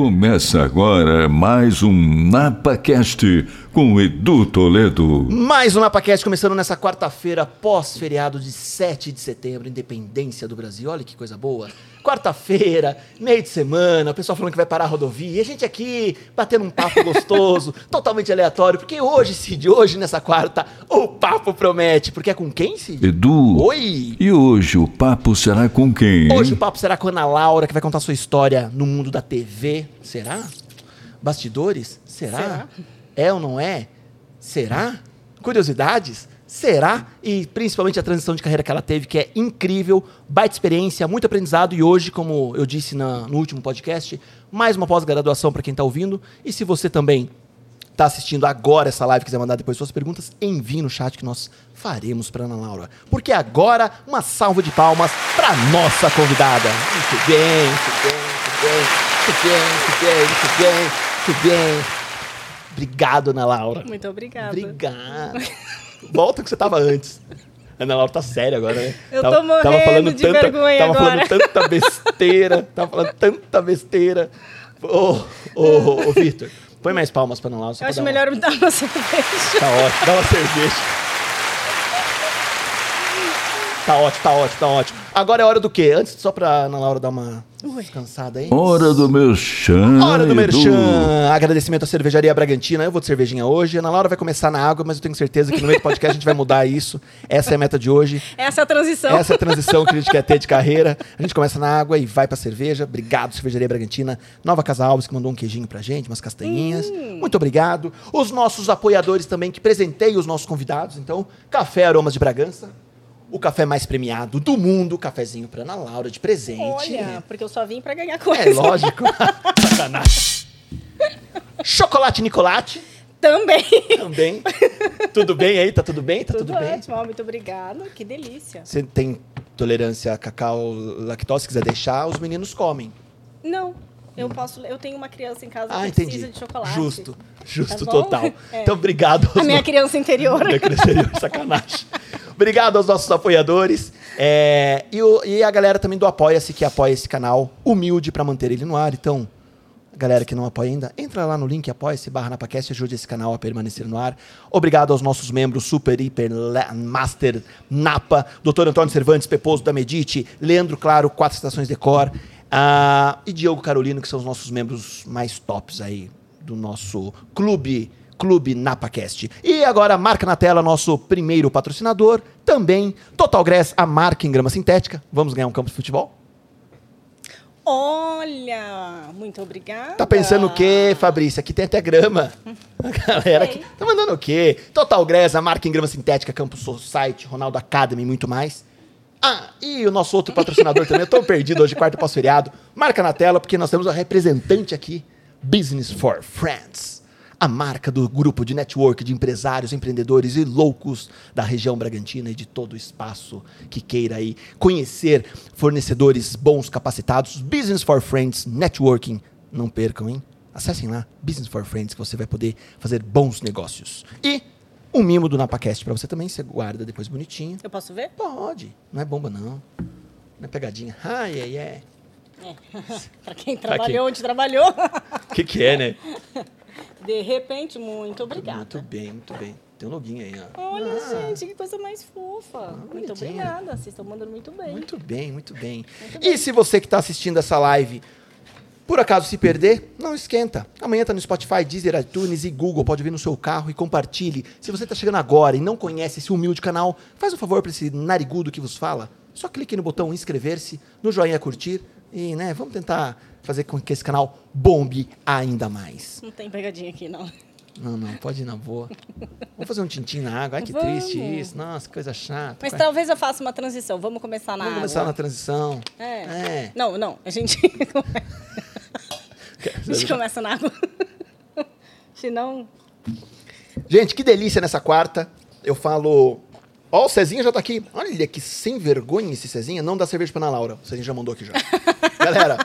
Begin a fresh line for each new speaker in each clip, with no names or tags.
Começa agora mais um NapaCast com Edu Toledo.
Mais um NapaCast começando nessa quarta-feira, pós-feriado de 7 de setembro, independência do Brasil. Olha que coisa boa. Quarta-feira, meio de semana, o pessoal falando que vai parar a rodovia. E a gente aqui batendo um papo gostoso, totalmente aleatório, porque hoje, Cid, hoje nessa quarta, o papo promete. Porque é com quem, Cid?
Edu.
Oi!
E hoje o papo será com quem? hein?
Hoje o papo será com a Ana Laura, que vai contar sua história no mundo da TV. Será? Bastidores? Será?
Será?
É ou não é? Será? Curiosidades? Será? E principalmente a transição de carreira que ela teve, que é incrível, baita experiência, muito aprendizado. E hoje, como eu disse na- no último podcast, mais uma pós-graduação para quem está ouvindo. E se você também está assistindo agora essa live, quiser mandar depois suas perguntas, envie no chat que nós faremos para Ana Laura. Porque agora, uma salva de palmas para nossa convidada. Muito bem, muito bem, muito bem, muito bem, muito bem, muito bem, muito bem. Obrigado, Ana Laura.
Muito obrigada.
Obrigado. Volta que você tava antes. Ana Laura tá séria agora, né?
Eu
Tava-
tô morrendo de vergonha
Tava
agora.
falando tanta besteira, tava falando tanta besteira. Ô, ô, ô, Vitor, põe mais palmas pra Ana Laura.
Eu acho
dar uma-
melhor me dar uma cerveja.
Tá ótimo, dá uma cerveja. Tá ótimo, tá ótimo, tá ótimo. Agora é hora do quê? Antes, só pra Ana Laura dar uma descansada aí.
Hora do merchan.
Hora do merchan. Agradecimento à Cervejaria Bragantina. Eu vou de cervejinha hoje. A Ana Laura vai começar na água, mas eu tenho certeza que no meio do podcast a gente vai mudar isso. Essa é a meta de hoje.
Essa é a transição.
Essa é a transição que a gente quer ter de carreira. A gente começa na água e vai pra cerveja. Obrigado, Cervejaria Bragantina. Nova Casa Alves, que mandou um queijinho pra gente, umas castanhinhas. Muito obrigado. Os nossos apoiadores também, que presenteiam os nossos convidados. Então, Café Aromas de Bragança. O café mais premiado do mundo. Cafezinho pra Ana Laura de presente.
Olha, porque eu só vim pra ganhar coisa.
É lógico. Sacanagem. Chocolate Nicolate
Também.
também. Tudo bem aí? Tá tudo bem? Tá tudo,
Tudo
bem?
ótimo. ó, Muito obrigada. Que delícia.
Você tem tolerância a cacau, lactose, se quiser deixar, os meninos comem.
Não, eu posso... Eu tenho uma criança em casa
Ah,
que
entendi.
precisa de chocolate.
Justo, justo
Tá
total.
É.
Então, obrigado.
A minha
no-
criança interior.
Minha criança interior, sacanagem. Obrigado aos nossos apoiadores. É, e, o- e a galera também do Apoia-se, que apoia esse canal humilde para manter ele no ar. Então, a galera que não apoia ainda, entra lá no link apoia-se barra NapaCast e ajude esse canal a permanecer no ar. Obrigado aos nossos membros Super, Hiper, Le- Master, Napa, Dr. Antônio Cervantes, Peposo da Medite, Leandro Claro, Quatro Estações Decor, ah, e Diogo Carolino, que são os nossos membros mais tops aí do nosso clube Clube NapaCast. E agora, marca na tela nosso primeiro patrocinador, também Total Grass, a marca em grama sintética. Vamos ganhar um campo de futebol?
Olha, muito obrigada.
Tá pensando o quê, Fabrício? Aqui tem até grama. A galera aqui tá mandando o quê? Total Grass, a marca em grama sintética, Campus Society, Ronaldo Academy e muito mais. Ah, e o nosso outro patrocinador também, eu tô perdido hoje, quarto pós-feriado. Marca na tela, porque nós temos a representante aqui, Business for Friends. A marca do grupo de network de empresários, empreendedores e loucos da região Bragantina e de todo o espaço que queira aí conhecer fornecedores bons, capacitados. Business for Friends Networking. Não percam, hein? Acessem lá, Business for Friends, que você vai poder fazer bons negócios. E um mimo do NapaCast pra você também, você guarda depois bonitinho.
Eu posso ver?
Pode, não é bomba não. Não é pegadinha. Ai, ai, ai.
Pra quem trabalhou onde trabalhou.
O que, que é, né?
De repente, muito obrigada.
Muito bem, muito bem. Tem um login aí, ó.
Olha,
Ah,
gente, que coisa mais fofa. muito
bonitinha.
obrigada. Vocês estão mandando muito bem.
Muito bem, muito bem.
Muito
E se você que está assistindo essa live, por acaso se perder, não esquenta. Amanhã tá no Spotify, Deezer, iTunes e Google. Pode vir no seu carro e compartilhe. Se você está chegando agora e não conhece esse humilde canal, faz um favor para esse narigudo que vos fala. Só clique no botão inscrever-se, no joinha curtir e, né, vamos tentar fazer com que esse canal bombe ainda mais.
Não tem pegadinha aqui, não.
Não, não, pode ir na boa. Vamos fazer um tintim na água. Ai, que
Vamos.
triste isso. Nossa, que coisa chata.
Mas talvez eu faça uma transição. Vamos começar na
Vamos
água.
começar na transição.
É.
É.
Não, não. A gente, a gente começa na água. Senão...
Gente, que delícia nessa quarta. Eu falo. Ó, o Cezinha já tá aqui. Olha que sem vergonha esse Cezinha. Não dá cerveja pra Ana Laura. O Cezinha já mandou aqui já. Galera,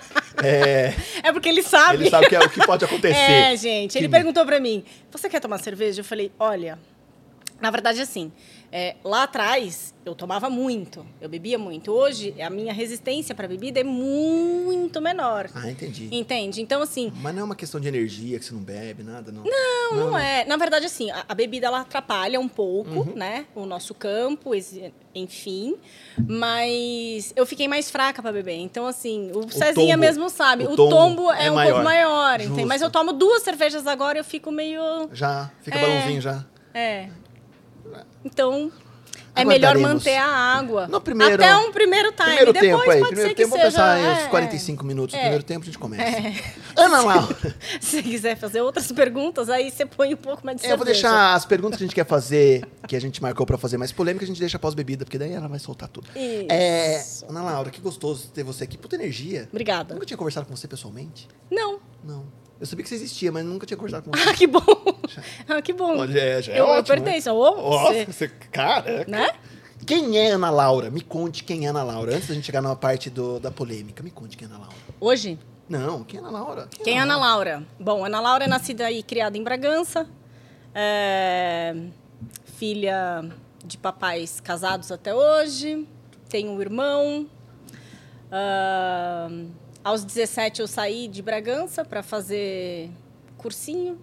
é,
É porque ele sabe.
ele sabe que é o que pode acontecer.
É, gente. Ele
Que-
perguntou pra mim, você quer tomar cerveja? Eu falei, olha, Na verdade, assim, é, lá atrás eu tomava muito, eu bebia muito. Hoje a minha resistência para bebida é muito menor.
Ah, entendi.
Entende? Então, assim,
Mas não é uma questão de energia que você não bebe, nada, não?
não, não, é. Na verdade, assim, a, a bebida ela atrapalha um pouco,
Uhum.
né? O nosso campo, enfim. Mas eu fiquei mais fraca para beber. Então, assim, o, Cezinha
tombo-
mesmo sabe.
o
O,
tombo
tombo,
é
é, um
maior.
pouco maior, entende? Mas eu tomo duas cervejas agora e eu fico meio.
Já, fica
É.
balãozinho já.
É. Então, é melhor manter a água.
No primeiro-
Até um primeiro time.
Primeiro
Depois
tempo aí,
pode
primeiro
ser
tempo,
que
vamos
seja.
pensar em uns
é,
45 minutos. No
É.
primeiro tempo a gente começa. Ana Laura,
Se quiser fazer outras perguntas, aí você põe um pouco mais de
eu vou deixar as perguntas que a gente quer fazer, que a gente marcou pra fazer mais polêmica, a gente deixa após bebida, porque daí ela vai soltar tudo.
Isso.
É, Ana Laura, que gostoso ter você aqui. Puta energia.
Obrigada.
Nunca tinha conversado com você pessoalmente?
Não.
Não. Eu sabia que você existia, mas nunca tinha conversado com você.
Ah, que bom. Ah, que bom.
Olha, é, já é
eu, eu
ótimo,
pertenço. Ô,
Nossa,
você,
você, cara.
né?
Quem é Ana Laura? Me conte quem é Ana Laura. Antes da gente chegar na parte do, da polêmica, me conte quem é Ana Laura.
Hoje,
Não, quem é Ana Laura?
quem é Ana Laura? Bom, Ana Laura é nascida e criada em Bragança. É, filha de papais casados até hoje. Tem um irmão. Ah, aos 17 eu saí de Bragança para fazer cursinho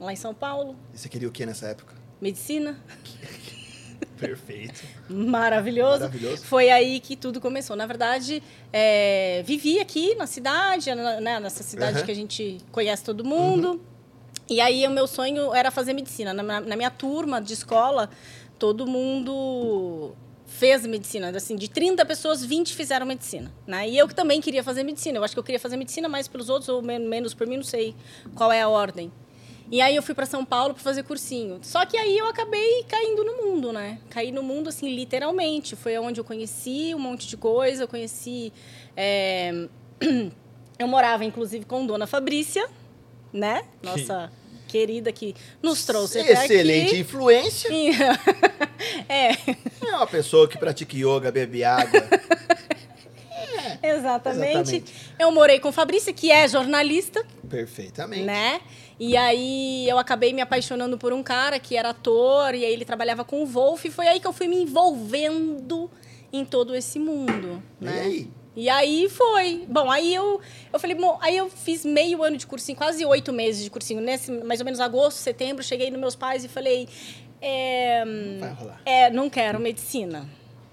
lá em São Paulo,
E você queria o que nessa época?
medicina.
Perfeito.
Maravilhoso.
Maravilhoso.
Foi aí que tudo começou. Na verdade, é, vivi aqui na cidade, né, nessa cidade
Aham.
que a gente conhece todo mundo. E aí o meu sonho era fazer medicina. Na, na minha turma de escola, todo mundo fez medicina. Assim, de 30 pessoas, 20 fizeram medicina. Né? E eu que também queria fazer medicina. Eu acho que eu queria fazer medicina mais pelos outros ou men- menos por mim, não sei qual é a ordem. E aí eu fui para São Paulo para fazer cursinho. Só que aí eu acabei caindo no mundo, né? Caí no mundo, assim, literalmente. Foi onde eu conheci um monte de coisa. Eu conheci... é, Eu morava, inclusive, com Dona Fabrícia, né? Nossa querida que nos trouxe até
Excelente
aqui.
influência.
E- é,
É uma pessoa que pratica yoga, bebe água.
exatamente.
Exatamente.
Eu morei com Fabrícia, que é jornalista,
Perfeitamente.
né? E aí eu acabei me apaixonando por um cara que era ator, e aí ele trabalhava com o Wolf, e foi aí que eu fui me envolvendo em todo esse mundo,
E
né?
aí?
E aí foi. Bom, aí eu, eu falei, bom, aí eu fiz meio ano de cursinho, quase oito meses de cursinho. Nesse, mais ou menos agosto, setembro, cheguei nos meus pais e falei, é,
Vai rolar.
é, não quero medicina.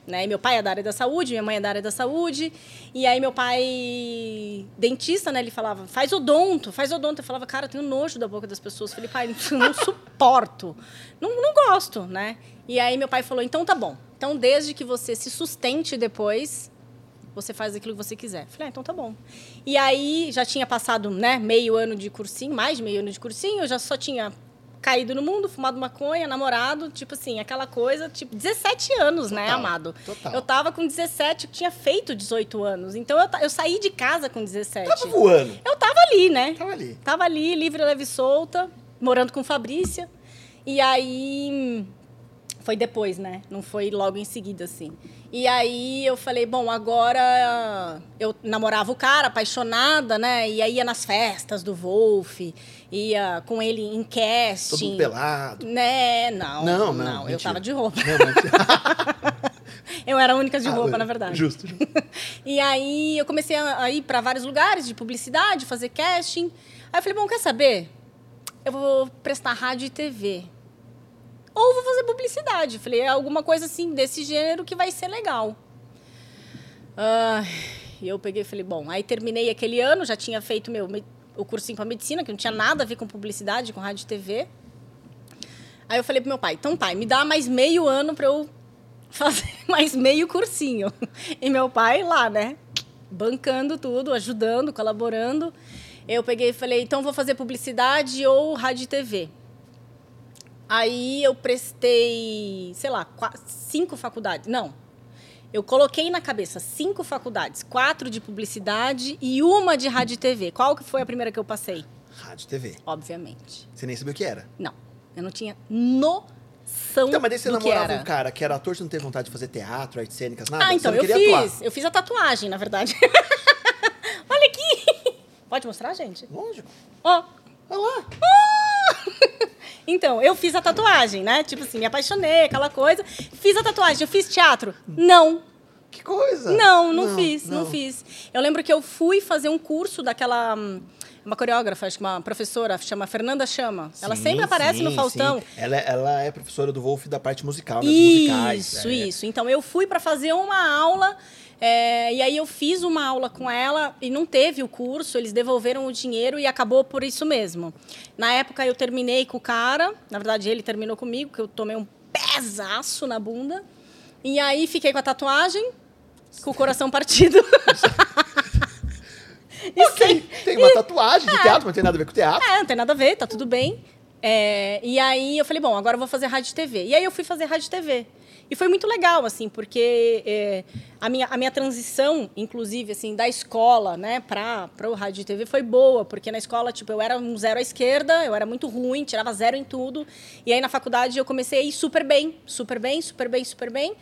Né? Meu pai é da área da saúde, minha mãe é da área da saúde. E aí meu pai, dentista, né? Ele falava, faz odonto, faz odonto. Eu falava, cara, eu tenho nojo da boca das pessoas. Eu falei, pai, eu não suporto. Não, não gosto, né? E aí meu pai falou, então tá bom. Então, desde que você se sustente depois, você faz aquilo que você quiser. Falei, ah, então tá bom. E aí já tinha passado, né, meio ano de cursinho, mais de meio ano de cursinho, eu já só tinha caído no mundo, fumado maconha, namorado, tipo assim, aquela coisa, tipo, 17 anos, né,
Total,
amado?
total.
Eu tava com 17, eu tinha feito 18 anos. Então eu, eu saí de casa com 17.
Tava voando.
Eu tava ali, né?
Tava ali.
Tava ali, livre, leve e solta, morando com Fabrícia. E aí. Foi depois, né? Não foi logo em seguida, assim. E aí eu falei, bom, agora eu namorava o cara, apaixonada, né? E aí ia nas festas do Wolf, ia com ele em
Todo
casting.
mundo pelado.
Né? Não,
Não,
não,
não,
eu tava de roupa.
Não, mas...
Eu era a única de roupa,
Ah,
na verdade.
Justo. justo.
E aí eu comecei a a ir para vários lugares de publicidade, fazer casting. Aí eu falei, bom, quer saber? Eu vou prestar rádio e TV. Ou vou fazer publicidade. Falei, é alguma coisa assim desse gênero que vai ser legal. Ah, E eu peguei e falei, bom, aí terminei aquele ano, já tinha feito meu, me- o cursinho para medicina, que não tinha nada a ver com publicidade, com rádio e TV. Aí eu falei pro meu pai, então pai, me dá mais meio ano para eu fazer mais meio cursinho. E meu pai lá, né? Bancando tudo, ajudando, colaborando. Eu peguei e falei, então vou fazer publicidade ou rádio e TV. Aí eu prestei, sei lá, qua- cinco faculdades. Não. Eu coloquei na cabeça cinco faculdades, quatro de publicidade e uma de rádio e TV. Qual que foi a primeira que eu passei?
Rádio TV.
Obviamente.
Você nem sabia o que era.
Não. Eu não tinha noção
Então, mas daí você namorava um cara que era ator, você não teve vontade de fazer teatro, artes cênicas, nada?
Ah, então, eu fiz.
atuar.
Eu fiz a tatuagem, na verdade. Olha aqui. Pode mostrar, gente?
Lógico.
Ó.
Olha lá.
Então, eu fiz a tatuagem, né? Tipo assim, me apaixonei, aquela coisa. Fiz a tatuagem. Eu fiz teatro? Não.
Que coisa!
Não, não, fiz, não. fiz. Eu lembro que eu fui fazer um curso daquela. hum, Uma coreógrafa, acho que uma professora, chama Fernanda Chama. Ela
Sim,
sempre aparece
sim,
no Faustão.
sim. Ela, é- ela é professora do Wolf da parte musical, das
Isso,
musicais. é.
isso. Então eu fui para fazer uma aula. É, e aí eu fiz uma aula com ela e não teve o curso, eles devolveram o dinheiro e acabou por isso mesmo. Na época eu terminei com o cara, na verdade ele terminou comigo, que eu tomei um pesaço na bunda. E aí fiquei com a tatuagem, com o coração partido.
Ok, tem uma tatuagem de teatro, mas não tem nada a ver com teatro.
É, não tem nada a ver, tá tudo bem. É, e aí eu falei, bom, agora eu vou fazer rádio e TV. E aí eu fui fazer rádio e TV. E foi muito legal, assim, porque é, a, minha, a minha transição, inclusive, assim, da escola, né, para o rádio e TV foi boa, porque na escola, tipo, eu era um zero à esquerda, eu era muito ruim, tirava zero em tudo. E aí na faculdade eu comecei a ir super bem, super bem, super bem, super bem.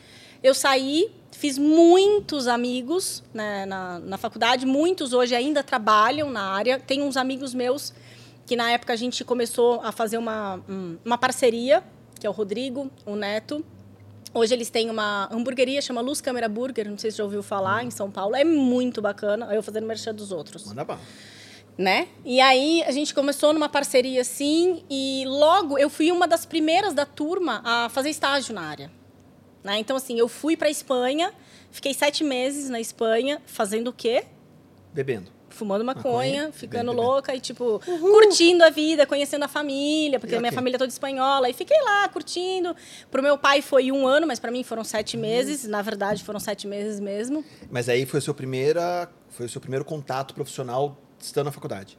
Eu saí, fiz muitos amigos né, na, na faculdade, muitos hoje ainda trabalham na área. Tem uns amigos meus que na época a gente começou a fazer uma, um- uma parceria, que é o Rodrigo, o Neto. Hoje eles têm uma hamburgueria, chama Luz Câmera Burger, não sei se já ouviu falar, em São Paulo. É muito bacana, eu fazendo merchan dos outros
Manda bala.
né? E aí a gente começou numa parceria assim e logo eu fui uma das primeiras da turma a fazer estágio na área. Né? Então assim, eu fui para Espanha, fiquei sete meses na Espanha fazendo o quê?
Bebendo.
Fumando maconha,
Maconha,
ficando
bebendo.
louca e, tipo, curtindo a vida, conhecendo a família, porque
E
a minha
ok.
família é toda espanhola. E fiquei lá, curtindo. Pro meu pai foi um ano, mas para mim foram sete meses. Na verdade, foram sete meses mesmo.
Mas aí foi o seu, primeira, foi o seu primeiro contato profissional estando na faculdade.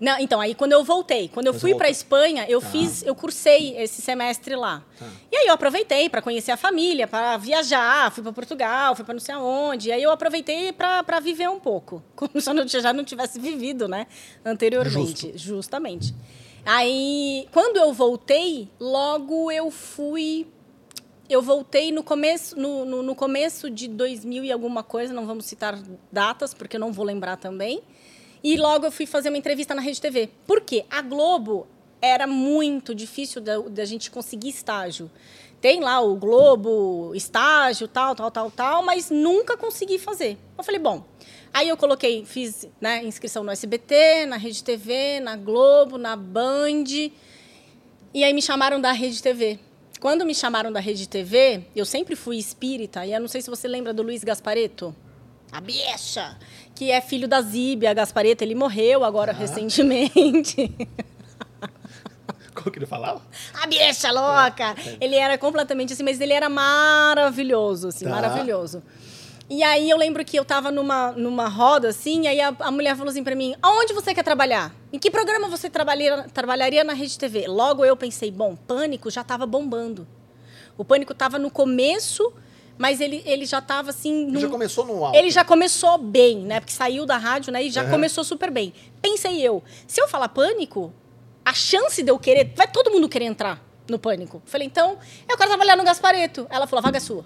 Não, então, aí quando eu voltei, quando eu
Quando
fui para. Espanha, eu
Tá.
fiz, eu cursei esse semestre lá.
Tá.
E aí eu aproveitei para conhecer a família, para viajar, fui para Portugal, fui para não sei aonde. E aí eu aproveitei para viver um pouco, como se eu já não tivesse vivido, né, anteriormente, justamente. Aí, quando eu voltei, logo eu fui eu voltei no começo, no, no, no começo de 2000 e alguma coisa, não vamos citar datas, porque eu não vou lembrar também. E logo eu fui fazer uma entrevista na Rede TV. Por quê? A Globo era muito difícil da, da gente conseguir estágio. Tem lá o Globo, estágio, tal, tal, tal, tal, mas nunca consegui fazer. Eu falei, bom. Aí eu coloquei, fiz né, inscrição no SBT, na Rede TV, na Globo, na Band. E aí me chamaram da Rede TV. Quando me chamaram da Rede TV, eu sempre fui espírita, e eu não sei se você lembra do Luiz Gaspareto. A bicha! Que é filho da Zíbia Gaspareto. Ele morreu agora recentemente.
Como que ele falava?
A bicha louca! Ele era completamente assim, mas ele era maravilhoso, assim,
Tá.
maravilhoso. E aí eu lembro que eu tava numa, numa roda, assim, aí a, a mulher falou assim pra mim, aonde você quer trabalhar? Em que programa você trabalharia, trabalharia na Rede TV? Logo eu pensei, bom, Pânico já tava bombando. O Pânico tava no começo, mas ele, ele já tava assim...
Ele
num-
já começou no alto.
ele já começou bem, né? Porque saiu da rádio, né? E já
Aham.
começou super bem. Pensei eu, se eu falar pânico, a chance de eu querer. Vai todo mundo querer entrar no pânico. Falei, então, eu quero trabalhar no Gaspareto. Ela falou, a vaga é sua.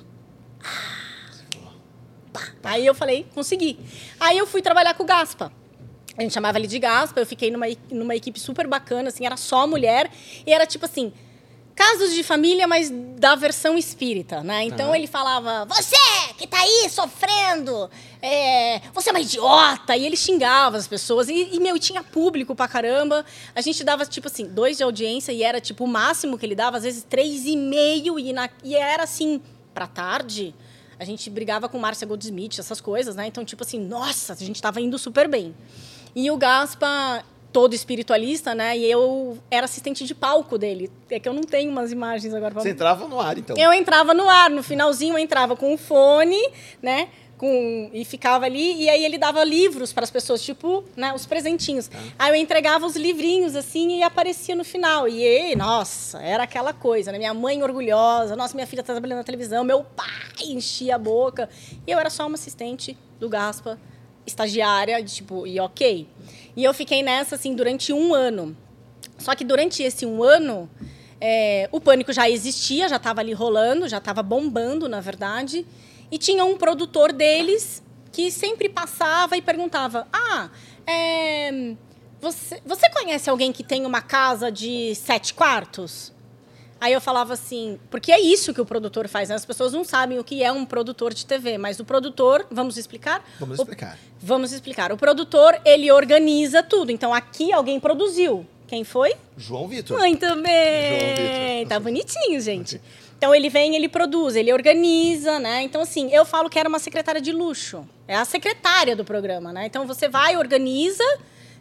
Ah. Aí eu falei, consegui. Aí eu fui trabalhar com o Gaspa. A gente chamava ele de Gaspa, eu fiquei numa, numa equipe super bacana, assim, era só mulher. E era tipo assim, casos de família, mas da versão espírita, né? Então
Tá.
ele falava, você que tá aí sofrendo, é, você é uma idiota. E ele xingava as pessoas. E, e, meu, tinha público pra caramba. A gente dava, tipo assim, dois de audiência e era, tipo, o máximo que ele dava, às vezes três e meio. E, na, e era, assim, pra tarde. A gente brigava com Márcia Goldsmith, essas coisas, né? Então, tipo assim, nossa, a gente tava indo super bem. E o Gaspa, todo espiritualista, né? E eu era assistente de palco dele. É que eu não tenho umas imagens agora pra
Você entrava no ar, então.
eu entrava no ar, no finalzinho eu entrava com o fone, né? Com, e ficava ali, e aí ele dava livros para as pessoas, tipo, né, os presentinhos. Aí eu entregava os livrinhos, assim, e aparecia no final. E, ei, nossa, era aquela coisa, né? Minha mãe orgulhosa, nossa, minha filha tá trabalhando na televisão, meu pai enchia a boca. E eu era só uma assistente do Gaspa, estagiária, de, tipo, e ok. E eu fiquei nessa, assim, durante um ano. Só que durante esse um ano, é, o pânico já existia, já estava ali rolando, já estava bombando, na verdade. E tinha um produtor deles que sempre passava e perguntava: Ah, é, você, você conhece alguém que tem uma casa de sete quartos? Aí eu falava assim, porque é isso que o produtor faz, né? As pessoas não sabem o que é um produtor de TV, mas o produtor, vamos explicar?
Vamos
O-
explicar.
vamos explicar. O produtor, ele organiza tudo. Então aqui alguém produziu. Quem foi?
João Vitor.
Muito
João
bem.
Vitor.
Tá bonitinho, gente. Então ele vem, ele produz, ele organiza, né? Então assim, eu falo que era uma secretária de luxo. É a secretária do programa, né? Então você vai, organiza,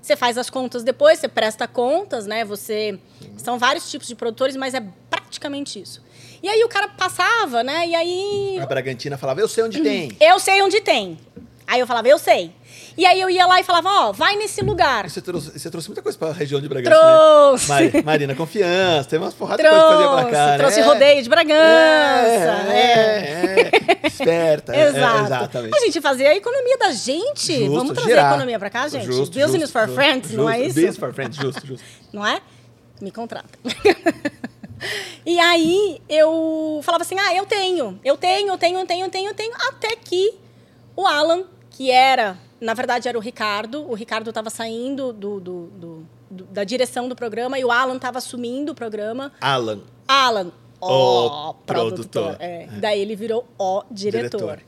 você faz as contas depois, você presta contas, né? Você são vários tipos de produtores, mas é praticamente isso. E aí o cara passava, né? E aí
A Bragantina falava, eu sei onde tem.
eu sei onde tem. Aí eu falava, eu sei. E aí eu ia lá e falava, ó, vai nesse lugar.
Você trouxe, você trouxe muita coisa pra região de Bragança,
Trouxe.
né? Mari- Marina, confiança. Tem umas porradas de coisa que fazia pra
Trouxe,
cá, né?
trouxe rodeio de Bragança.
É,
é.
é, é. Esperta. é,
Exato.
É, exatamente.
A gente fazia a economia da gente.
Justo,
Vamos trazer
girar.
a economia pra cá, gente.
Justo,
Business
justo,
for
justo,
friends, não é
justo.
isso?
Business for friends, justo, justo.
Não é? Me contrata. e aí eu falava assim: ah, eu tenho, eu tenho, eu tenho, eu tenho, eu tenho, eu tenho. Até que o Alan, que era, na verdade era o Ricardo, o Ricardo estava saindo do, do- do- da direção do programa e o Alan estava assumindo o programa.
Alan.
Alan, ó,
O
produtor.
produtor.
É. Daí ele virou ó diretor.
Diretor.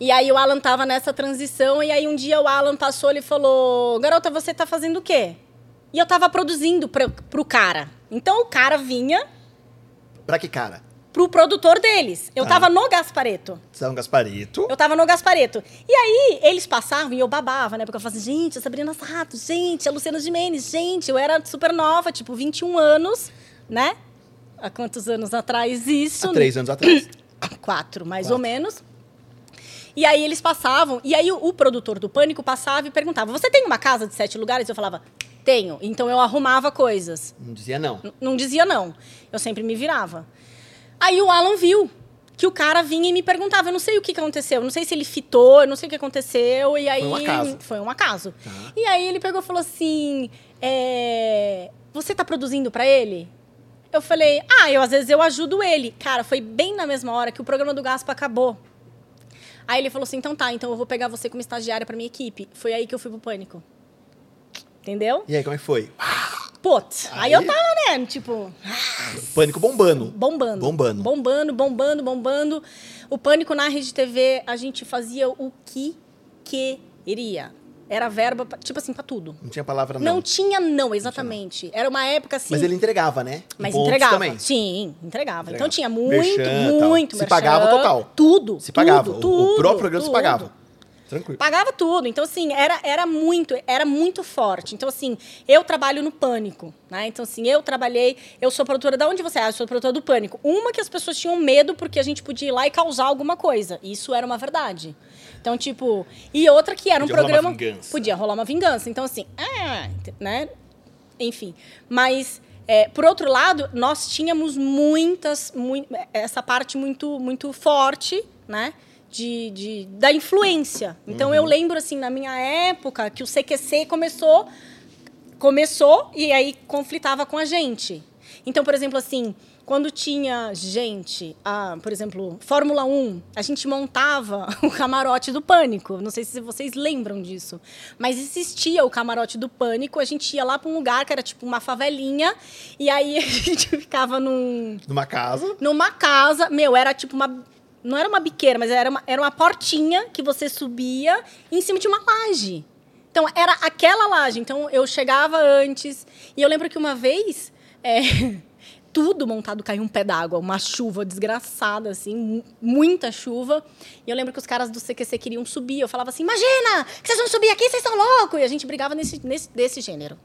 E aí o Alan tava nessa transição, e aí um dia o Alan passou e falou: Garota, você tá fazendo o quê? E eu tava produzindo pra, pro cara. Então o cara vinha
Pra que cara?
Pro produtor deles. Eu
Tá.
tava no Gaspareto.
São Gasparito.
Eu tava no Gaspareto. E aí, eles passavam e eu babava, né? Porque eu falava assim, gente, a Sabrina Sato, gente, a Luciana Gimenez, gente, eu era super nova, tipo, 21 anos, né? Há quantos anos atrás isso?
Há três anos atrás.
Quatro, mais
Quatro.
ou menos. E aí eles passavam, e aí o, o produtor do Pânico passava e perguntava: Você tem uma casa de sete lugares? Eu falava: Tenho. Então eu arrumava coisas.
Não dizia não.
N- Não dizia não. Eu sempre me virava. Aí o Alan viu que o cara vinha e me perguntava. Eu não sei o que aconteceu. eu Não sei se ele fitou, eu não sei o que aconteceu. E aí.
um acaso.
Foi um acaso.
Tá.
E aí ele pegou e falou assim: é, Você tá produzindo pra ele? Eu falei, ah, eu às vezes eu ajudo ele. Cara, foi bem na mesma hora que o programa do Gaspa acabou. Aí ele falou assim: então tá, então eu vou pegar você como estagiária pra minha equipe. Foi aí que eu fui pro pânico. Entendeu?
E aí, como é que foi?
Putz, aí,
Aí-
eu tava, né, tipo,
Pânico bombando.
bombando.
Bombando.
Bombando, bombando, bombando. O Pânico na Rede TV, a gente fazia o que queria. Era verba, tipo assim, pra tudo.
Não tinha palavra
Não,
não.
tinha não, exatamente. Era uma época assim...
Mas ele entregava, né?
Mas
Pontos
entregava.
também.
Sim, entregava.
Entregava.
Então tinha muito,
Merchan,
muito
Se pagava
merchan,
total.
Tudo.
Se pagava.
Tudo,
O-
tudo,
o próprio programa se
tudo.
pagava. Tranquilo.
Pagava tudo. Então, assim, era, era muito, era muito forte. Então, assim, eu trabalho no Pânico, né? Então, assim, eu trabalhei, eu sou produtora, da onde você é? Eu sou produtora do Pânico. Uma que as pessoas tinham medo porque a gente podia ir lá e causar alguma coisa. Isso era uma verdade. Então, tipo, e outra que era um
Podia rolar uma
programa...
vingança.
Podia rolar uma vingança. Então, assim, ah, né? Enfim, mas... é, por outro lado, nós tínhamos muitas, mui- essa parte muito, muito forte, né? De, de- da influência. Então
Uhum.
eu lembro assim na minha época que o CQC começou, começou e aí conflitava com a gente. Então, por exemplo, assim, quando tinha gente, ah, por exemplo, Fórmula 1, a gente montava o camarote do Pânico. Não sei se vocês lembram disso. Mas existia o camarote do Pânico, a gente ia lá para um lugar que era tipo uma favelinha, e aí a gente ficava num,
Numa casa.
numa casa, meu, era tipo uma. Não era uma biqueira, mas era uma, era uma portinha que você subia em cima de uma laje. Então, era aquela laje. Então, eu chegava antes. E eu lembro que uma vez. é, tudo montado caiu um pé d'água, uma chuva desgraçada, assim, mu- muita chuva. E eu lembro que os caras do CQC queriam subir. Eu falava assim: imagina, que vocês vão subir aqui, vocês são loucos! E a gente brigava nesse, nesse, desse gênero.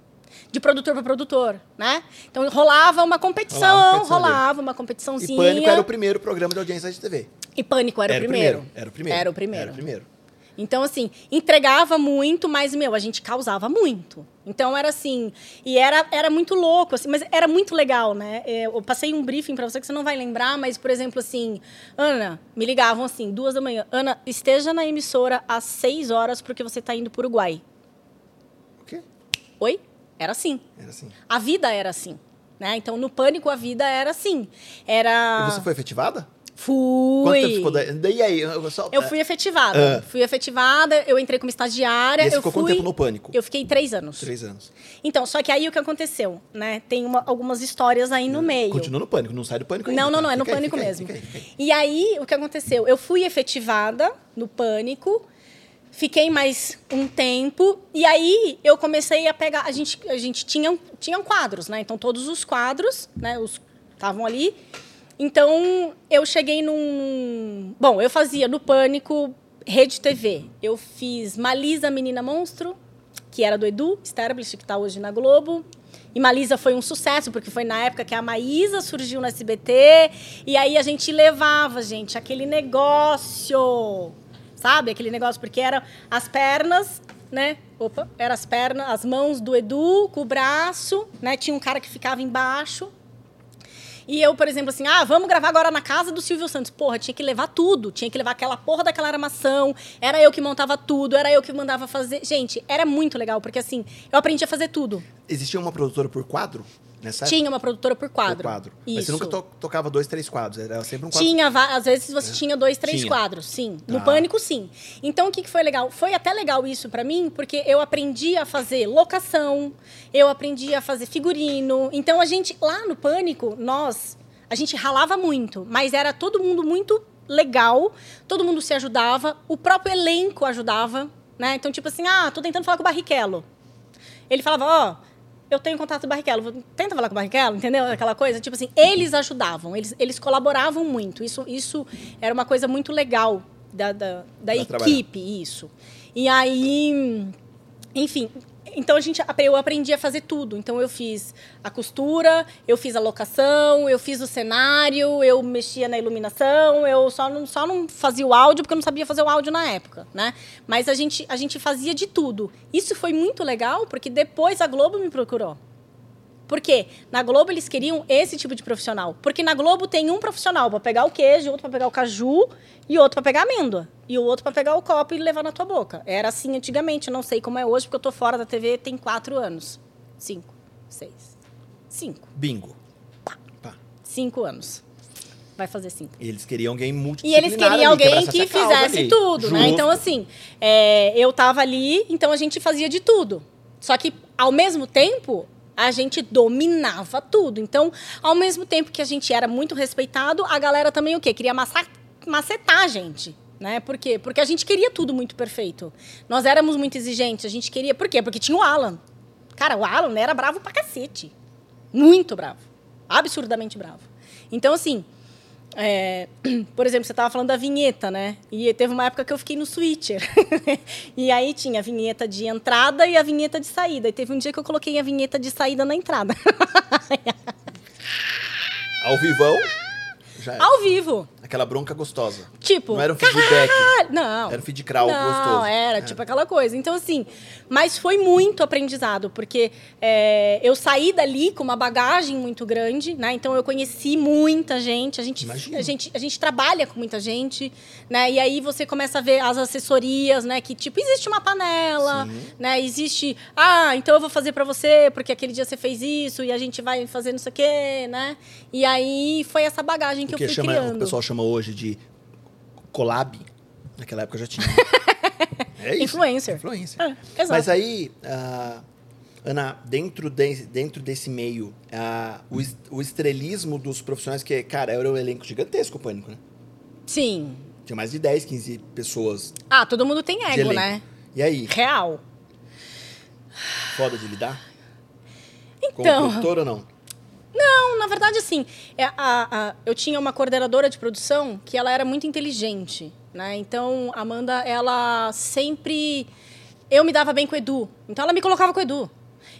De produtor para produtor, né? Então rolava uma competição,
Rolava uma competição ali.
rolava uma
E
competiçãozinha.
Pânico era o primeiro programa de audiência de TV.
E Pânico era,
Era
o
o
primeiro.
primeiro, era o primeiro.
Era o primeiro.
Era o primeiro.
Então, assim, entregava muito, mas, meu, a gente causava muito. Então, era assim... E era, era muito louco, assim, mas era muito legal, né? É, Eu passei um briefing pra você que você não vai lembrar, mas, por exemplo, assim... Ana, me ligavam assim, duas da manhã. Ana, esteja na emissora às seis horas porque você tá indo pro Uruguai.
O quê?
Oi? Era assim.
Era assim.
A vida era assim, né? Então, no Pânico, a vida era assim. Era...
E você foi efetivada?
Fui.
Quanto tempo ficou daí? E aí? Eu, só,
Eu fui efetivada.
Ah.
Fui efetivada, eu entrei como estagiária.
E você
eu
ficou
fui...
quanto tempo no Pânico?
Eu fiquei três anos.
Três anos.
Então, só que aí o que aconteceu, né? Tem uma- algumas histórias aí no meio.
Continua no Pânico, não sai do Pânico ainda.
Não, não, não,
tá?
é no
Fica
pânico
fica aí,
mesmo.
fica aí, fica aí.
E aí, o que aconteceu? Eu fui efetivada no pânico, fiquei mais um tempo, e aí eu comecei a pegar. A gente, a gente tinha, tinha quadros, né? Então, todos os quadros, né? Os estavam ali. Então, eu cheguei num. Bom, eu fazia no pânico Rede TV. Eu fiz Malisa Menina Monstro, que era do Edu Sterblich, que está hoje na Globo. E Malisa foi um sucesso, porque foi na época que a Maísa surgiu no SBT. E aí a gente levava, gente, aquele negócio. Sabe? Aquele negócio, porque eram as pernas, né? Opa, eram as pernas, as mãos do Edu com o braço, né? Tinha um cara que ficava embaixo. E eu, por exemplo, assim, ah, vamos gravar agora na casa do Silvio Santos. Porra, tinha que levar tudo. Tinha que levar aquela porra daquela armação. Era eu que montava tudo, era eu que mandava fazer. Gente, era muito legal, porque assim, eu aprendi a fazer tudo.
Existia uma produtora por quadro nessa
Tinha uma produtora por quadro.
Por quadro. Mas
Isso.
você nunca to- tocava dois, três quadros. Era sempre um quadro.
Tinha, às vezes você tinha dois, três
Tinha.
quadros, sim. No
Tá.
Pânico, sim. Então, o que, que foi legal? Foi até legal isso pra mim, porque eu aprendi a fazer locação, eu aprendi a fazer figurino. Então, a gente, lá no Pânico, nós, a gente ralava muito, mas era todo mundo muito legal, todo mundo se ajudava, o próprio elenco ajudava, né? Então, tipo assim, ah, tô tentando falar com o Barrichello. Ele falava, ó, eu tenho contato do Barrichello, vou- tenta falar com o Barrichello, entendeu? Aquela coisa, tipo assim, eles ajudavam, eles, eles colaboravam muito. Isso, isso era uma coisa muito legal da, da, da equipe, isso. E aí, enfim, então a gente, eu aprendi a fazer tudo. Então eu fiz a costura, eu fiz a locação, eu fiz o cenário, eu mexia na iluminação, eu só não, só não fazia o áudio porque eu não sabia fazer o áudio na época, né? Mas a gente, a gente fazia de tudo. Isso foi muito legal porque depois a Globo me procurou. Por quê? Na Globo eles queriam esse tipo de profissional. Porque na Globo tem um profissional para pegar o queijo, outro para pegar o caju e outro para pegar a amêndoa. E o outro para pegar o copo e levar na tua boca. Era assim antigamente, eu não sei como é hoje, porque eu tô fora da TV tem quatro anos. Cinco, seis, cinco.
Bingo. Pá.
Cinco anos. Vai fazer cinco.
E eles queriam alguém
E
multidisciplinar
eles queriam
ali,
alguém
quebrasse
que
causa
fizesse
ali.
tudo, né?
Justo.
Então, assim, é, eu tava ali, então a gente fazia de tudo. Só que, ao mesmo tempo, a gente dominava tudo. Então, ao mesmo tempo que a gente era muito respeitado, a galera também o quê? Queria macetar a gente. Né? Por quê? Porque a gente queria tudo muito perfeito. Nós éramos muito exigentes, a gente queria. Por quê? Porque tinha o Alan. Cara, o Alan era bravo pra cacete. Muito bravo. Absurdamente bravo. Então, assim, é, por exemplo, você estava falando da vinheta, né? E teve uma época que eu fiquei no switcher. e aí tinha a vinheta de entrada e a vinheta de saída. E teve um dia que eu coloquei a vinheta de saída na entrada.
Ao vivão, era.
Ao vivo.
Aquela bronca gostosa.
Tipo.
Não era um feedback.
Não.
Era um feed crawl
não,
gostoso.
era tipo aquela coisa. Então, assim, mas foi muito aprendizado, porque é, eu saí dali com uma bagagem muito grande, né? Então eu conheci muita gente, a gente,
Imagino.
a gente, a gente trabalha com muita gente, né? E aí você começa a ver as assessorias, né? Que tipo, existe uma panela, né? Existe, ah, então eu vou fazer pra você, porque aquele dia você fez isso, e a gente vai fazer não sei o quê, né? E aí foi essa bagagem que
que
eu fui
chama,
criando.
o pessoal chama hoje de collab. Naquela época já tinha. É isso.
Influencer.
Influencer.
É, exato.
Mas aí, ah, Ana, dentro, de- dentro desse meio, ah, o, o estrelismo dos profissionais, que, cara, era um elenco gigantesco, o Pânico, né?
Sim.
Tinha mais de 10, 15 pessoas
Ah, todo mundo tem ego, né?
E aí,
Real.
foda de lidar? Como
Então,
produtor ou não?
Não, na verdade, assim, é, a- a- eu tinha uma coordenadora de produção que ela era muito inteligente, né? Então, a Amanda, ela sempre... Eu me dava bem com o Edu, então ela me colocava com o Edu.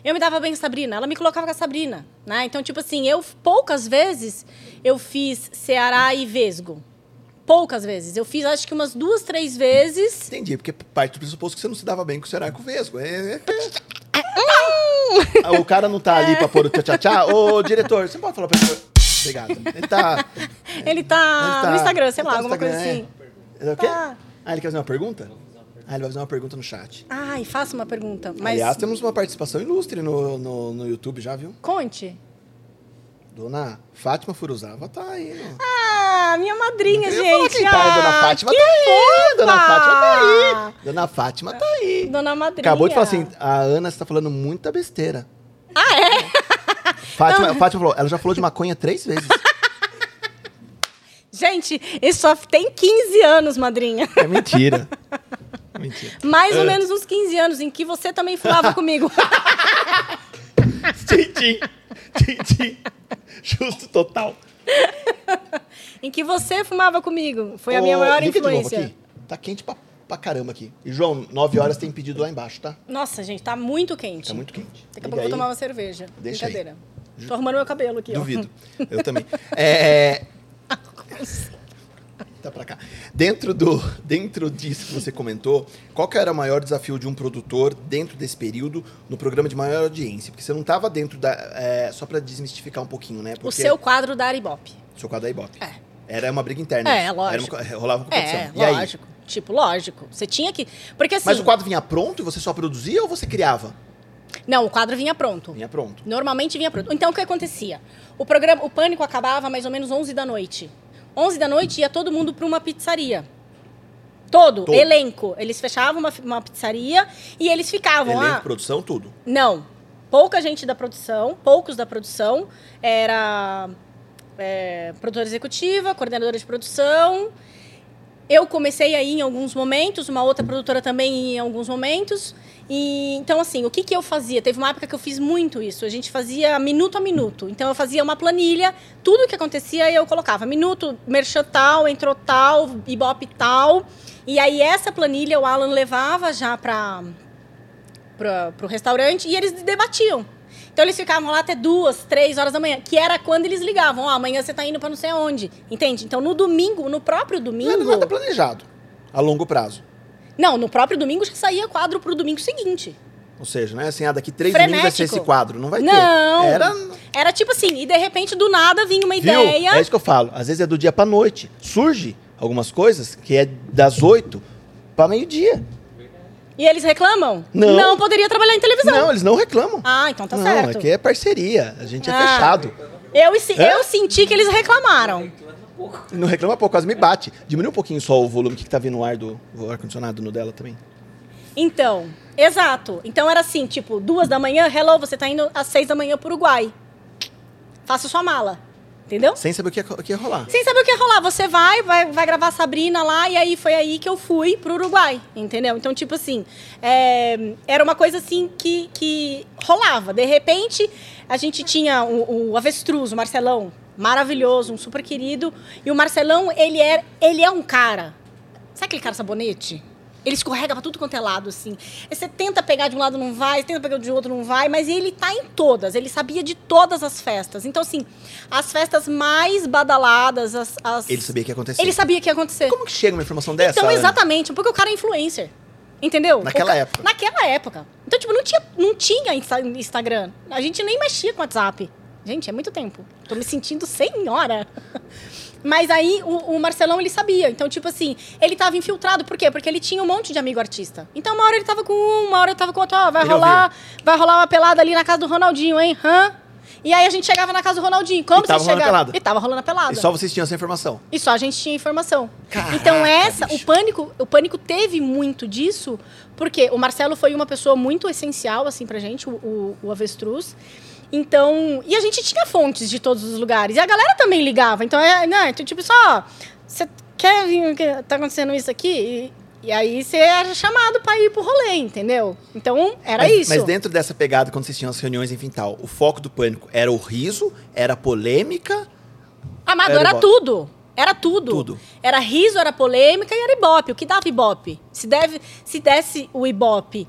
Eu me dava bem com a Sabrina, ela me colocava com a Sabrina, né? Então, tipo assim, eu poucas vezes eu fiz Ceará e Vesgo. Poucas vezes. Eu fiz, acho que umas duas, três vezes.
Entendi, porque parte do pressuposto que você não se dava bem com o Ceará e com o Vesgo. É, é- Ah, o cara não tá ali pra pôr o tchá-tchá-tchá. Ô, diretor, você pode falar pra ele? Obrigado. Ele tá...
Ele tá,
Ele tá-
no Instagram, sei lá,
tá no
alguma coisa
Instagram,
assim.
é. O quê?
Tá.
Ah, ele quer fazer uma pergunta? Ah, ele vai fazer uma pergunta no chat.
Ai, faça uma pergunta. Mas
Aliás, temos uma participação ilustre no, no, no YouTube já, viu?
conte.
Dona Fátima Furuzava tá aí, né?
Ah, Ah, minha madrinha,
ia falar
gente.
quem tá, a Dona
Ah,
Fátima tá aí. Dona! Fátima tá aí. Dona Fátima tá aí.
Dona madrinha.
Acabou de falar assim, a Ana está falando muita besteira.
Ah, é?
Fátima, Fátima falou, ela já falou de maconha três vezes.
Gente, isso só tem 15 anos, madrinha.
É mentira. É mentira.
Mais ou
É.
menos uns 15 anos em que você também fumava comigo.
Tchim, tchim. Tchim. Justo total.
em que você fumava comigo. Foi a minha
Ô,
maior
liga de novo
influência.
aqui. Tá quente pra, pra caramba aqui. E, João, nove horas tem pedido lá embaixo, tá?
Nossa, gente, tá muito quente.
Tá muito quente.
Daqui a pouco eu vou tomar uma cerveja.
Deixa aí.
Brincadeira. Tô arrumando meu cabelo aqui,
Duvido. Eu também. É... Tá pra cá. Dentro, do, dentro disso que você comentou, qual que era o maior desafio de um produtor dentro desse período no programa de maior audiência? Porque você não estava dentro da. é, só pra desmistificar um pouquinho, né? Porque
O seu quadro da Aribope.
seu quadro da Ibope.
É.
Era uma briga interna.
É, lógico.
Era uma, rolava uma competição.
É,
e aí?
lógico. Tipo, lógico. Você tinha que. Porque assim.
Mas o quadro vinha pronto e você só produzia ou você criava?
Não, o quadro vinha pronto.
Vinha pronto.
Normalmente vinha pronto. Então o que acontecia? O programa, o pânico acabava mais ou menos 11 da noite. 11 da noite ia todo mundo para uma pizzaria. Todo,
Todo.
elenco. Eles fechavam uma, uma pizzaria e eles ficavam
Elenco,
lá.
produção, tudo.
Não. Pouca gente da produção, poucos da produção. Era é, produtora executiva, coordenadora de produção. Eu comecei aí em alguns momentos, uma outra produtora também em alguns momentos. E então, assim, o que, que eu fazia? Teve uma época que eu fiz muito isso. A gente fazia minuto a minuto. Então, eu fazia uma planilha, tudo o que acontecia eu colocava. Minuto, merchan tal, entrou tal, ibope tal. E aí, essa planilha o Alan levava já para pro restaurante e eles debatiam. Então eles ficavam lá até duas, três horas da manhã, que era quando eles ligavam. Ó, amanhã você tá indo pra não sei aonde. Entende? Então no domingo, no próprio
Não
domingo.
era nada planejado. A longo prazo.
Não, no próprio domingo já saía quadro pro domingo seguinte.
Ou seja, não é assim, ah, daqui três domingos vai ser
Frenético.
esse quadro. Não vai
Não.
ter. Era.
Era tipo assim, e de repente do nada vinha uma
Viu?
ideia.
É isso que eu falo. Às vezes é do dia pra noite. Surge algumas coisas que é das oito pra meio-dia.
E eles reclamam?
Não.
poderia trabalhar em televisão.
Não, eles não reclamam.
Ah, então tá
não,
certo.
aqui é parceria. A gente é
Ah.
fechado.
Eu,
É?
eu senti que eles reclamaram.
Não reclama pouco, quase me bate. Diminui um pouquinho só o volume que tá vindo no ar do o ar-condicionado no dela também.
Então, exato. Então era assim, tipo, duas da manhã, hello, você tá indo às seis da manhã pro Uruguai. Faça sua mala. Entendeu?
Sem saber o que ia, o que ia rolar.
Sem saber o que ia rolar. Você vai, vai, vai gravar a Sabrina lá, e aí foi aí que eu fui pro Uruguai, entendeu? Então, tipo assim, é, era uma coisa assim que, que rolava. De repente, a gente tinha o, o Avestruz, o Marcelão, maravilhoso, um super querido. E o Marcelão, ele é, ele é um cara. Sabe aquele cara sabonete? Ele escorrega pra tudo quanto é lado, assim. Você tenta pegar de um lado, não vai, tenta pegar de outro, não vai, mas ele tá em todas. Ele sabia de todas as festas. Então, assim, as festas mais badaladas, as. as-
Ele sabia que ia acontecer.
Ele sabia que ia acontecer.
Como que chega uma informação dessa?
Então,
Ana?
exatamente, porque o cara é influencer. Entendeu?
Naquela
ca-
época.
Naquela época. Então, tipo, não tinha, não tinha Insta- Instagram. A gente nem mexia com WhatsApp. Gente, é muito tempo. Tô me sentindo senhora. Mas aí o, o Marcelão ele sabia. Então, tipo assim, ele tava infiltrado. Por quê? Porque ele tinha um monte de amigo artista. Então, uma hora ele tava com um, uma hora ele tava com outro. Ó, vai
Ele
rolar, vai rolar uma pelada ali na casa do Ronaldinho, hein? Hã? E aí a gente chegava na casa do Ronaldinho. Como
E tava
você
rolando
chegava?
pelada.
E tava rolando a pelada.
E só vocês tinham essa informação.
E só a gente tinha informação.
Caraca,
então essa,
bicho.
o pânico, o pânico teve muito disso, porque o Marcelo foi uma pessoa muito essencial assim pra gente, o, o, o avestruz. Então, e a gente tinha fontes de todos os lugares. E a galera também ligava. Então, é, né, então, tipo, só, você quer vir, tá acontecendo isso aqui? E, e aí você era chamado pra ir pro rolê, entendeu? Então, era
mas,
isso.
Mas dentro dessa pegada, quando vocês tinham as reuniões, enfim, tal, o foco do pânico era o riso, era a polêmica.
Amado,
Era
era, tudo. Era tudo.
Tudo.
Era riso, era polêmica e era ibope. O que dava ibope? Se, deve, se desse o ibope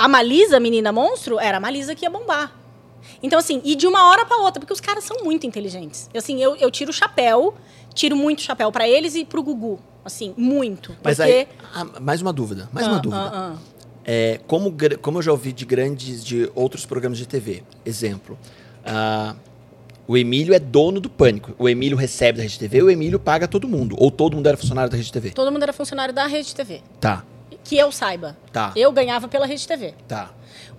a Malisa, menina monstro, era a Malisa que ia bombar. Então, assim, e de uma hora pra outra, porque os caras são muito inteligentes. Assim, eu, eu tiro o chapéu, tiro muito chapéu pra eles e pro Gugu. Assim, muito.
Mas
porque...
aí, ah, mais uma dúvida, mais uma
Ah,
dúvida.
ah, ah.
É, como, como eu já ouvi de grandes, de outros programas de TV, exemplo, ah, o Emílio é dono do Pânico. O Emílio recebe da Rede TV, o Emílio paga todo mundo. Ou todo mundo era funcionário da Rede TV.
Todo mundo era funcionário da Rede TV.
Tá,
Que eu saiba.
Tá.
Eu ganhava pela Rede TV.
tá.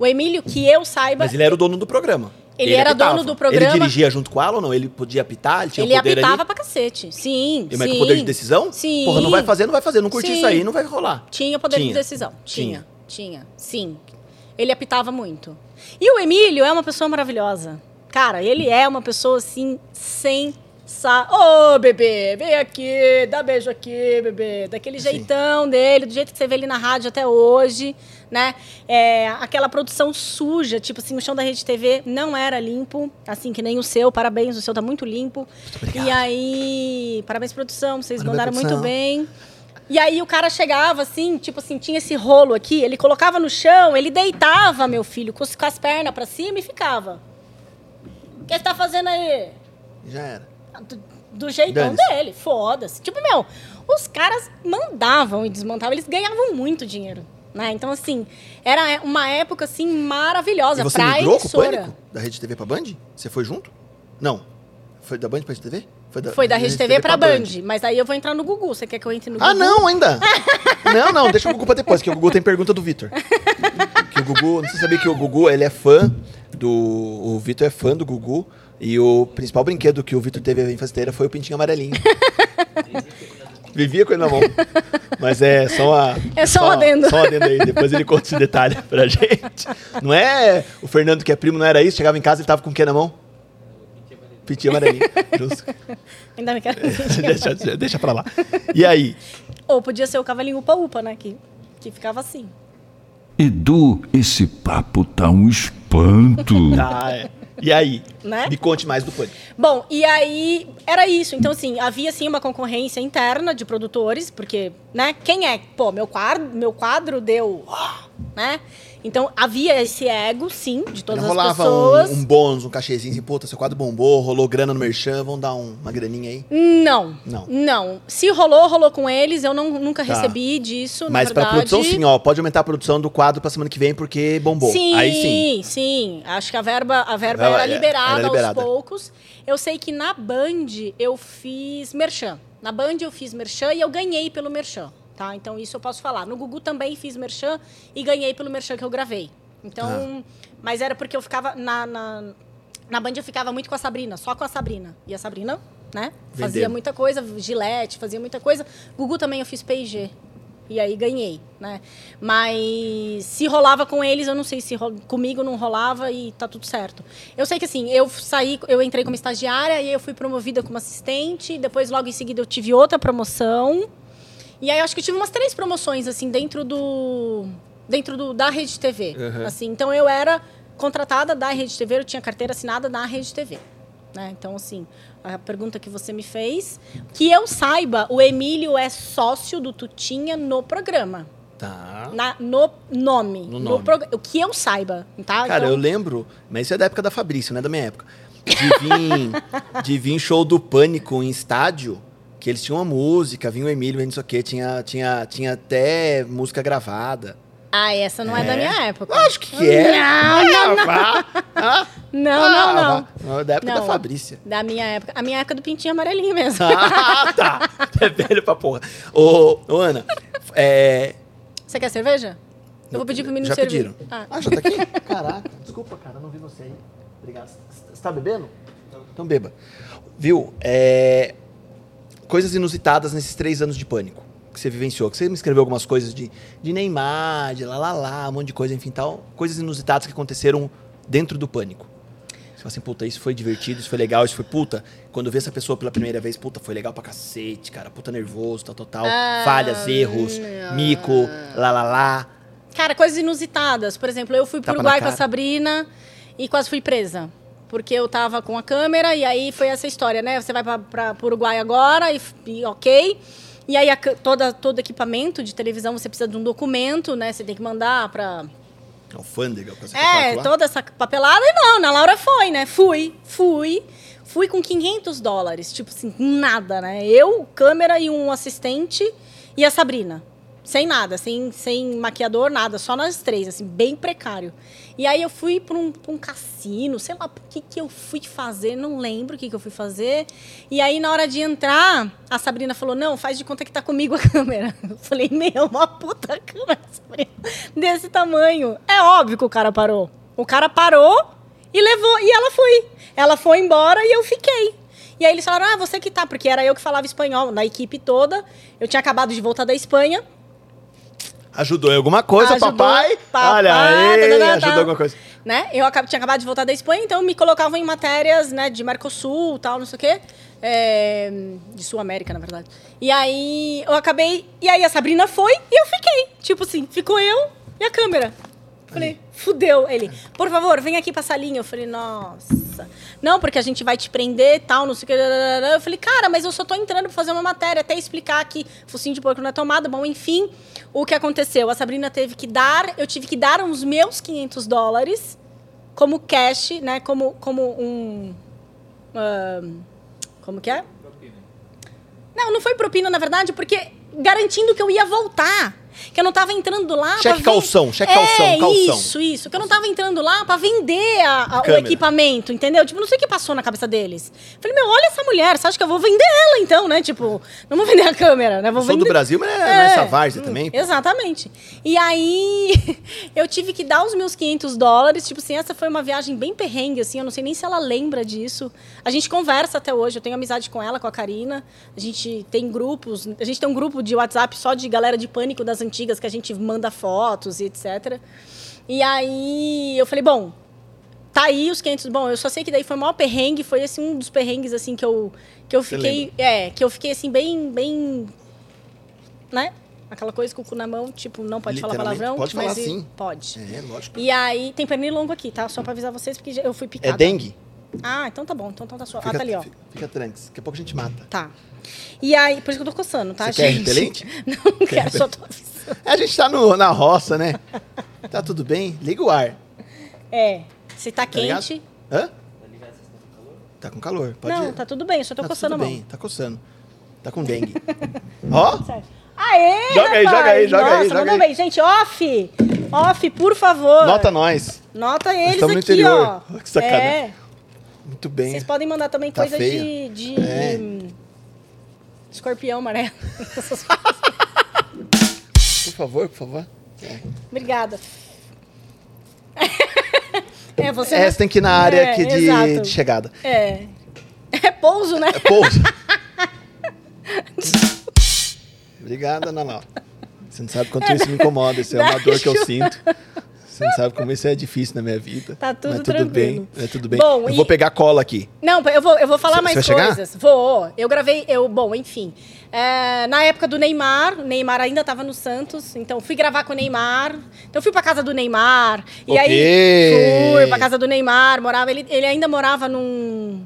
O Emílio, que eu saiba,
Mas ele era o dono do programa.
Ele, era
apitava.
dono do programa.
Ele dirigia junto com ela ou não? Ele podia apitar? Ele tinha
Ele
poder
apitava
ali?
pra cacete. Sim,
E mas
sim.
com poder de decisão?
Sim.
Porra, não vai fazer, não vai fazer. Não curti
Sim.
isso aí, não vai rolar.
Tinha poder
Tinha.
de decisão. Tinha, tinha. Sim. Ele apitava muito. E o Emílio é uma pessoa maravilhosa. Cara, ele é uma pessoa assim, sem Ô, bebê, vem aqui, dá beijo aqui, bebê. Daquele
Sim.
jeitão dele, do jeito que você vê ele na rádio até hoje, né? É, aquela produção suja, tipo assim, o chão da Rede TV não era limpo, assim que nem o seu. Parabéns, o seu tá muito limpo.
obrigado.
E aí, parabéns, produção, vocês
Parabéns,
mandaram muito
produção.
bem. E aí o cara chegava assim, tipo assim, tinha esse rolo aqui, ele colocava no chão, ele deitava, meu filho, com as com as pernas pra cima e ficava. O que você tá fazendo aí?
Já era.
Do, do jeitão dele, foda-se. Tipo, meu, os caras mandavam e desmontavam, eles ganhavam muito dinheiro. Né? Então, assim, era uma época assim maravilhosa
E você
pra
migrou com o
emissora.
Pânico? Da Rede TV pra Band? Você foi junto? Não. Foi da Band pra Rede TV?
Foi da Rede TV pra Band, mas aí eu vou entrar no Gugu. Você quer que eu entre no Gugu?
Ah, não, ainda! não, não, deixa o Gugu pra depois, que o Gugu tem pergunta do Vitor. que o Gugu, não sei se sabia que o Gugu, ele é fã do... O Vitor é fã do Gugu, e o principal brinquedo que o Vitor teve a infância inteira foi o pintinho amarelinho. Vivia com ele na mão. Mas é só uma...
É só um adendo.
Só um adendo aí, depois ele conta esse detalhe pra gente. Não é o Fernando que é primo, não era isso? Chegava em casa e tava com o que na mão? Pintinho amarelinho. Justo.
Ainda me quero.
deixa, deixa pra lá. E aí?
Ou podia ser o cavalinho upa-upa, né? Que, que ficava assim.
Edu, esse papo tá um espanto.
Tá, é. E aí?
Né?
Me conte mais do Pânico.
Bom, e aí era isso. Então, assim, havia assim uma concorrência interna de produtores, porque, né, quem é? Pô, meu quadro, meu quadro deu. né? Então havia esse ego, sim, de todas as
rolava
pessoas.
um, um bônus, um cachezinho assim, puta, seu quadro bombou, rolou grana no merchan, vamos dar um- uma graninha aí.
Não.
Não.
Não. Se rolou, rolou com eles. Eu não, nunca
Tá.
recebi disso,
Mas
na
pra
verdade.
produção, sim, ó, pode aumentar a produção do quadro pra semana que vem porque bombou.
Sim,
Aí sim.
sim. Acho que a verba, a verba era
é,
liberada
era liberada.
aos poucos. Eu sei que na Band eu fiz merchan. Na Band eu fiz merchan e eu ganhei pelo merchan, tá? Então isso eu posso falar. No Gugu também fiz merchan e ganhei pelo merchan que eu gravei. Então, mas era porque eu ficava na, na na Band eu ficava muito com a Sabrina, só com a Sabrina. E a Sabrina, né? Fazia
Vendeu.
muita coisa, Gillette, fazia muita coisa. Gugu também eu fiz P&G. E aí ganhei, né? Mas se rolava com eles, eu não sei se ro- comigo não rolava e tá tudo certo. Eu sei que assim, eu saí, eu entrei como estagiária e eu fui promovida como assistente, depois logo em seguida eu tive outra promoção. E aí eu acho que tive umas três promoções assim dentro do dentro do, da Rede TV,
Uhum.
assim. Então eu era contratada da Rede TV, eu tinha carteira assinada na Rede TV. Né? Então, assim, a pergunta que você me fez, que eu saiba, o Emílio é sócio do Tutinha no programa.
Tá.
Na- no nome.
No
no
nome.
prog- o que eu saiba, tá?
Cara,
Então,
eu lembro, mas isso é da época da Fabrício, não é da minha época. De vir, de vir show do Pânico em estádio, que eles tinham uma música, vinha o Emílio, não sei o quê, tinha, tinha, tinha até música gravada.
Ah, essa não é, da minha época.
Acho que é.
Não, não, não.
Ah, ah,
Não,
ah,
não, não.
vá. Da época da
Não.
Fabrícia.
Da minha época. A minha época do pintinho amarelinho mesmo.
Ah, tá. É velho pra porra. Ô, ô Ana, é...
Você quer cerveja? Eu vou pedir pro menino
Já
servir.
pediram.
Ah.
Ah, já tá aqui? Caraca, desculpa, cara, não vi você aí. Obrigado. Você tá bebendo? Então beba. Viu? É... Coisas inusitadas nesses três anos de pânico que você vivenciou. Que você me escreveu algumas coisas de, de Neymar, de lá, lá, lá, um monte de coisa, enfim, tal. Coisas inusitadas que aconteceram dentro do pânico. Você fala assim, puta, isso foi divertido, isso foi legal, isso foi puta. Quando eu vi essa pessoa pela primeira vez, puta, foi legal pra cacete, cara. Puta nervoso, tal, tal, tal.
Ah,
Falhas, erros, mico, lá, lá, lá.
Cara, coisas inusitadas. Por exemplo, eu fui pro
Tapa
Uruguai com a. Sabrina e quase fui presa. Porque eu tava com a câmera e aí foi essa história, né? Você vai pra, pro Uruguai agora e, e ok. E aí a toda, todo equipamento de televisão você precisa de um documento, né? Você tem que mandar pra,
Alfândega, coisa
É,
lá.
toda essa papelada. E não, na Laura foi, né? Fui, fui. Fui com 500 dólares. Tipo assim, nada, né? Eu, câmera e um assistente e a Sabrina. Sem nada, sem, sem maquiador, nada. Só nós três, assim, bem precário. E aí eu fui para um, pra um cassino, sei lá o que, que eu fui fazer, não lembro o que, que eu fui fazer. E aí, na hora de entrar, a Sabrina falou: Não, faz de conta que tá comigo a câmera. Eu falei: Meu, uma puta câmera, Sabrina, desse tamanho. É óbvio que o cara parou. O cara parou E levou, e ela foi. Ela foi embora e eu fiquei. E aí eles falaram, ah, você que tá, porque era eu que falava espanhol na equipe toda. Eu tinha acabado de voltar da Espanha.
Ajudou em alguma coisa,
Ajudou,
papai?
papai,
Olha aí,
tá, tá, tá,
ajudou alguma coisa.
né? Eu acab- tinha acabado de voltar da Espanha, então me colocavam em matérias, né, de Mercosul, tal, não sei o quê. É, de Sul América, na verdade. E aí eu acabei. E aí a Sabrina foi e eu fiquei. Tipo assim, ficou eu e a câmera. Falei, fudeu. Ele, por favor, vem aqui pra salinha. Eu falei, nossa. Não, porque a gente vai te prender tal, não sei o que. Eu falei, cara, mas eu só tô entrando pra fazer uma matéria, até explicar que focinho de porco não é tomada. Bom, enfim, o que aconteceu? A Sabrina teve que dar, eu tive que dar uns meus 500 dólares como cash, né? Como, como um. ahn, como que é? Não, não foi propina, na verdade, porque garantindo que eu ia voltar. Que eu não tava entrando lá.
Cheque calção, cheque
é,
calção, calção.
Isso, isso. Que eu não tava entrando lá pra vender a- a- o equipamento, entendeu? Tipo, não sei o que passou na cabeça deles. Falei, meu, olha essa mulher, você acha que eu vou vender ela então, né? Tipo, não vou vender a câmera, né? Vou
Eu sou
vender...
do Brasil, mas é, é essa várzea também. pô.
Exatamente. E aí, eu tive que dar os meus 500 dólares. Tipo assim, essa foi uma viagem bem perrengue, assim. Eu não sei nem se ela lembra disso. A gente conversa até hoje. Eu tenho amizade com ela, com a Karina. A gente tem grupos. A gente tem um grupo de WhatsApp só de galera de pânico das antigas que a gente manda fotos e etc. E aí, eu falei, bom, tá aí os 500. Bom, eu só sei que daí foi o maior perrengue. Foi, assim, um dos perrengues, assim, que eu, que eu fiquei... É, que eu fiquei, assim, bem... bem né? Aquela coisa com o cu na mão, tipo, não pode falar palavrão.
pode
mas
falar sim.
Pode.
É, lógico.
E aí, tem pernilongo aqui, tá? Só pra avisar vocês, porque eu fui picada.
É dengue?
Ah, então tá bom. Então tá sua.
Fica,
ah, tá ali, ó.
Fica, fica tranks. Daqui a pouco a gente mata.
Tá. E aí, por isso que eu tô coçando, tá,
Você quer
gente?
repelente?
Não, não quero, só tô avisando.
É, a gente tá no, na roça, né? Tá tudo bem? Liga o ar.
É, se tá
Tá ligado?
quente...
Hã? Tá com calor. Pode
não,
ir.
tá tudo bem, eu só tô
Tá
coçando
tudo
a mão.
bem, tá coçando. Tá com dengue. Ó,
Certo. Aê,
Joga aí, joga aí, joga
Nossa,
aí, joga
mandou
aí.
bem. Gente, off! Off, por favor.
nota nós.
Nota eles
estamos no
aqui, ó.
Que sacanagem.
É,
Muito bem.
vocês podem mandar também
Tá
coisa de... de
É.
Escorpião amarelo.
Por favor, por favor.
Obrigada. É, você.
É, você tem que ir na área
É,
aqui de, de chegada.
É. É pouso, né?
É pouso. Obrigada, Ana Laura. Você não sabe quanto isso me incomoda. Isso é uma dor que eu- sinto. Você não sabe como isso é difícil na minha vida.
Tá tudo
Mas tudo
tranquilo.
bem. É tudo bem.
Bom,
eu
e-
vou pegar cola aqui.
Não, eu vou, eu vou falar
Você-
mais
você vai chegar?
coisas. Vou. Eu gravei, eu, bom, enfim. É, na época do Neymar, o Neymar ainda estava no Santos, então fui gravar com o Neymar. Então fui pra casa do Neymar. E
Ok.
aí fui pra casa do Neymar, morava, ele, ele ainda morava num,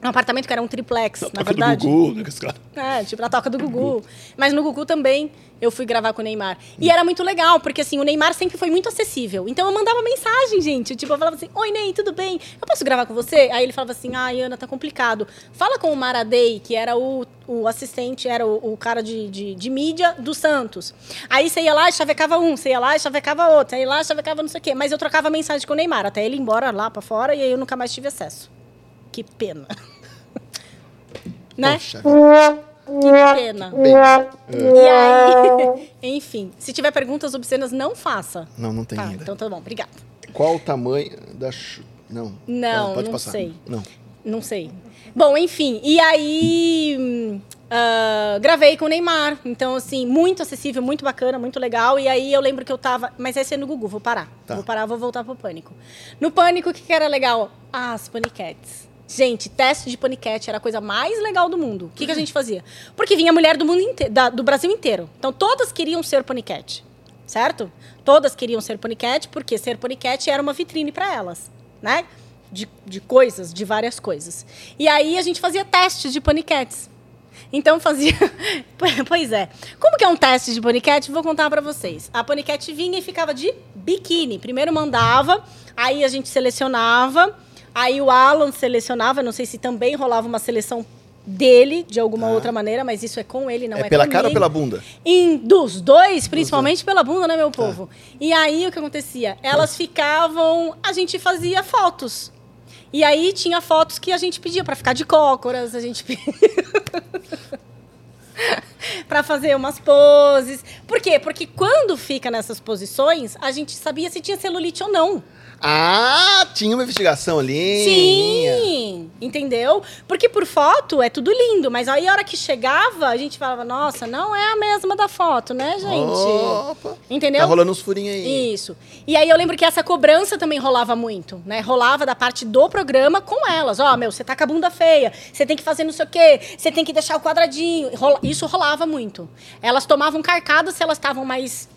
num apartamento que era um triplex, na
Toca
verdade.
do Gugu, né, cara.
É, tipo na toca do Gugu. Mas no Gugu também eu fui gravar com o Neymar. E era muito legal, porque assim, o Neymar sempre foi muito acessível. Então eu mandava mensagem, gente. Tipo, eu falava assim: Oi, Ney, tudo bem? Eu posso gravar com você? Aí ele falava assim: Ai, Ana, tá complicado. Fala com o Maradei, que era o, o assistente, era o, o cara de, de, de mídia do Santos. Aí você ia lá e chavecava um, você ia lá e chavecava outro, aí lá e chavecava não sei o quê. Mas eu trocava mensagem com o Neymar, até ele ir embora lá pra fora, e aí eu nunca mais tive acesso. Que pena. né?
Poxa.
Que pena.
Bem,
E aí, enfim, se tiver perguntas obscenas, não faça.
não, não tem
Tá,
ainda.
então tá bom, obrigada.
Qual o tamanho da... chu- Não.
Não,
pode
não
passar.
sei.
Não.
Não sei. Bom, enfim, e aí ah, gravei com o Neymar. Então, assim, muito acessível, muito bacana, muito legal. E aí eu lembro que eu tava. Mas esse é no Gugu, vou parar.
Tá.
Vou parar, vou voltar pro pânico. No pânico, o que, que era legal? Ah, as paniquetes. Gente, teste de paniquete era a coisa mais legal do mundo. O que, que a gente fazia? Porque vinha mulher do mundo inte- da- do Brasil inteiro. Então todas queriam ser paniquete. Certo? Todas queriam ser paniquete, porque ser paniquete era uma vitrine para elas, né? De, de coisas, de várias coisas. E aí a gente fazia testes de paniquetes. Então fazia. pois é. Como que é um teste de paniquete? Vou contar para vocês. A paniquete vinha e ficava de biquíni. Primeiro mandava, aí a gente selecionava, aí o Alan selecionava. Não sei se também rolava uma seleção dele de alguma
Tá.
outra maneira, mas isso é com ele, não é,
é pela cara ou pela bunda?
Em, dos dois, principalmente pela bunda, né, meu povo? E aí o que acontecia? Elas ficavam. A gente fazia fotos. E aí tinha fotos que a gente pedia pra ficar de cócoras, a gente pedia. pra fazer umas poses. Por quê? Porque quando fica nessas posições, a gente sabia se tinha celulite ou não.
Ah, tinha uma investigação ali.
Sim, entendeu? Porque por foto é tudo lindo, mas aí a hora que chegava, a gente falava, nossa, não é a mesma da foto, né, gente?
Opa.
Entendeu?
Tá rolando uns furinhos aí.
Isso. E aí eu lembro que essa cobrança também rolava muito, né? Rolava da parte do programa com elas. Ó, meu, você tá com a bunda feia, você tem que fazer não sei o quê, você tem que deixar o quadradinho. Isso rolava muito. Elas tomavam carcadas se elas estavam mais.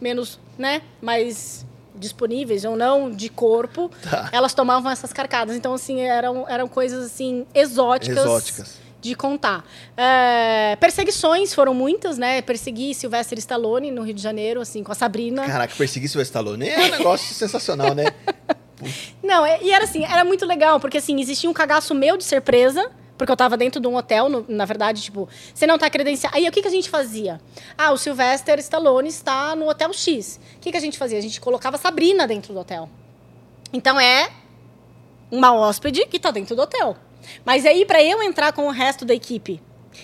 menos, né? Mais disponíveis ou não de corpo,
Tá.
elas tomavam essas carcadas. Então, assim, eram, eram coisas assim exóticas
Exóticas.
de contar. É, perseguições foram muitas, né? Persegui Sylvester Stallone no Rio de Janeiro, assim, com a Sabrina.
Caraca, perseguir seu Stallone é um negócio sensacional, né?
Não, é- e era assim, era muito legal, porque assim, existia um cagaço meu de ser presa, porque eu tava dentro de um hotel, no- na verdade, tipo, você não tá credenciado. Aí o que, que a gente fazia? Ah, o Sylvester Stallone está no hotel X. O que, que a gente fazia? A gente colocava Sabrina dentro do hotel. Então é uma hóspede que tá dentro do hotel. Mas aí, pra eu entrar com o resto da equipe.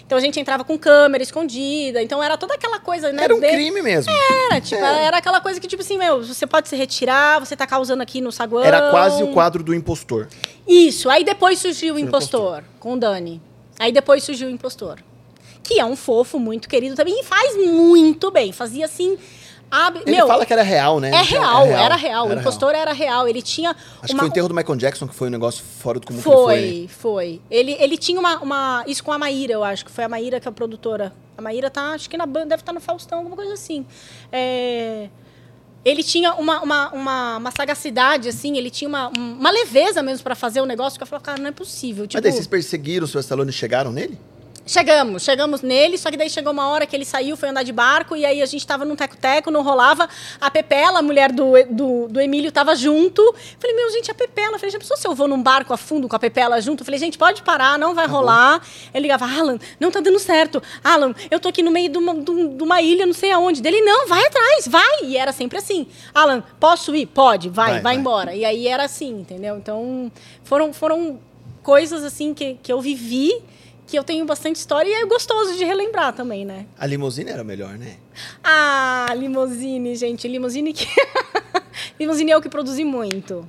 Então a gente entrava com câmera escondida, então era toda aquela coisa, né?
Era um
de-
crime mesmo.
Era, tipo, era aquela coisa que, tipo assim, meu, você pode se retirar, você tá causando aqui no saguão.
Era quase o quadro do impostor.
Isso, aí depois surgiu o
Surgiu o
impostor, com o Dani. Aí depois surgiu o impostor. Que é um fofo muito querido também e faz muito bem. Fazia assim.
Ele
Meu,
fala que era real, né?
é real, era real.
Era
O impostor era real. Ele tinha.
Acho que
uma-
foi o enterro do Michael Jackson que foi um negócio fora do comum que
Foi,
foi.
foi. Ele, ele tinha uma, uma. Isso com a Maíra, eu acho que foi a Maíra que é a produtora. A Maíra tá, acho que na banda, deve estar no Faustão, alguma coisa assim. É, Ele tinha uma, uma, uma, uma sagacidade, assim, ele tinha uma, uma leveza mesmo pra fazer o negócio, que eu falava, cara, não é possível. Tipo,
Mas daí vocês perseguiram o seu Stallone e chegaram nele?
Chegamos, chegamos nele, só que daí chegou uma hora que ele saiu, foi andar de barco, e aí a gente tava num teco-teco, não rolava. A Pepela, a mulher do, do, do Emílio, tava junto. Falei, meu, gente, a Pepela. Falei, já pensou se eu vou num barco a fundo com a Pepela junto? Falei, gente, pode parar, não vai rolar. Ele ligava, Alan, não tá dando certo. Alan, eu tô aqui no meio de uma, de um- uma ilha, não sei aonde. Dele, não, vai atrás, vai. E era sempre assim. Alan, posso ir? Pode, vai,
Vai,
vai,
vai.
embora. E aí era assim, entendeu? Então, foram, foram coisas assim que, que eu vivi que eu tenho bastante história e é gostoso de relembrar também, né?
A limusine era melhor, né?
Ah, limousine, gente, limousine que limousine é o que produzi muito.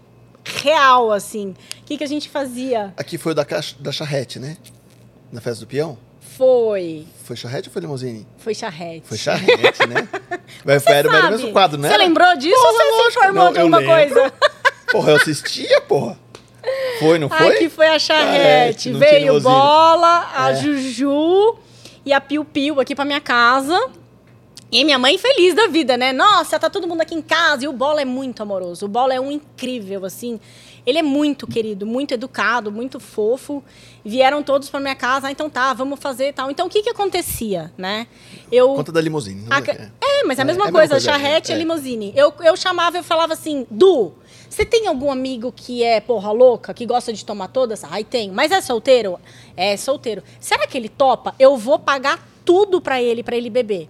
Real, assim. O que, que a gente fazia?
Aqui foi o da, caixa- da charrete, né? Na festa do peão?
Foi.
Foi charrete ou foi limusine?
Foi charrete.
Foi charrete, né? Mas
Você
era, era o mesmo quadro, né?
Você lembrou disso ou você se informou
Não,
de alguma
lembro.
coisa?
Porra, eu assistia, porra. Foi, não foi?
Aqui foi a charrete.
Não tinha
Veio bola, a
É.
Juju e a Piu Piu aqui pra minha casa. E minha mãe feliz da vida, né? Nossa, tá todo mundo aqui em casa. E o Bola é muito amoroso. O Bola é um incrível, assim. Ele é muito querido, muito educado, muito fofo. Vieram todos pra minha casa. Ah, então tá, vamos fazer tal. Então, o que que acontecia, né? Eu...
Conta da limusine.
A
é?
ca- É, mas é a mesma
é a mesma
coisa,
coisa,
charrete
é.
e limusine. Eu, eu chamava, eu falava assim, Du, você tem algum amigo que é porra louca, que gosta de tomar todas? Ai, tem. Mas é solteiro? É solteiro. Será que ele topa? Eu vou pagar tudo pra ele, pra ele beber.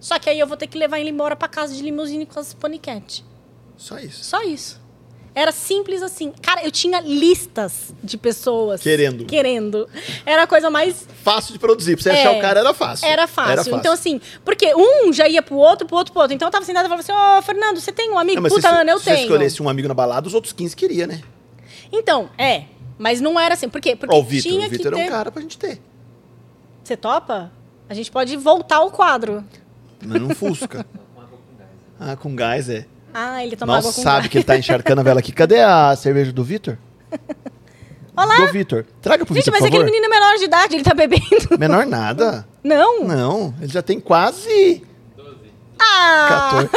Só que aí eu vou ter que levar ele embora pra casa de limusine com as paniquete.
Só isso.
Só isso. Era simples assim. Cara, eu tinha listas de pessoas.
Querendo.
Querendo. Era a coisa mais
Fácil de produzir. Pra você
É,
achar o cara era fácil.
era fácil. Então, assim, porque um já ia pro outro, pro outro, pro outro. Então eu tava sentada e falava assim: Ô, Fernando, você tem um amigo?
Não,
Puta,
se,
Ana, eu
se você
tenho.
escolhesse um amigo na balada, os outros 15 queria, né?
Então, é. Mas não era assim. Por quê? Porque
Ó, o Vitor.
tinha
O
que
Vitor é
ter.
um cara pra gente ter.
Você topa? A gente pode voltar ao quadro.
Mas não fusca. ah, com gás, é.
Ah, ele toma água com
sabe
gás.
que ele tá encharcando a vela aqui. Cadê a cerveja do Vitor?
Olá!
Do Vitor. Traga pro
Gente,
Vitor,
mas
por
aquele
favor.
menino é menor de idade, ele tá bebendo.
Menor nada.
Não?
Não, ele já tem quase
Ah!
14.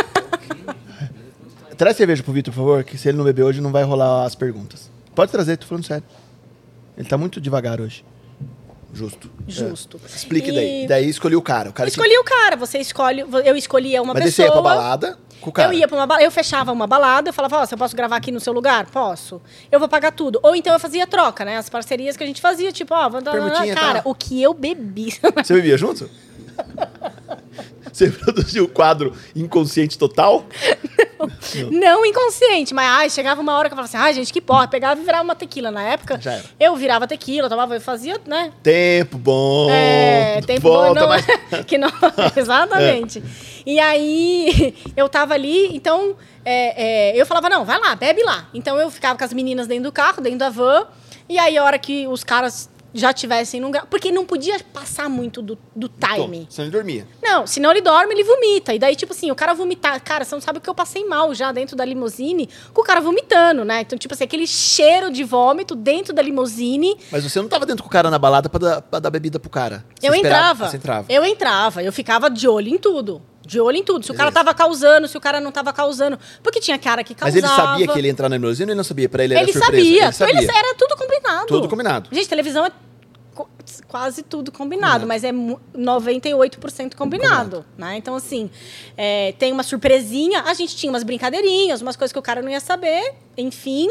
Traz cerveja pro Vitor, por favor, que se ele não beber hoje não vai rolar as perguntas. Pode trazer, tô falando sério. Ele tá muito devagar hoje. Justo.
Justo.
É. Explique
E-
daí. Daí escolhi o cara. O cara
Escolhi o cara, você escolhe. Eu escolhia uma
Mas
pessoa.
descer pra balada com o cara.
Eu ia pra uma balada, eu fechava uma balada, eu falava, ó, você posso gravar aqui no seu lugar? Posso. Eu vou pagar tudo. Ou então eu fazia troca, né? As parcerias que a gente fazia, tipo, ó, vou dar.
Permutinha,
Cara,
tá.
o que eu bebi.
Você bebia junto? Você produziu o quadro inconsciente total?
Não inconsciente, mas ai, chegava uma hora que eu falava assim, ai, gente, que porra, pegava e virava uma tequila. Na época,
Já era.
eu virava tequila, tomava, eu fazia, né?
Tempo bom.
É, tempo bom, não,
mas-
que não, exatamente. E aí, eu tava ali, então, é, é, eu falava, não, vai lá, bebe lá. Então, eu ficava com as meninas dentro do carro, dentro da van, e aí, a hora que os caras já tivessem num grau, porque não podia passar muito do, do time.
Você não dormia.
Não, senão ele dorme, ele vomita. E daí, tipo assim, o cara vomitar. Cara, você não sabe o que eu passei mal já dentro da limusine com o cara vomitando, né? Então, tipo assim, aquele cheiro de vômito dentro da limusine.
Mas você não tava dentro com o cara na balada pra dar, pra dar bebida pro cara. Você
eu
esperava-
entrava.
Você entrava.
Eu entrava. Eu ficava de olho em tudo. De olho em tudo. Se o cara
Beleza.
tava causando, se o cara não tava causando. Porque tinha cara que
Mas
causava.
ele sabia que ele ia entrar na limusine ou ele não sabia? Pra ele era
Ele
surpresa?
sabia.
Ele sabia.
Ele- era tudo combinado.
Tudo combinado.
Gente, televisão é quase tudo combinado,
Combinado.
mas é mu- 98% combinado, né? Então, assim, é, tem uma surpresinha. A gente tinha umas brincadeirinhas, umas coisas que o cara não ia saber, enfim.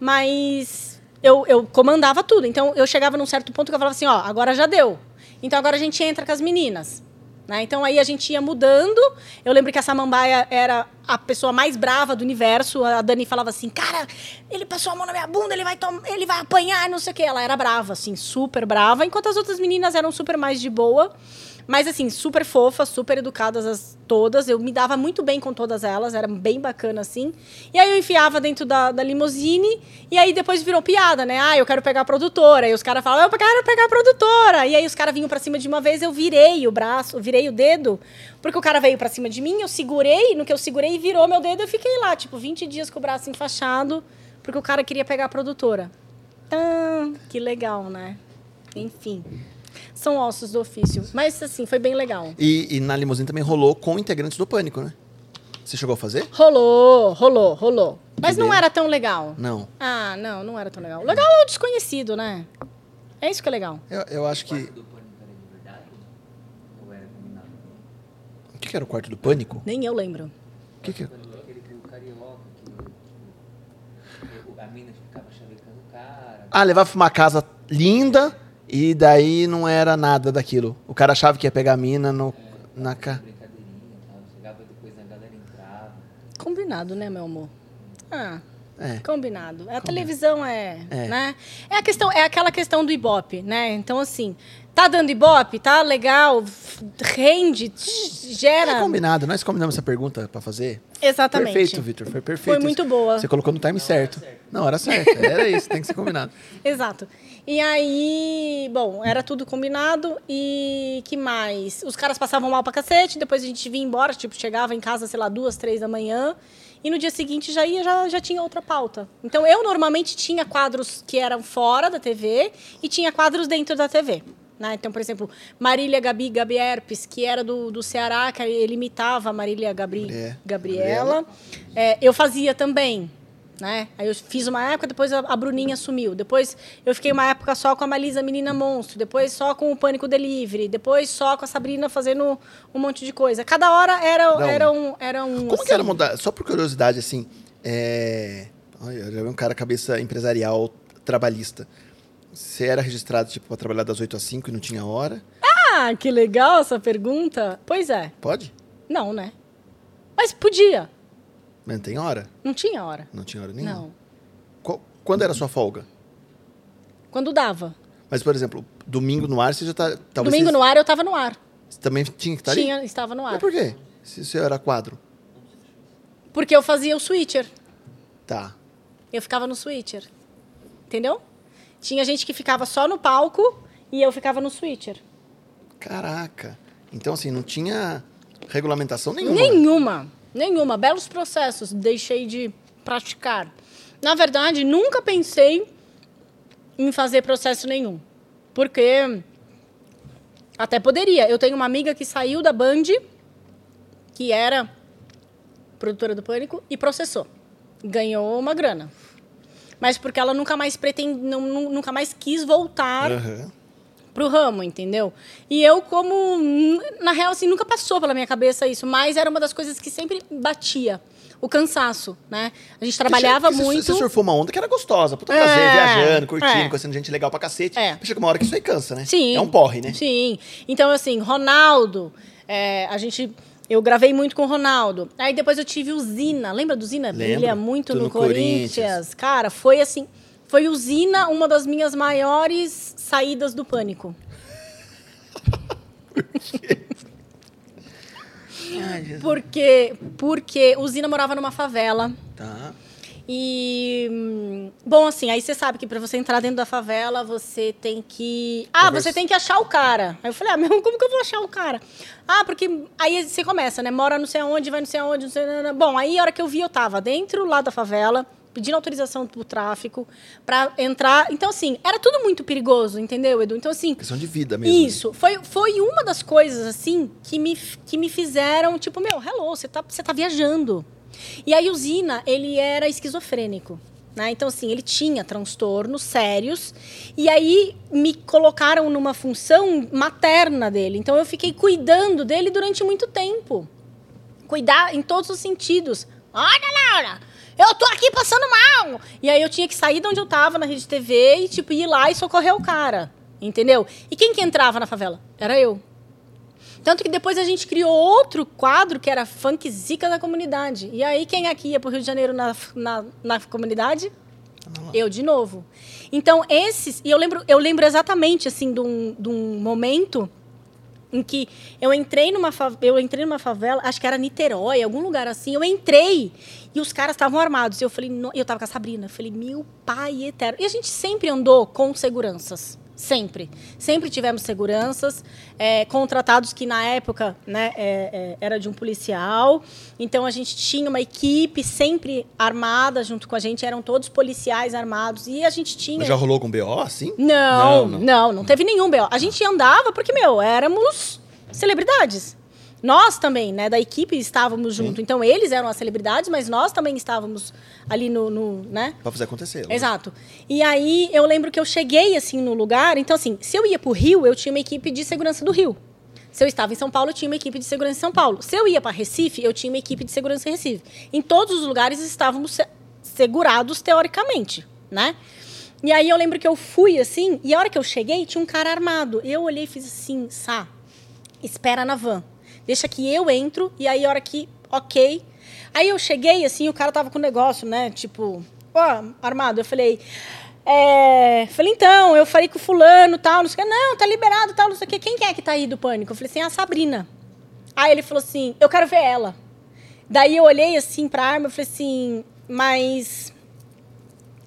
Mas eu, eu comandava tudo. Então, eu chegava num certo ponto que eu falava assim, ó, agora já deu. Então, agora a gente entra com as meninas. Né? Então aí a gente ia mudando. Eu lembro que a Samambaia era a pessoa mais brava do universo. A Dani falava assim: Cara, ele passou a mão na minha bunda, ele vai, ele vai apanhar, não sei o quê. Ela era brava, assim, super brava. Enquanto as outras meninas eram super mais de boa. Mas assim, super fofas, super educadas as todas. Eu me dava muito bem com todas elas, era bem bacana assim. E aí eu enfiava dentro da, da limusine e aí depois virou piada, né? Ah, eu quero pegar a produtora. E os caras falavam, eu quero pegar a produtora. E aí os caras vinham pra cima de uma vez, eu virei o braço, virei o dedo, porque o cara veio pra cima de mim, eu segurei, no que eu segurei virou meu dedo, eu fiquei lá, tipo, 20 dias com o braço enfaixado, porque o cara queria pegar a produtora. Ah, que legal, né? Enfim. São ossos do ofício. Mas, assim, foi bem legal.
E, e na limusine também rolou com integrantes do Pânico, né? Você chegou a fazer?
Rolou, rolou, rolou. Mas não era tão legal.
Não.
Ah, não, não era tão legal. Legal é o desconhecido, né? É isso que é legal.
Eu, eu acho que.
do pânico era de verdade? Ou era combinado?
O que, que era o quarto do Pânico?
Nem eu lembro.
O que, que...
Quando aquele do carioca, que tipo, a mina ficava chavecando o cara.
Ah, levava pra uma casa linda e daí não era nada daquilo. O cara achava que ia pegar a mina no, na ca...
Brincadeirinha tal. Chegava depois a galera entrava.
Combinado, né, meu amor? Ah,
É.
combinado. A televisão é,
É.
né? É a questão, é aquela questão do ibope, né? Então assim, tá dando ibope, tá legal, rende, gera.
É combinado, nós combinamos essa pergunta pra fazer.
Exatamente.
Perfeito, Vitor, foi perfeito.
Foi muito boa.
Você colocou no time certo. Na hora certa. Era isso, tem que ser combinado.
Exato. E aí, bom, era tudo combinado e que mais? Os caras passavam mal pra cacete, depois a gente vinha embora, tipo, chegava em casa, sei lá, duas, três da manhã, e no dia seguinte já ia, já, já tinha outra pauta. Então eu normalmente tinha quadros que eram fora da TV e tinha quadros dentro da TV. Né? Então, por exemplo, Marília Gabi Gabi Herpes, que era do, do Ceará, que ele imitava a Marília Gabri,
É,
Gabriela. É, eu fazia também, né? Aí eu fiz uma época, depois a, a Bruninha sumiu. Depois eu fiquei uma época só com a Malisa Menina Monstro. Depois só com o Pânico Delivery. Depois só com a Sabrina fazendo um monte de coisa. Cada hora era,
um.
era um. Era um
Como
assim,
que era mudar? Só por curiosidade, assim. É... Olha, eu já vi um cara cabeça empresarial trabalhista. Você era registrado, tipo, pra trabalhar das 8 às 5 e não tinha hora?
Ah, que legal essa pergunta. Pois é.
Pode?
Não, né? Mas podia.
Mas não tem hora?
Não tinha hora.
Não tinha hora nenhuma?
Não.
Qual- Quando era a sua folga?
Quando dava.
Mas, por exemplo, domingo no ar, você já tá... Talvez
Domingo
você,
no ar eu tava no ar.
você também tinha que estar ali?
Tinha, estava no
Mas
ar.
por quê? Se você era quadro.
Porque eu fazia o switcher.
Tá.
Eu ficava no switcher. Entendeu? Tinha gente que ficava só no palco e eu ficava no switcher.
Caraca. Então, assim, não tinha regulamentação nenhuma.
Nenhuma. Nenhuma. Belos processos. Deixei de praticar. Na verdade, nunca pensei em fazer processo nenhum. Porque até poderia. Eu tenho uma amiga que saiu da Band, que era produtora do Pânico, e processou. Ganhou uma grana. Mas porque ela nunca mais pretende, não- nu- nunca mais quis voltar
Aham.
pro ramo, entendeu? E eu, como. Na real, assim, nunca passou pela minha cabeça isso, mas era uma das coisas que sempre batia. O cansaço, né? A gente trabalhava muito.
Você surfou uma onda que era gostosa. Puta
É,
prazer, viajando, curtindo,
é.
conhecendo gente legal pra cacete.
É.
Chega uma hora que isso aí cansa, né?
Sim.
É um porre, né?
Sim. Então, assim, Ronaldo, É, a gente. Eu gravei muito com o Ronaldo. Aí depois eu tive o Zina. Lembra do Zina?
Lembro.
Brilha muito no,
no
Corinthians.
Corinthians.
Cara, foi assim. Foi o Zina uma das minhas maiores saídas do pânico.
Ai.
Porque, porque o Zina morava numa favela.
Tá.
E. hum, Bom, assim, aí você sabe que pra você entrar dentro da favela, você tem que. Ah,
Conversa-
você tem que achar o cara. Aí eu falei, ah, meu, como que eu vou achar o cara? Ah, porque. Aí você começa, né? Mora não sei aonde, vai não sei aonde, não sei. Bom, aí a hora que eu vi, eu tava dentro lá da favela, pedindo autorização pro tráfico, pra entrar. Então, assim, era tudo muito perigoso, entendeu, Edu? Então, assim.
Questão de vida mesmo. né?
Isso, foi, foi uma das coisas, assim, que me, que me fizeram, tipo, meu, hello, você tá, você tá viajando. E aí o Zina, ele era esquizofrênico. Né? Então, assim, ele tinha transtornos sérios. E aí me colocaram numa função materna dele. Então, eu fiquei cuidando dele durante muito tempo. Cuidar em todos os sentidos. Olha, Laura, eu tô aqui passando mal. E aí eu tinha que sair de onde eu tava na rede TV e, tipo, ir lá e socorrer o cara. Entendeu? E quem que entrava na favela? Era eu. Tanto que depois a gente criou outro quadro que era Funk Zica da comunidade. E aí quem aqui ia pro Rio de Janeiro na, na, na comunidade? Eu de novo. Então, esses. E eu lembro, eu lembro exatamente assim de um, de um momento em que eu entrei numa eu entrei numa favela, acho que era Niterói, algum lugar assim. Eu entrei e os caras estavam armados. Eu falei, no- eu tava com a Sabrina, eu falei, meu pai eterno. E a gente sempre andou com seguranças. Sempre. Sempre tivemos seguranças, é, contratados que na época né, é, é, era de um policial. Então a gente tinha uma equipe sempre armada junto com a gente, eram todos policiais armados. E a gente tinha.
Mas já rolou com BO, assim?
Não,
Não,
não,
não.
não, teve nenhum B.O. A gente andava porque, meu, éramos celebridades. Nós também, né, da equipe estávamos junto. Então, eles eram as celebridades, mas nós também estávamos ali no, no né?
Pra fazer acontecer. né?
Exato. E aí, eu lembro que eu cheguei, assim, no lugar. Então, assim, se eu ia pro Rio, eu tinha uma equipe de segurança do Rio. Se eu estava em São Paulo, eu tinha uma equipe de segurança em São Paulo. Se eu ia para Recife, eu tinha uma equipe de segurança em Recife. Em todos os lugares estávamos se- segurados teoricamente, né? E aí eu lembro que eu fui assim, e a hora que eu cheguei, tinha um cara armado. Eu olhei e fiz assim, Sá, espera na van. Deixa que eu entro, e aí a hora que, ok. Aí eu cheguei, assim, o cara tava com negócio, né? Tipo, ó, armado. Eu falei, é... Falei, então, eu falei com o fulano, tal, não sei o que. Não, tá liberado, tal, não sei o que. Quem que é que tá aí do pânico? Eu falei assim, a Sabrina. Aí ele falou assim, eu quero ver ela. Daí eu olhei, assim, pra arma, eu falei assim, mas...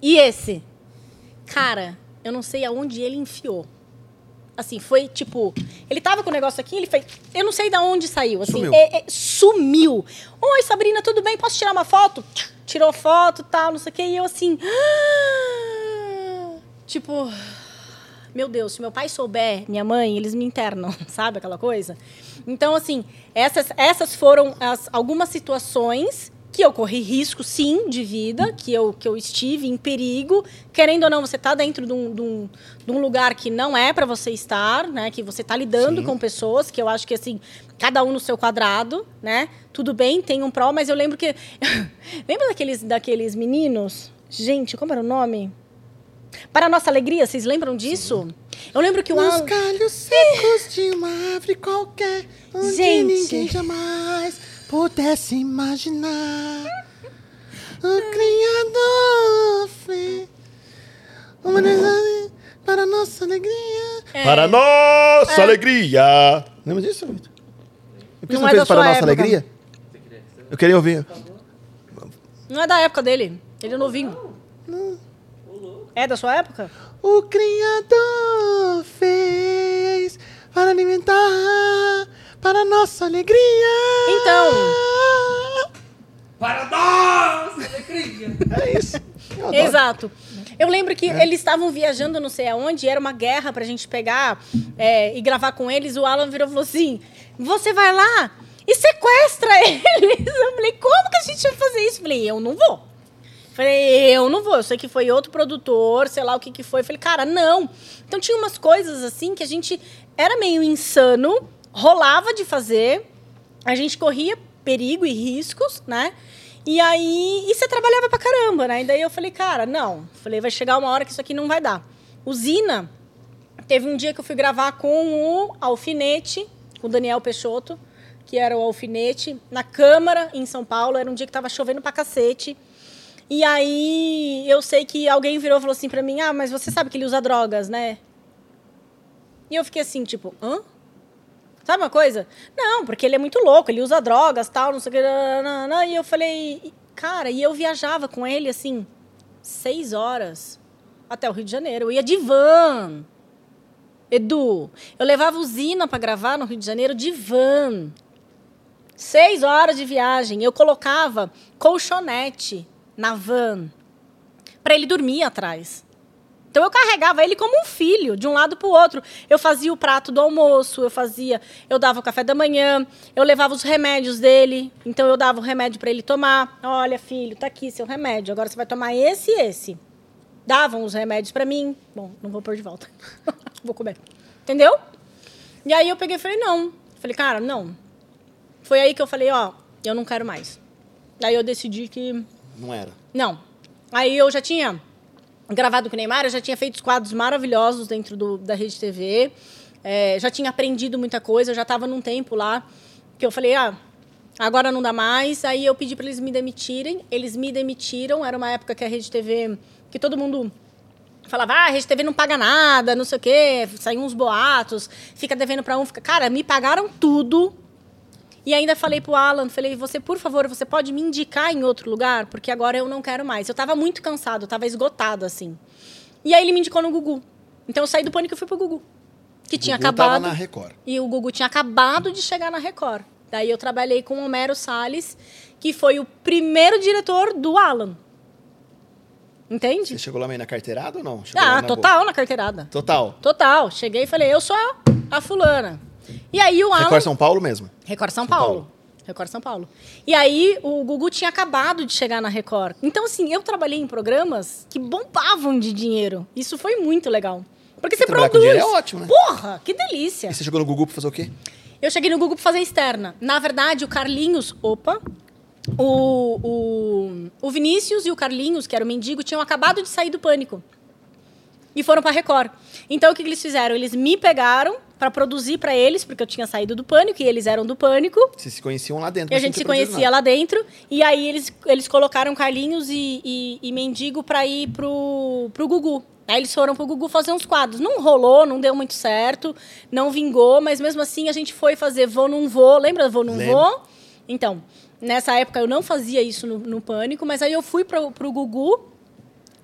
E esse? Cara, eu não sei aonde ele enfiou. Assim, foi tipo. Ele tava com o negócio aqui, ele fez. Eu não sei de onde saiu. Assim,
Sumiu.
é- é- sumiu. Oi, Sabrina, tudo bem? Posso tirar uma foto? Tirou foto tal, não sei o quê. E eu assim. Tipo. Meu Deus, se meu pai souber, minha mãe, eles me internam, sabe aquela coisa? Então, assim, essas, essas foram as, algumas situações que eu corri risco, sim, de vida, que eu, que eu estive em perigo. Querendo ou não, você está dentro de um, de, um, de um lugar que não é para você estar, né? Que você está lidando
Sim.
com pessoas, que eu acho que, assim, cada um no seu quadrado, né? Tudo bem, tem um pró, mas eu lembro que... Lembra daqueles, daqueles meninos? Gente, como era o nome? Para a nossa alegria, vocês lembram disso? Eu lembro que o Alan...
galhos secos de uma árvore qualquer, onde
Gente.
ninguém jamais pudesse imaginar. O Criador fez uma design para nossa alegria.
É.
Para nossa alegria! Lembra disso, Vitor? E por que
Não
você não
é
fez para nossa
época.
alegria? Eu queria ouvir.
Não é da época dele. Ele é novinho. É da sua época?
O Criador fez para alimentar para nossa alegria.
Então.
Para nós! Alegria!
É isso. Eu.
Exato. Eu lembro que eles estavam viajando não sei aonde, era uma guerra pra gente pegar é, e gravar com eles. O Alan virou e falou assim: Você vai lá e sequestra eles. Eu falei: Como que a gente vai fazer isso? Eu falei: Eu não vou. Falei, eu não vou, eu sei que foi outro produtor, sei lá o que que foi. Falei, cara, não. Então tinha umas coisas assim que a gente era meio insano, rolava de fazer, a gente corria perigo e riscos, né? E aí, e você trabalhava pra caramba, né? E daí eu falei, cara, não. Falei, vai chegar uma hora que isso aqui não vai dar. Usina, teve um dia que eu fui gravar com o Alfinete, com o Daniel Peixoto, que era o alfinete, na Câmara, em São Paulo. Era um dia que tava chovendo pra cacete. E aí eu sei que alguém virou e falou assim pra mim: Ah, mas você sabe que ele usa drogas, né? E eu fiquei assim, tipo, hã? Sabe uma coisa? Não, porque ele é muito louco, ele usa drogas, tal, não sei o que. E eu falei, cara, e eu viajava com ele assim, seis horas até o Rio de Janeiro. Eu ia de van. Edu, eu levava usina para gravar no Rio de Janeiro de van. Seis horas de viagem. Eu colocava colchonete na van para ele dormir atrás. Então eu carregava ele como um filho, de um lado para o outro. Eu fazia o prato do almoço, eu fazia, eu dava o café da manhã, eu levava os remédios dele. Então eu dava o remédio para ele tomar. Olha, filho, tá aqui seu remédio. Agora você vai tomar esse e esse. Davam os remédios para mim. Bom, não vou pôr de volta. vou comer. Entendeu? E aí eu peguei e falei, não. Falei, cara, não. Foi aí que eu falei, ó, eu não quero mais. Daí eu decidi que
Não era.
não. Aí eu já tinha gravado com o Neymar, eu já tinha feito os quadros maravilhosos dentro do, da Rede TV. é, já tinha aprendido muita coisa, já estava num tempo lá que eu falei, ah, agora não dá mais. Aí eu pedi para eles me demitirem. Eles me demitiram. Era uma época que a Rede TV, que todo mundo falava, ah, a Rede TV não paga nada, não sei o quê, saíam uns boatos, fica devendo para um, fica... Cara, me pagaram tudo. E ainda falei pro Alan, falei, você, por favor, você pode me indicar em outro lugar? Porque agora eu não quero mais. Eu tava muito cansado, eu tava esgotado, assim. E aí ele me indicou no Gugu. Então eu saí do pânico e fui pro Gugu. Que tinha
Gugu
acabado.
Tava na Record.
E o Gugu tinha acabado de chegar na Record. Daí eu trabalhei com o Homero Salles, que foi o primeiro diretor do Alan. Entende?
Você chegou lá meio na carteirada ou não? Chegou
Ah,
na
total na carteirada.
boa? Total.
Total. Cheguei e falei, eu sou a fulana. E aí o Alan...
Record São Paulo mesmo.
Record São,
São
Paulo.
Paulo.
Record São Paulo. E aí o Gugu tinha acabado de chegar na Record. Então, assim, eu trabalhei em programas que bombavam de dinheiro. Isso foi muito legal. Porque você
trabalhar com
produz.
dinheiro é ótimo, né?
Porra, que delícia.
E você chegou no Gugu pra fazer o quê?
Eu cheguei no Google pra fazer externa. Na verdade, o Carlinhos, opa, o, o, o Vinícius e o Carlinhos, que era o mendigo, tinham acabado de sair do pânico. E foram pra Record. Então, o que, que eles fizeram? Eles me pegaram pra produzir pra eles, porque eu tinha saído do pânico e eles eram do pânico.
Vocês se conheciam lá dentro.
E a gente se conhecia
nada.
lá dentro. E aí eles, eles colocaram Carlinhos e, e, e Mendigo pra ir pro, pro Gugu. Aí eles foram pro Gugu fazer uns quadros. Não rolou, não deu muito certo, não vingou, mas mesmo assim a gente foi fazer Vou Não Vou. Lembra Vou Não
Lembro.
Vou? Então, nessa época eu não fazia isso no, no Pânico, mas aí eu fui pro, pro Gugu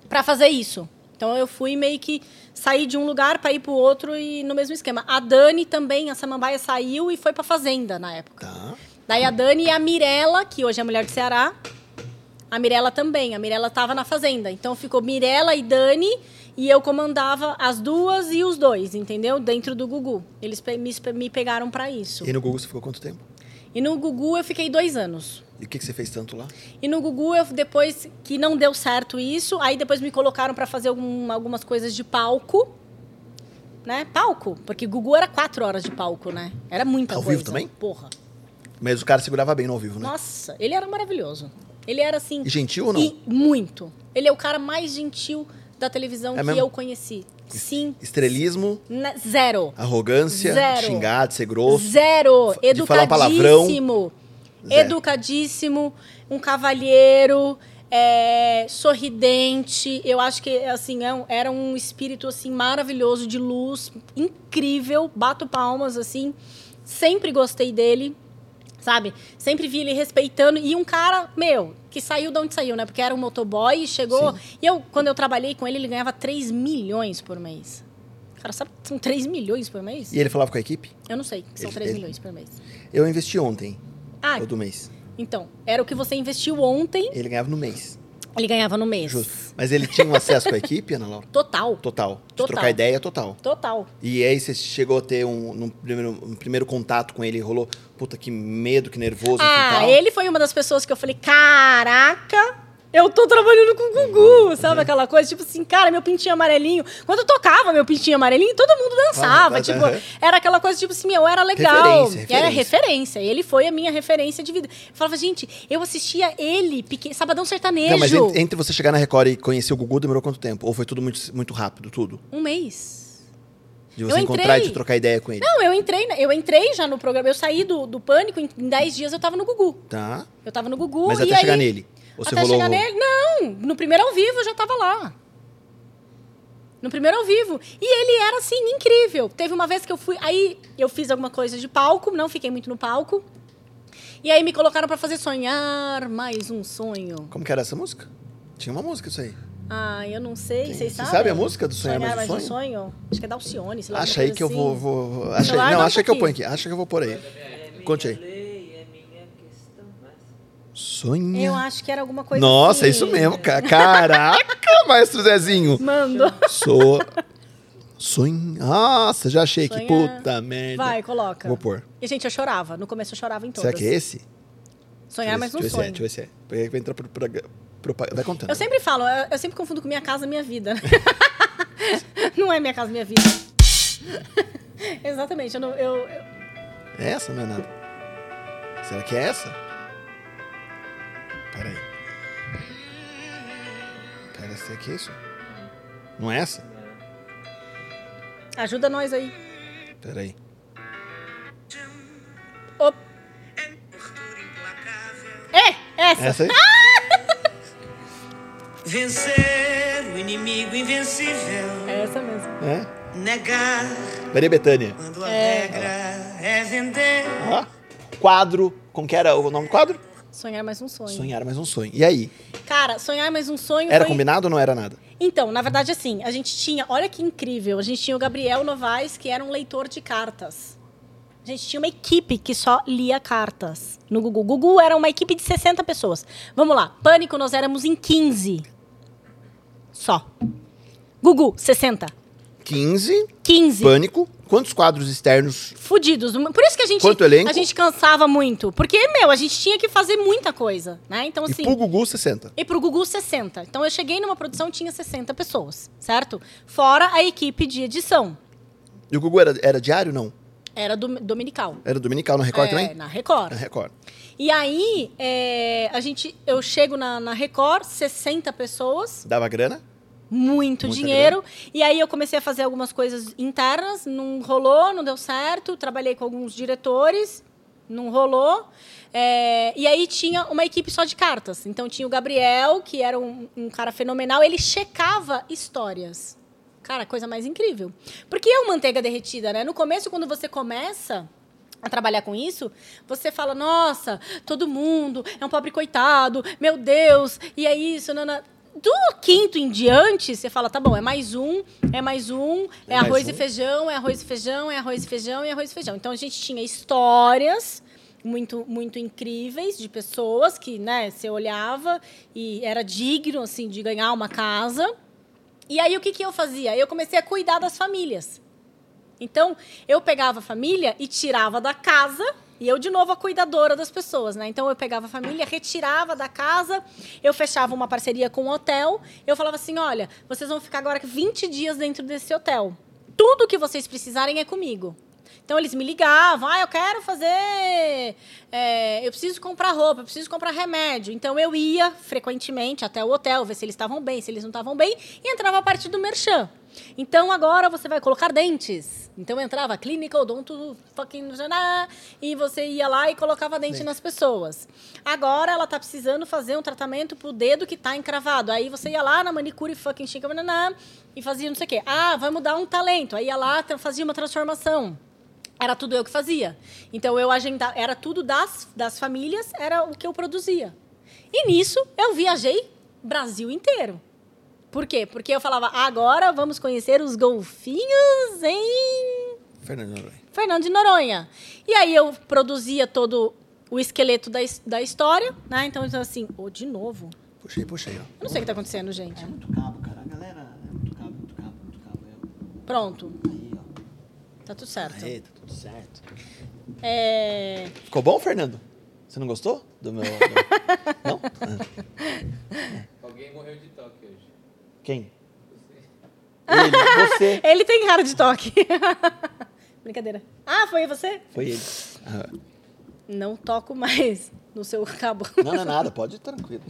pra fazer isso. Então eu fui meio que sair de um lugar pra ir pro outro e no mesmo esquema. A Dani também, a Samambaia saiu e foi pra Fazenda na época.
Tá.
Daí a Dani e a Mirella, que hoje é mulher do Ceará. A Mirella também. A Mirella estava na fazenda. Então ficou Mirella e Dani e eu comandava as duas e os dois, entendeu? Dentro do Gugu. Eles me, me pegaram para isso.
E no Gugu você ficou quanto tempo?
E no Gugu eu fiquei dois anos.
E o que, que você fez tanto lá?
E no Gugu, eu, depois que não deu certo isso, aí depois me colocaram para fazer algum- algumas coisas de palco. Né? Palco. Porque Gugu era quatro horas de palco, né? Era muita
Ao
coisa.
vivo também?
Porra.
Mas o cara segurava bem no ao vivo, né?
Nossa, ele era maravilhoso. Ele era assim.
E gentil ou não?
E muito. Ele é o cara mais gentil da televisão
É
que
mesmo?
eu conheci. Sim.
Estrelismo,
zero.
arrogância,
Zero.
xingar, de ser grosso.
Zero.
de falar palavrão.
Educadíssimo.
Zero.
Educadíssimo. Um cavalheiro. é, sorridente. Eu acho que assim é era um espírito assim maravilhoso de luz, incrível. Bato palmas assim. Sempre gostei dele. Sabe? Sempre vi ele respeitando. E um cara, meu, que saiu de onde saiu, né? Porque era um motoboy e chegou. E eu, quando eu trabalhei com ele, ele ganhava 3 milhões por mês. Cara, sabe que são 3 milhões por mês?
E ele falava com a equipe?
Eu não sei, são
Ele-
3
ele-
milhões por mês.
Eu investi ontem,
Ah,
todo mês.
então, era o que você investiu ontem,
Ele ganhava no mês.
ele ganhava no mês.
Justo. Mas ele tinha um acesso com a equipe, Ana Laura?
Total.
Total. De
Total.
trocar ideia, total.
Total.
E aí você chegou a ter um, num primeiro, um primeiro contato com ele, rolou, puta, que medo, que nervoso.
Ah, ele foi uma das pessoas que eu falei, caraca, eu tô trabalhando com o Gugu, sabe aquela coisa? Tipo assim, cara, meu pintinho amarelinho. Quando eu tocava meu pintinho amarelinho, todo mundo dançava.
Ah,
tipo, era aquela coisa, tipo assim, meu, era legal.
Referência,
Era
referência.
referência. Ele foi a minha referência de vida. Eu falava, gente, eu assistia ele, pequeno, Sabadão Sertanejo.
Não, mas entre, entre você chegar na Record e conhecer o Gugu, demorou quanto tempo? Ou foi tudo muito, muito rápido, tudo?
Um mês.
De
Eu
você encontrar e
entrei.
de trocar ideia com ele.
Não, eu entrei, eu entrei já no programa. Eu saí do, do pânico, em em 10 dias eu tava no Gugu.
Tá.
Eu tava no Gugu
Mas
e
até
aí,
chegar nele. Ou você
até
rolou.
chegar nele? Não, no primeiro ao vivo eu já tava lá. No primeiro ao vivo. E ele era, assim, incrível. Teve uma vez que eu fui. Aí eu fiz alguma coisa de palco, não fiquei muito no palco. E aí me colocaram pra fazer sonhar mais um sonho.
Como que era essa música? Tinha uma música isso aí.
Ah, eu não sei, vocês
você
sabem?
sabe a música do Sonhar Mais um
um sonho? Acho que é da Alcione, sei lá.
Acha aí que eu vou.
assim.
vou, acha Não,
um
acha que eu ponho aqui. Acha que eu vou pôr aí. Conte aí. Sonha.
Eu acho que era alguma coisa
Nossa,
assim.
é isso mesmo, cara. Caraca, maestro Zezinho.
Mando.
Sou. Sonha. Nossa, já achei que
Sonhar.
puta merda.
Vai, coloca.
Vou pôr.
E, gente, eu chorava. No começo eu chorava em todas.
Será que é esse?
Sonhar
deixa eu ver
sonho.
é, deixa eu ver se é. Porque vai entrar pro, pro, pro, Vai contando.
Eu sempre falo, eu, eu sempre confundo com minha casa, minha vida. não é minha casa, minha vida. Exatamente. Eu não, eu, eu-
É essa, não é nada. Será que é essa? Pera aí. Pera, será que é isso? Não é essa?
Ajuda nós aí.
Pera aí.
Op. É, essa.
Essa aí?
Vencer o inimigo invencível.
É essa mesmo.
É?
Negar
Peraí, Betânia.
quando a regra é vender.
Ó. Quadro. Como que era o nome do quadro?
Sonhar mais um sonho.
Sonhar mais um sonho. E aí?
Cara, sonhar mais um sonho
Era
foi...
combinado ou não era nada?
Então, na verdade, assim, a gente tinha... Olha que incrível. A gente tinha o Gabriel Novaes, que era um leitor de cartas. A gente tinha uma equipe que só lia cartas no Gugu. Gugu era uma equipe de 60 pessoas. Vamos lá. Pânico, nós éramos em 15. Só. Gugu, 60.
15.
15.
Pânico. Quantos quadros externos?
Fudidos. Por isso que a gente,
Quanto elenco?
a gente cansava muito. Porque, meu, a gente tinha que fazer muita coisa, né? Então, assim...
E pro Gugu, 60.
E pro Gugu, 60. Então eu cheguei numa produção tinha 60 pessoas, certo? Fora a equipe de edição.
E o Gugu era, era diário não?
Era do, dominical.
Era dominical na Record
é,
também?
Na Record.
Na Record.
E aí, é, a gente, eu chego na, na Record, 60 pessoas,
Dava grana?
Muito dinheiro. E aí eu comecei a fazer algumas coisas internas, não rolou, não deu certo. Trabalhei com alguns diretores, não rolou. É, e aí tinha uma equipe só de cartas. Então tinha o Gabriel, que era um, um cara fenomenal, ele checava histórias. Cara, coisa mais incrível. Porque é uma manteiga derretida, né? No começo, quando você começa a trabalhar com isso, você fala, nossa, todo mundo é um pobre coitado, meu Deus, e é isso, nana. Do quinto em diante, você fala, tá bom, é mais um, é mais um, é,
É mais
arroz
um.
e feijão, é arroz e feijão, é arroz e feijão, é arroz e feijão. Então a gente tinha histórias muito muito incríveis de pessoas que, né, você olhava e era digno assim de ganhar uma casa. E aí o que que eu fazia? Eu comecei a cuidar das famílias. Então, eu pegava a família e tirava da casa, e eu, de novo, a cuidadora das pessoas, né? Então, eu pegava a família, retirava da casa, eu fechava uma parceria com um hotel, eu falava assim: olha, vocês vão ficar agora 20 dias dentro desse hotel. Tudo que vocês precisarem é comigo. Então eles me ligavam, ah, eu quero fazer. é, eu preciso comprar roupa, eu preciso comprar remédio. Então eu ia frequentemente até o hotel, ver se eles estavam bem, se eles não estavam bem, e entrava a parte do merchan. Então agora você vai colocar dentes. Então entrava clínica, odonto, fucking. E você ia lá e colocava dente nas pessoas. Agora ela tá precisando fazer um tratamento pro dedo que tá encravado. Aí você ia lá na manicure fucking chica e fazia não sei o quê. Ah, vai mudar um talento. Aí ia lá, fazia uma transformação. Era tudo eu que fazia. Então eu agendava, era tudo das, das famílias, era o que eu produzia. E nisso eu viajei Brasil inteiro. Por quê? Porque eu falava, agora vamos conhecer os golfinhos em
Fernando Noronha.
Fernando de Noronha. E aí eu produzia todo o esqueleto da, da história, né? Então, então, assim, ô, de novo.
Puxei, puxei, ó.
Eu não sei o que tá acontecendo, gente.
É muito cabo, cara. A galera é muito cabo, muito cabo, muito cabo.
Pronto,
É, aí, ó.
tá tudo certo.
Aê, tá tudo certo.
É...
Ficou bom, Fernando? Você não gostou do meu... Não? Ah,
Alguém morreu de toque.
Quem? Ele, você.
Ele tem cara de toque. Brincadeira. Ah, foi você?
Foi ele. Ah,
Não toco mais no seu cabo.
Não, não é nada, pode ir tranquilo.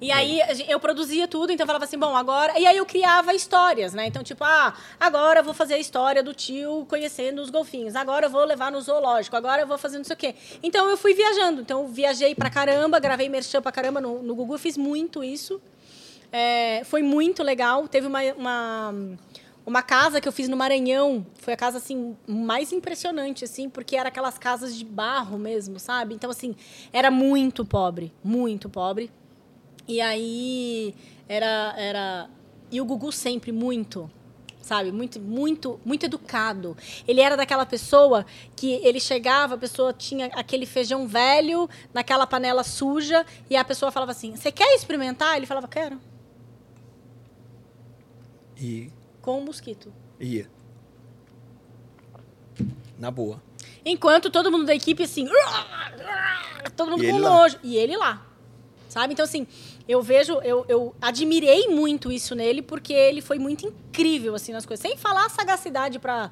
E aí eu produzia tudo, então eu falava assim, bom, agora. E aí eu criava histórias, né? Então, tipo, ah, agora eu vou fazer a história do tio conhecendo os golfinhos. Agora eu vou levar no zoológico. Agora eu vou fazer não sei o quê. Então eu fui viajando. Então eu viajei pra caramba, gravei merchan pra caramba no, no Gugu, eu fiz muito isso. É, foi muito legal. Teve uma, uma, uma casa que eu fiz no Maranhão. Foi a casa, assim, mais impressionante, assim, porque era aquelas casas de barro mesmo, sabe? Então, assim, era muito pobre. Muito pobre. E aí, era... era... E o Gugu sempre muito sabe? Muito, muito, muito educado. Ele era daquela pessoa que ele chegava, a pessoa tinha aquele feijão velho naquela panela suja e a pessoa falava assim: "Você quer experimentar?" Ele falava: "Quero".
E
Com o mosquito.
ia. Na boa.
Enquanto todo mundo da equipe assim, todo mundo
E
com nojo e ele lá. Sabe? Então assim, eu vejo, eu, eu admirei muito isso nele porque ele foi muito incrível assim nas coisas. Sem falar a sagacidade para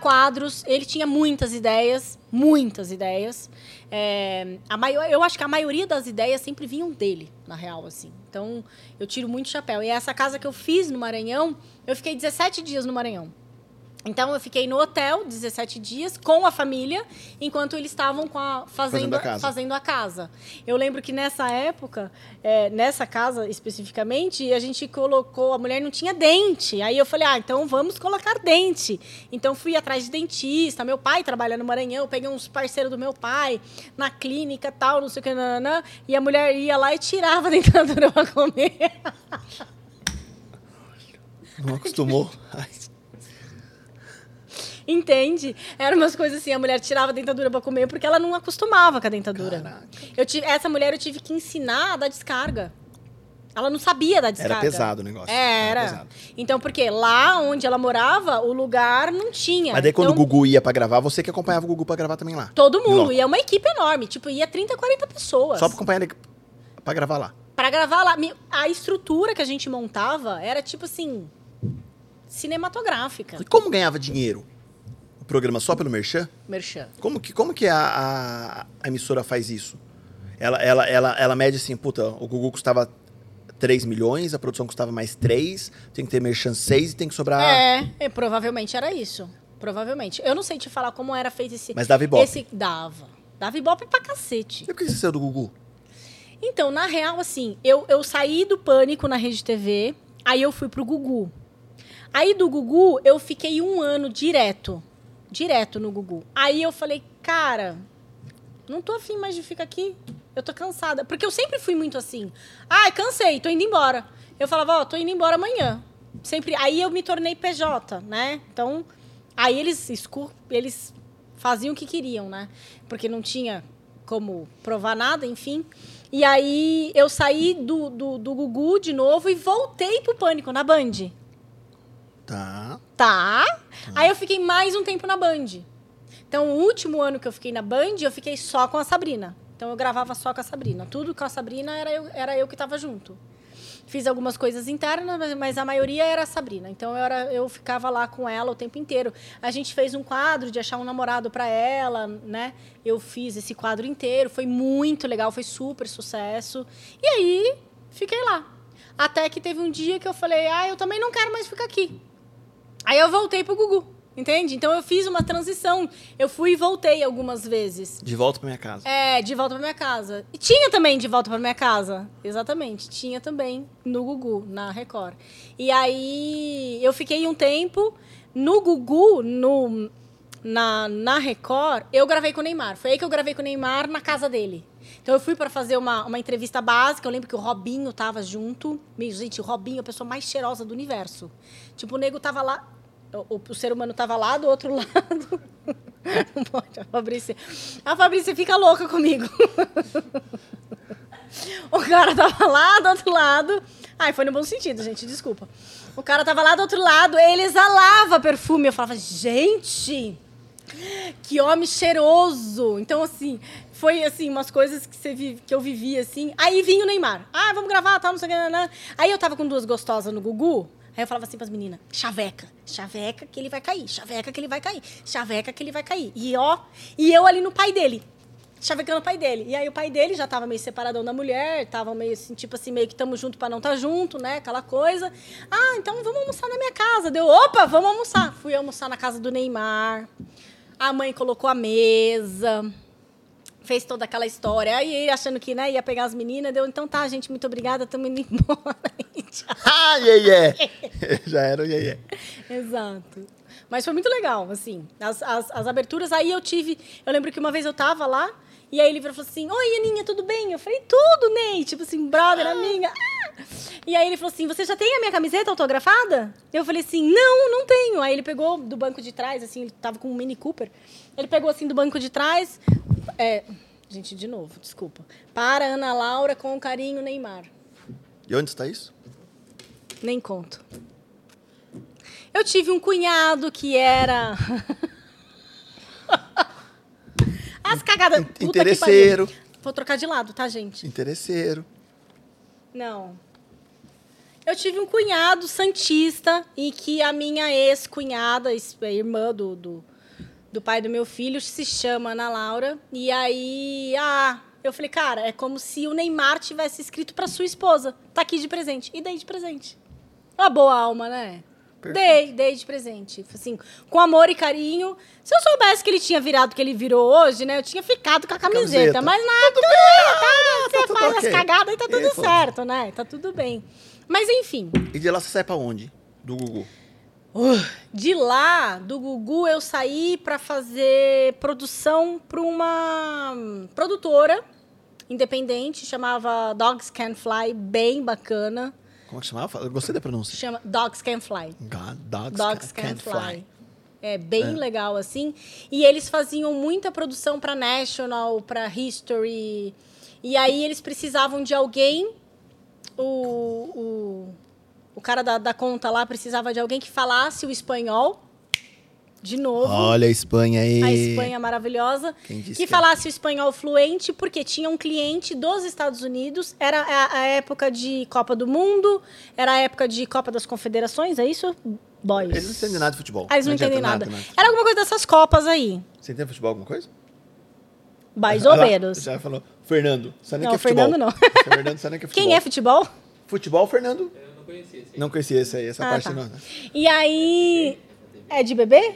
quadros, ele tinha muitas ideias, muitas ideias. É, a maior, eu acho que a maioria das ideias sempre vinham dele, na real assim. Então, eu tiro muito chapéu. E essa casa que eu fiz no Maranhão, eu fiquei 17 dias no Maranhão. Então eu fiquei no hotel 17 dias com a família, enquanto eles estavam a, fazendo,
Fazendo a casa.
fazendo a casa. Eu lembro que nessa época, é, nessa casa especificamente, a gente colocou, a mulher não tinha dente. Aí eu falei, ah, então vamos colocar dente. Então fui atrás de dentista, meu pai trabalha no Maranhão, peguei uns parceiros do meu pai na clínica tal, não sei o que, nananã, e a mulher ia lá e tirava a dentadura pra comer.
Não acostumou?
Entende? Eram umas coisas assim, a mulher tirava a dentadura pra comer porque ela não acostumava com a dentadura.
Caraca.
Eu tive, essa mulher eu tive que ensinar a dar descarga. Ela não sabia dar descarga.
Era pesado o negócio.
É,
Era
Era. Então, porque lá onde ela morava, o lugar não tinha.
Mas daí quando
então,
o Gugu ia pra gravar, você que acompanhava o Gugu pra gravar também lá.
Todo mundo. E é uma equipe enorme. Tipo, ia 30, 40 pessoas.
Só pra acompanhar ele pra gravar lá.
Pra gravar lá. A estrutura que a gente montava era tipo assim. Cinematográfica.
E como ganhava dinheiro? Programa só pelo Merchan?
Merchan.
Como que, como que a, a- a emissora faz isso? Ela, ela, ela, ela mede assim, puta, o Gugu custava 3 milhões, a produção custava mais 3, tem que ter Merchan 6 e tem que sobrar...
É, é, provavelmente era isso. Provavelmente. Eu não sei te falar como era feito esse.
Mas dava ibope.
Esse, dava. Dava ibope pra cacete.
E por que você saiu do Gugu?
Então, na real, assim, eu, eu saí do pânico na rede TV, aí eu fui pro Gugu. Aí do Gugu, eu fiquei um ano direto. Direto no Gugu. Aí eu falei, cara, não tô afim mais de ficar aqui. Eu tô cansada. Porque eu sempre fui muito assim. Ai, cansei, tô indo embora. Eu falava, ó, tô indo embora amanhã. Sempre. Aí eu me tornei PJ, né? Então, aí eles, eles faziam o que queriam, né? Porque não tinha como provar nada, enfim. E aí eu saí do, do, do Gugu de novo e voltei pro Pânico na Band.
Tá.
Tá. Aí eu fiquei mais um tempo na Band. Então, o último ano que eu fiquei na Band, eu fiquei só com a Sabrina. Então, eu gravava só com a Sabrina. Tudo com a Sabrina era eu, era eu que estava junto. Fiz algumas coisas internas, mas- mas a maioria era a Sabrina. Então, eu, era, eu ficava lá com ela o tempo inteiro. A gente fez um quadro de achar um namorado para ela, né? Eu fiz esse quadro inteiro. Foi muito legal, foi super sucesso. E aí, fiquei lá. Até que teve um dia que eu falei, ah, eu também não quero mais ficar aqui. Aí eu voltei pro Gugu, entende? Então eu fiz uma transição. Eu fui e voltei algumas vezes.
De volta pra minha casa.
É, de volta pra minha casa. E tinha também de volta pra minha casa. Exatamente. Tinha também no Gugu, na Record. E aí eu fiquei um tempo no Gugu, no, na, na Record, eu gravei com o Neymar. Foi aí que eu gravei com o Neymar na casa dele. Então eu fui pra fazer uma, uma entrevista básica. Eu lembro que o Robinho tava junto. Meu, gente, o Robinho é a pessoa mais cheirosa do universo. Tipo, o nego tava lá. O, o ser humano tava lá do outro lado. Não pode, a Fabrícia. A Fabrícia fica louca comigo. O cara tava lá do outro lado. Ai, foi no bom sentido, gente, desculpa. O cara tava lá do outro lado, ele exalava perfume. Eu falava, gente, que homem cheiroso. Então, assim, foi assim, umas coisas que, você vi- que eu vivia assim. Aí vinha o Neymar. Ah, vamos gravar, tal, não sei o que. nanã. Aí eu tava com duas gostosas no Gugu. Aí eu falava assim pras meninas: chaveca, chaveca que ele vai cair, chaveca que ele vai cair, chaveca que ele vai cair. E ó, e eu ali no pai dele. chavecando o pai dele. E aí o pai dele já tava meio separadão da mulher, tava meio assim, tipo assim, meio que tamo junto pra não tá junto, né? Aquela coisa. Ah, então vamos almoçar na minha casa. Deu, opa, vamos almoçar. Fui almoçar na casa do Neymar. A mãe colocou a mesa. Fez toda aquela história. Aí ele achando que né, ia pegar as meninas, deu, então tá, gente, muito obrigada, tamo indo embora.
Ah, iê. Já era o iê.
Exato. Mas foi muito legal, assim. As, as, as aberturas, aí eu tive. Eu lembro que uma vez eu tava lá, e aí ele virou falou assim: Oi, Aninha, tudo bem? Eu falei, tudo, Ney. Tipo assim, brother, amiga. Ah! E aí ele falou assim: Você já tem a minha camiseta autografada? Eu falei assim: Não, não tenho. Aí ele pegou do banco de trás, assim, ele tava com um Mini Cooper. Ele pegou assim do banco de trás. É, gente, de novo, desculpa. Para Ana Laura com carinho, Neymar.
E onde está isso?
Nem conto. Eu tive um cunhado que era. As cagadas. Puta que
Interesseiro.
Vou trocar de lado, tá, gente?
Interesseiro.
Não. Eu tive um cunhado santista e que a minha ex-cunhada, irmã do, do, do pai do meu filho, se chama Ana Laura. E aí, ah, eu falei, cara, é como se o Neymar tivesse escrito pra sua esposa. Tá aqui de presente. E dei de presente. Uma boa alma, né? Dei, dei de presente. Assim, com amor e carinho. Se eu soubesse que ele tinha virado o que ele virou hoje, né? Eu tinha ficado com a camiseta.
Camiseta.
Mas nada, tudo bem, tá, você
tudo
faz
ok.
as cagadas e tá tudo certo, né? Tá tudo bem. Mas enfim,
E de lá você sai pra onde? Do Gugu.
De lá, do Gugu, eu saí pra fazer produção pra uma produtora independente, chamava Dogs Can Fly, bem bacana.
Como é que chamava? Eu gostei da pronúncia.
Chama Dogs Can Fly.
God, dogs,
Dogs
ca-
Can
can't
Fly. É bem legal, assim. E eles faziam muita produção para National, para History. E aí eles precisavam de alguém. O, o, o cara da, da conta lá precisava de alguém que falasse o espanhol. De novo.
Olha a Espanha aí.
A Espanha maravilhosa.
Quem disse
Que
que é?
falasse o espanhol fluente, porque tinha um cliente dos Estados Unidos. Era a, a época de Copa do Mundo, era a época de Copa das Confederações, é isso? Boys.
Eles não entendem nada de futebol.
Ah, eles não,
adianta
entendem nada.
nada.
Era alguma coisa dessas Copas aí.
Você entende futebol alguma coisa?
Mais ou menos.
Já falou. Fernando. Sabe nem
Não,
que é futebol.
Fernando não.
Fernando sabe nem que é futebol.
Quem é futebol?
Futebol, Fernando.
Não conhecia esse aí.
Não conhecia esse aí, essa
Ah,
parte
tá.
não.
E aí. É de bebê?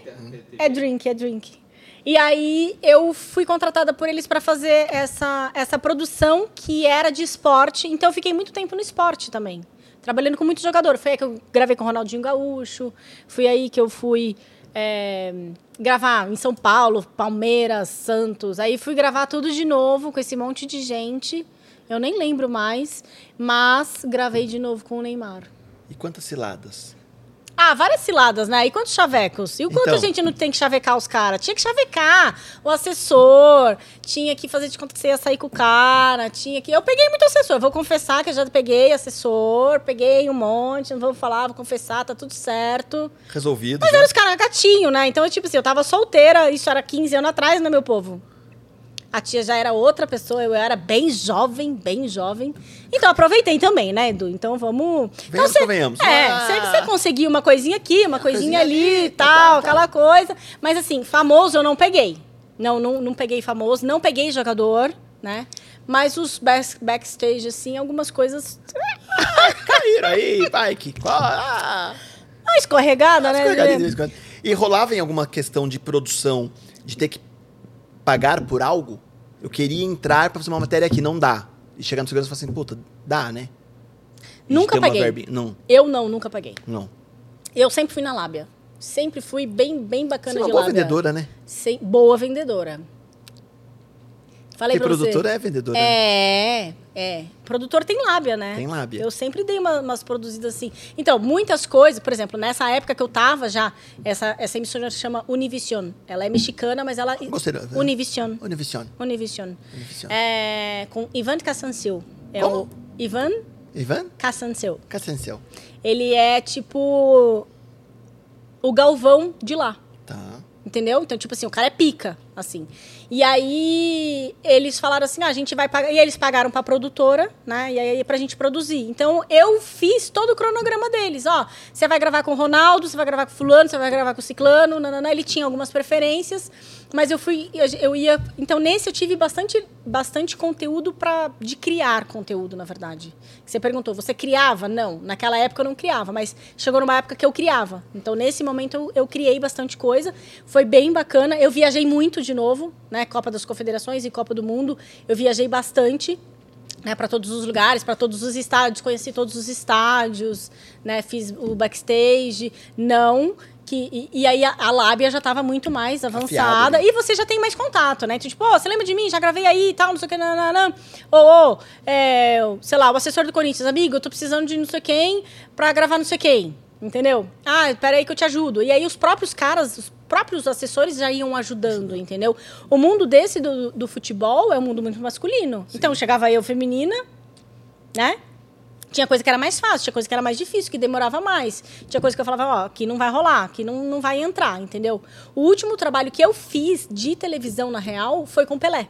É drink, é drink. E aí eu fui contratada por eles para fazer essa, essa produção que era de esporte. Então eu fiquei muito tempo no esporte também. Trabalhando com muito jogador. Foi aí que eu gravei com o Ronaldinho Gaúcho. Foi aí que eu fui é, gravar em São Paulo, Palmeiras, Santos. Aí fui gravar tudo de novo com esse monte de gente. Eu nem lembro mais, mas gravei de novo com o Neymar.
E quantas ciladas?
Ah, várias ciladas, né? E quantos chavecos? E o quanto
Então.
a gente não tem que chavecar os caras? Tinha que chavecar o assessor, tinha que fazer de conta que você ia sair com o cara, tinha que... Eu peguei muito assessor, vou confessar que eu já peguei assessor, peguei um monte, não vou falar, vou confessar, tá tudo certo.
Resolvido.
Mas
já?
eram os caras gatinho, né? Então, tipo assim, eu tava solteira, isso era 15 anos atrás, né, meu povo? A tia já era outra pessoa, eu era bem jovem, bem jovem. Então, aproveitei também, né, Edu? Então, vamos... Então,
Venhamos,
cê-
convenhamos.
É,
Ah.
sempre você conseguir uma coisinha aqui, uma coisinha,
coisinha
ali
ali,
e
tá,
tal,
tá.
aquela coisa. Mas, assim, famoso eu não peguei. Não, não, não peguei famoso, não peguei jogador, né? Mas os back- backstage, assim, algumas coisas...
Caíram aí, bike. Ah,
Uma escorregada, né?
vez em quando. E rolava em alguma questão de produção, de ter que pagar por algo? Eu queria entrar pra fazer uma matéria aqui, não dá. E chegar no segurança e falar assim, puta, dá, né?
Nunca paguei.
verbinha- Não,
Eu não, nunca paguei.
não.
Eu sempre fui na lábia. Sempre fui bem, bem
Você
bacana
é uma
de
boa
lábia.
vendedora, né?
Sem- boa vendedora. Falei
Porque
pra
produtora
você.
é vendedora. né?
É. Produtor tem lábia, né?
Tem lábia.
Eu sempre dei uma- umas produzidas assim. Então, muitas coisas, por exemplo, nessa época que eu tava já, essa, essa emissora se chama Univision. Ela é mexicana, mas ela.
Gostei da-
Univision.
Univision.
Univision.
Univision.
É, com Ivan Cassancil. É
Como?
o Ivan
Ivan
Cassancil.
Cassencel.
Ele é tipo o Galvão de lá.
Tá.
Entendeu? Então, tipo assim, o cara é pica. assim. E aí eles falaram assim, ah, a gente vai pagar, e eles pagaram pra produtora, né? E aí pra gente produzir. Então eu fiz todo o cronograma deles, ó, você vai gravar com o Ronaldo, você vai gravar com fulano, você vai gravar com o ciclano, nanana. ele tinha algumas preferências, mas eu fui eu, ia, então nesse eu tive bastante bastante conteúdo para de criar conteúdo, na verdade. Você perguntou, você criava? Não, naquela época eu não criava, mas chegou numa época que eu criava. Então nesse momento eu, eu criei bastante coisa, foi bem bacana. Eu viajei muito de novo, né? Copa das Confederações e Copa do Mundo, eu viajei bastante. Né, para todos os lugares, para todos os estádios, conheci todos os estádios, né, fiz o backstage, não que, e, e aí a, a lábia já estava muito mais avançada.
né?
E você já tem mais contato, né? Então, tipo, ô, você lembra de mim? Já gravei aí e tal, não sei o que, nananã. Ou, ô, é, sei lá, o assessor do Corinthians, amigo, eu tô precisando de não sei quem pra gravar não sei quem. Entendeu? Ah, peraí que eu te ajudo. E aí os próprios caras, os próprios assessores já iam ajudando, entendeu? O mundo desse do, do futebol é um mundo muito masculino. Então chegava eu feminina, né? Tinha coisa que era mais fácil, tinha coisa que era mais difícil, que demorava mais. Tinha coisa que eu falava, ó, que não vai rolar, que não, não vai entrar, entendeu? O último trabalho que eu fiz de televisão, na real, foi com o Pelé.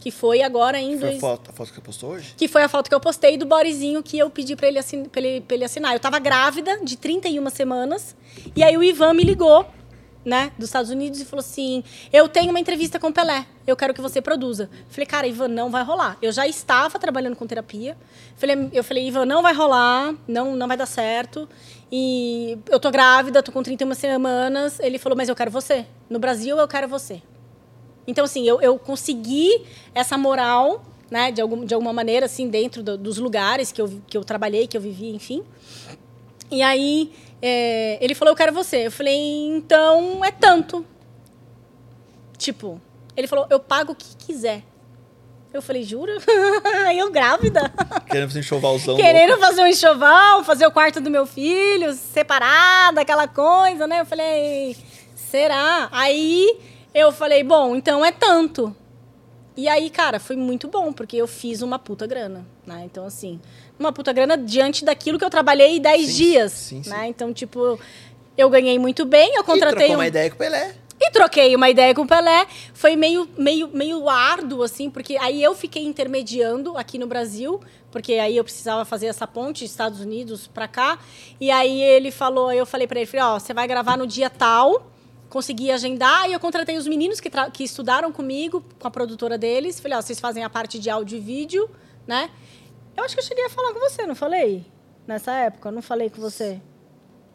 Que foi agora em...
Foi a
dois-
foto, a foto que você postou hoje?
que foi a foto que eu postei do bodyzinho que eu pedi pra ele, assin pra ele, pra ele assinar. Eu tava grávida de 31 semanas. E aí o Ivan me ligou, né, dos Estados Unidos e falou assim: Eu tenho uma entrevista com o Pelé. Eu quero que você produza. Falei, cara, Ivan, não vai rolar. Eu já estava trabalhando com terapia. Falei, eu falei, Ivan, não vai rolar, não, não vai dar certo. E eu tô grávida, tô com 31 semanas. Ele falou, mas eu quero você. No Brasil, eu quero você. Então, assim, eu, eu consegui essa moral, né, de, algum, de alguma maneira, assim, dentro do- dos lugares que eu, que eu trabalhei, que eu vivi, enfim. E aí, é, ele falou, eu quero você. Eu falei, então é tanto. Tipo, ele falou, eu pago o que quiser. Eu falei, jura? Aí eu grávida.
Querendo fazer um enxovalzão.
Querendo fazer um enxoval, fazer o quarto do meu filho, separada, aquela coisa, né? Eu falei, será? Aí eu falei, bom, então é tanto. E aí, cara, foi muito bom, porque eu fiz uma puta grana, né? Então, assim, uma puta grana diante daquilo que eu trabalhei 10
Sim,
dias,
sim, sim.
né? Então, tipo, eu ganhei muito bem, eu
E
contratei
trocou
um...
uma ideia com o Pelé.
E troquei uma ideia com o Pelé. Foi meio, meio, meio árduo, assim, porque aí eu fiquei intermediando aqui no Brasil, porque aí eu precisava fazer essa ponte Estados Unidos pra cá. E aí ele falou, eu falei pra ele, falei, ó, você vai gravar no dia tal. Consegui agendar e eu contratei os meninos que, que estudaram comigo, com a produtora deles. Falei, ó, vocês fazem a parte de áudio e vídeo, né? Eu acho que eu cheguei a falar com você, não falei? Nessa época, eu não falei com você.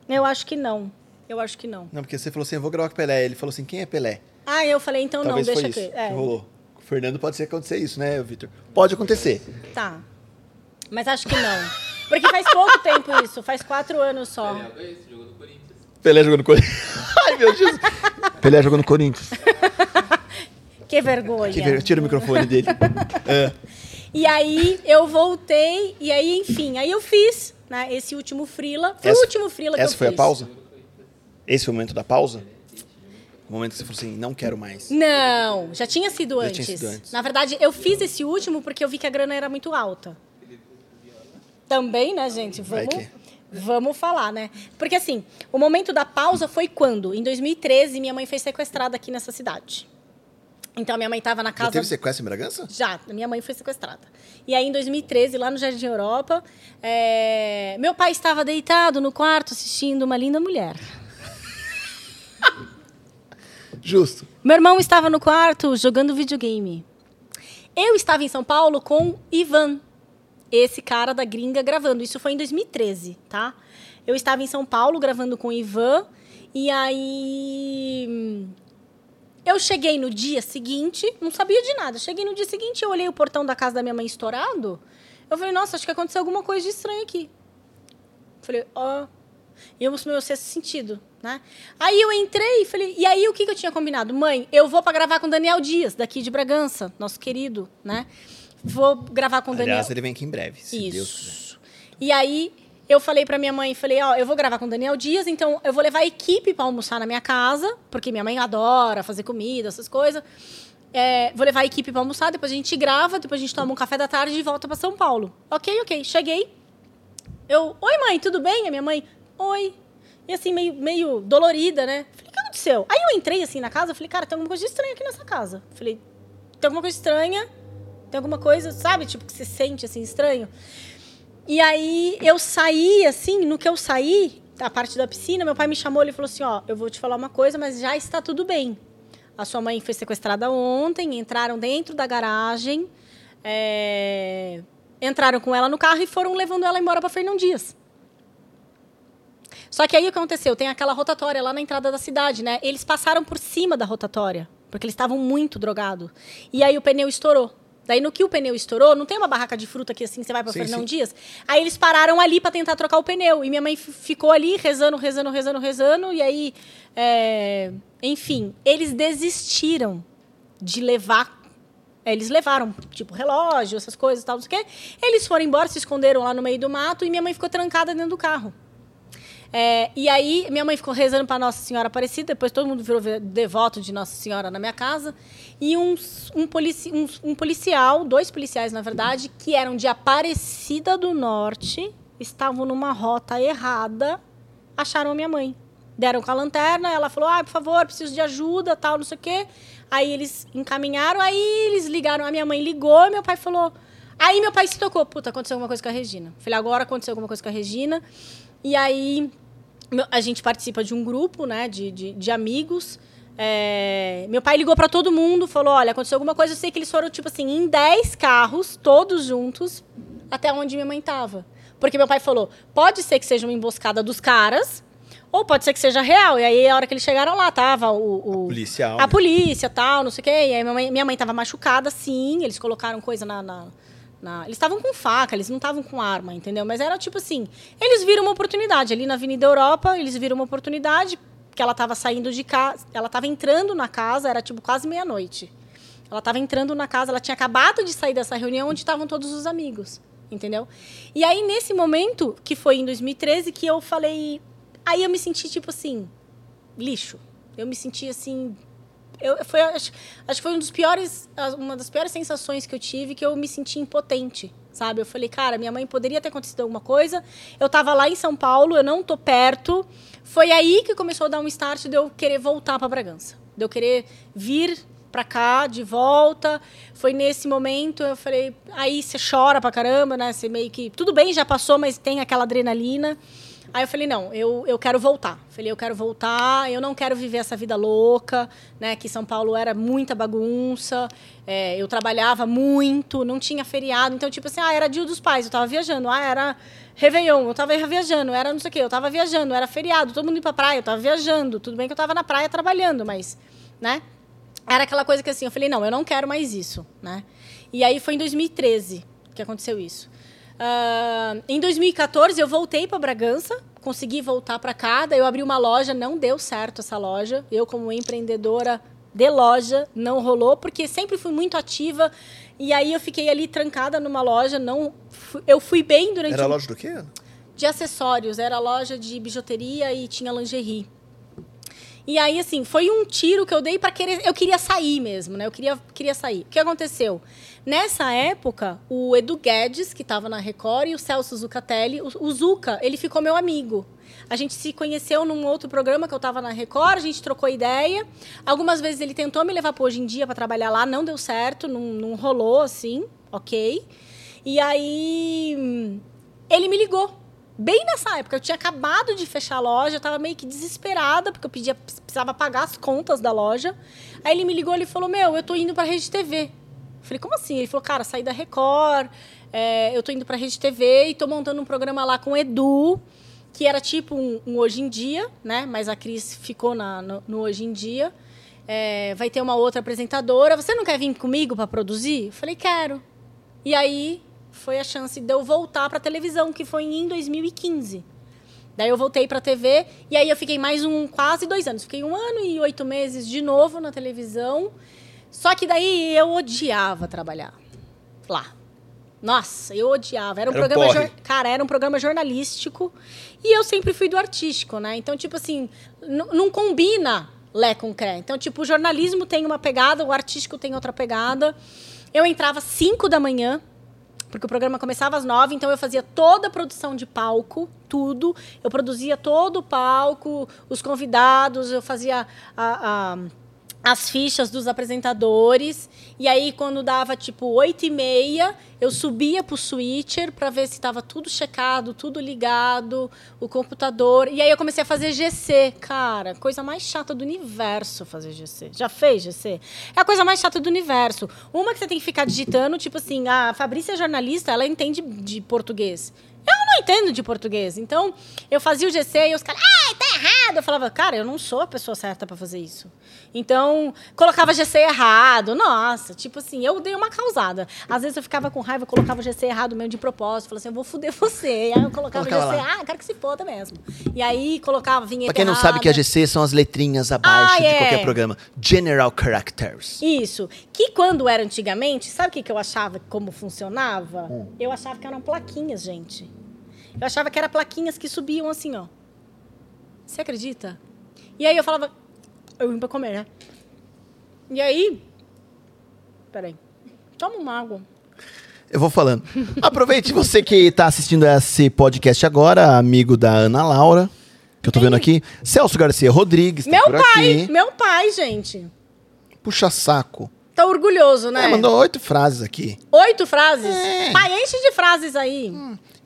Eu acho que não. Eu acho que não.
Não, porque você falou assim, eu vou gravar com o Pelé. Ele falou assim, quem é Pelé?
Ah, eu falei, então
Talvez
não,
foi
deixa
isso
que. É,
que rolou. O Fernando pode ser acontecer isso, né, Vitor? Pode acontecer.
Tá. Mas acho que não. Porque faz pouco tempo isso, faz quatro anos só.
Pelé jogou no Corinthians. Ai, meu Deus. Pelé jogou no Corinthians.
Que vergonha.
Que ver... Tira o microfone dele. É.
E aí eu voltei, e aí, enfim, aí eu fiz, né, esse último frila. Foi
Essa-
o último frila que eu
Essa foi a
fiz.
pausa? Esse foi o momento da pausa? O momento que você falou assim, não quero mais.
Não, já tinha sido
Já
antes.
tinha sido antes.
Na verdade, eu fiz esse último porque eu vi que a grana era muito alta. Também, né, gente? Vamos, vamos falar, né? Porque assim, o momento da pausa foi quando? Em 2013, minha mãe foi sequestrada aqui nessa cidade. Então, minha mãe estava na
Já
casa...
teve sequestro em Bragança?
Já, minha mãe foi sequestrada. E aí, em 2013, lá no Jardim Europa, é, meu pai estava deitado no quarto assistindo uma linda mulher.
Justo.
Meu irmão estava no quarto jogando videogame. Eu estava em São Paulo com Ivan, esse cara da gringa gravando. Isso foi em 2013, tá? Eu estava em São Paulo gravando com Ivan e aí eu cheguei no dia seguinte, não sabia de nada. Cheguei no dia seguinte, eu olhei o portão da casa da minha mãe estourado. Eu falei, nossa, acho que aconteceu alguma coisa de estranho aqui. Falei, ó. E eu mostrei meu sexto sentido, né? Aí eu entrei e falei, e aí o que, que eu tinha combinado? Mãe, eu vou para gravar com o Daniel Dias, daqui de Bragança, nosso querido, né? Vou gravar com o Daniel.
Aliás, ele vem aqui em breve, se Deus quiser.
Isso. E aí eu falei pra minha mãe, falei, ó, eu vou gravar com o Daniel Dias, então eu vou levar a equipe pra almoçar na minha casa, porque minha mãe adora fazer comida, essas coisas. É, vou levar a equipe pra almoçar, depois a gente grava, depois a gente toma um café da tarde e volta pra São Paulo. Ok, ok. Cheguei. Eu, oi mãe, tudo bem? A minha mãe, oi. E assim, meio, meio dolorida, né? Falei, o que aconteceu? Aí eu entrei assim na casa, falei, cara, tem alguma coisa estranha aqui nessa casa. Falei, tem alguma coisa estranha, tem alguma coisa, sabe, tipo, que você sente assim, estranho. E aí eu saí, assim, no que eu saí, a parte da piscina, meu pai me chamou e falou assim: ó, eu vou te falar uma coisa, mas já está tudo bem. A sua mãe foi sequestrada ontem, entraram dentro da garagem, é, entraram com ela no carro e foram levando ela embora para Fernão Dias. Só que aí o que aconteceu? Tem aquela rotatória lá na entrada da cidade, né? Eles passaram por cima da rotatória, porque eles estavam muito drogados. E aí o pneu estourou. Daí, no que o pneu estourou, não tem uma barraca de fruta que assim você vai para Fernão
sim.
Dias? Aí eles pararam ali para tentar trocar o pneu. E minha mãe ficou ali rezando, rezando, rezando, rezando. E aí, é, enfim, eles desistiram de levar. é, Eles levaram, tipo, relógio, essas coisas e tal, não sei o quê. Eles foram embora, se esconderam lá no meio do mato e minha mãe ficou trancada dentro do carro. É, e aí, minha mãe ficou rezando para Nossa Senhora Aparecida, depois todo mundo virou devoto de Nossa Senhora na minha casa. E uns- um, polici um, um policial, dois policiais, na verdade, que eram de Aparecida do Norte, estavam numa rota errada, acharam a minha mãe. Deram com a lanterna, ela falou: ah, por favor, preciso de ajuda, tal, não sei o quê. Aí eles encaminharam, aí eles ligaram, a minha mãe ligou, meu pai falou. Aí meu pai se tocou, puta, aconteceu alguma coisa com a Regina. Falei, agora aconteceu alguma coisa com a Regina. E aí a gente participa de um grupo, né, de, de, de amigos. É, meu pai ligou para todo mundo, falou: olha, aconteceu alguma coisa. Eu sei que eles foram, tipo assim, em 10 carros, todos juntos, até onde minha mãe tava. Porque meu pai falou: pode ser que seja uma emboscada dos caras, ou pode ser que seja real. E aí, a hora que eles chegaram lá, tava o. o
Policial.
A polícia tal, não sei o quê. E aí, minha mãe, minha mãe tava machucada, sim. Eles colocaram coisa na. na- na- Eles estavam com faca, eles não estavam com arma, entendeu? Mas era tipo assim: eles viram uma oportunidade. Ali na Avenida Europa, eles viram uma oportunidade que ela tava saindo de casa. Ela tava entrando na casa, era tipo quase meia-noite. Ela estava entrando na casa, ela tinha acabado de sair dessa reunião onde estavam todos os amigos, entendeu? E aí, nesse momento, que foi em 2013, que eu falei. Aí eu me senti, tipo assim, lixo. Eu me senti assim. Eu, foi, acho, acho que foi um dos piores, uma das piores sensações que eu tive, que eu me senti impotente, sabe? Eu falei, cara, minha mãe poderia ter acontecido alguma coisa. Eu tava lá em São Paulo, eu não tô perto. Foi aí que começou a dar um start de eu querer voltar para Bragança. De eu querer vir pra cá de volta. Foi nesse momento, eu falei, aí você chora pra caramba, né? Você meio que tudo bem, já passou, mas tem aquela adrenalina. Aí eu falei, não, eu, eu quero voltar. Falei, eu quero voltar, eu não quero viver essa vida louca, né? Que São Paulo era muita bagunça, é, eu trabalhava muito, não tinha feriado. Então, tipo assim, ah, era dia dos pais, eu tava viajando. Ah, era Réveillon, eu tava viajando. Era não sei o quê, eu tava viajando. Era feriado, todo mundo ia pra praia, eu tava viajando. Tudo bem que eu tava na praia trabalhando, mas, né? Era aquela coisa que assim, eu falei, não, eu não quero mais isso, né? E aí foi em 2013 que aconteceu isso. Ah, em 2014 eu voltei para Bragança, consegui voltar para cá, daí eu abri uma loja, não deu certo essa loja. Eu como empreendedora de loja não rolou porque sempre fui muito ativa e aí eu fiquei ali trancada numa loja, não eu fui bem durante
Era
um-
loja do quê?
de acessórios, era loja de bijuteria e tinha lingerie. E aí, assim, foi um tiro que eu dei para querer. Eu queria sair mesmo, né? Eu queria, queria sair. O que aconteceu? Nessa época, o Edu Guedes, que estava na Record, e o Celso Zucatelli, o, o Zuca, ele ficou meu amigo. A gente se conheceu num outro programa que eu estava na Record, a gente trocou ideia. Algumas vezes ele tentou me levar para hoje em dia para trabalhar lá, não deu certo, não, não rolou assim, ok. E aí ele me ligou. Bem nessa época, eu tinha acabado de fechar a loja, eu tava meio que desesperada, porque eu pedia, precisava pagar as contas da loja. Aí ele me ligou e falou: Meu, eu tô indo pra Rede TV. Eu falei, como assim? Ele falou, cara, saí da Record, é, eu tô indo pra Rede TV e tô montando um programa lá com o Edu, que era tipo um, um Hoje em Dia, né? Mas a Cris ficou na, no, no Hoje em Dia. É, vai ter uma outra apresentadora. Você não quer vir comigo para produzir? Eu falei, quero. E aí foi a chance de eu voltar para televisão, que foi em 2015. Daí eu voltei para TV e aí eu fiquei mais um quase dois anos. Fiquei um ano e oito meses de novo na televisão. Só que daí eu odiava trabalhar lá. Nossa, eu odiava. Era um
Era um
programa, jor- cara, era um programa jornalístico e eu sempre fui do artístico, né? Então, tipo assim, não combina Lé com Cré. Então, tipo, o jornalismo tem uma pegada, o artístico tem outra pegada. Eu entrava às 5 da manhã, Porque o programa começava às nove, então eu fazia toda a produção de palco, tudo. Eu produzia todo o palco, os convidados, eu fazia a- a- as fichas dos apresentadores. E aí, quando dava tipo oito e meia, eu subia pro switcher para ver se estava tudo checado, tudo ligado, o computador. E aí eu comecei a fazer GC. Cara, coisa mais chata do universo fazer GC. Já fez GC? É a coisa mais chata do universo. Uma que você tem que ficar digitando, tipo assim, a Fabrícia é jornalista, ela entende de português. Eu não entendo de português. Então, eu fazia o GC e os caras, ai, tá errado. Eu falava, cara, eu não sou a pessoa certa pra fazer isso. Então, colocava GC errado. Nossa, tipo assim, eu dei uma causada. Às vezes eu ficava com raiva, colocava o GC errado mesmo de propósito. Falava assim, eu vou foder você. E aí eu colocava
Colocava
GC,
lá.
ah, quero que se foda mesmo. E aí colocava vinheta
Pra quem não sabe que a
errada.
GC são as letrinhas abaixo
Ah,
de
é.
qualquer programa. General Characters.
Isso. Que quando era antigamente, sabe o que, que eu achava como funcionava?
Hum.
Eu achava que eram plaquinhas, gente. Eu achava que eram plaquinhas que subiam assim, ó. Você acredita? E aí eu falava. Eu vim pra comer, né? E aí. Peraí. Toma uma água.
Eu vou falando. Aproveite você que tá assistindo esse podcast agora, amigo da Ana Laura, que eu tô vendo aqui. Celso Garcia Rodrigues, tá
Meu pai,
aqui.
meu pai, gente.
Puxa saco.
Tá orgulhoso, né?
É, mandou oito frases aqui.
Oito frases.
É.
Pai, enche de frases aí.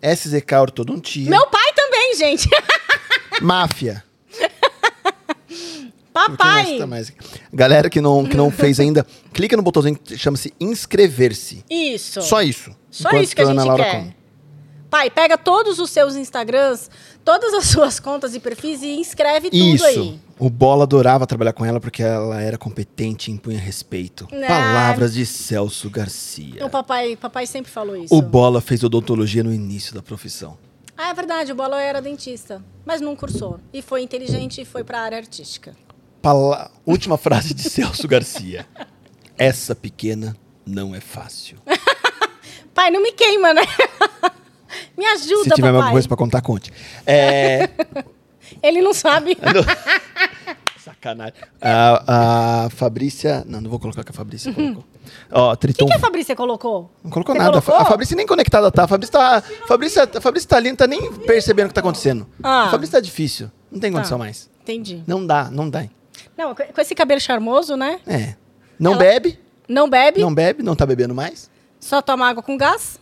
SZK ortodontia.
Meu pai também, gente.
Máfia.
Papai.
tá mais? Galera que não, que não fez ainda, clica no botãozinho que chama-se inscrever-se.
Isso.
Só isso.
Só
Enquanto
isso que a
Ana
gente
Laura
quer.
come.
Pai, pega todos os seus Instagrams, todas as suas contas e perfis e inscreve tudo
Isso.
aí.
O Bola adorava trabalhar com ela porque ela era competente e impunha respeito.
Ah.
Palavras de Celso Garcia.
O papai, papai sempre falou isso.
O Bola fez odontologia no início da profissão.
Ah, é verdade, o Bola era dentista, mas não cursou. E foi inteligente e foi pra área artística.
Pala- Última frase de Celso Garcia. Essa pequena não é fácil.
Pai, não me queima, né? me ajuda,
Se tiver
papai.
alguma coisa pra contar, conte. É...
Ele não sabe.
Sacanagem. A, a Fabrícia... Não, não vou colocar o que a Fabrícia colocou. Ó,
O
Triton...
que, que a Fabrícia colocou?
Não colocou
Você
nada.
colocou?
A Fabrícia nem conectada tá. A Fabrícia tá, a Fabrícia, a Fabrícia tá ali, não tá nem percebendo o que tá acontecendo.
Ah.
A Fabrícia tá difícil. Não tem condição
Tá.
mais.
Entendi.
Não dá, não dá.
Não, com com esse cabelo charmoso, né?
É. Não
Ela-
bebe,
Não bebe,
não bebe, não tá bebendo mais.
só toma água com gás.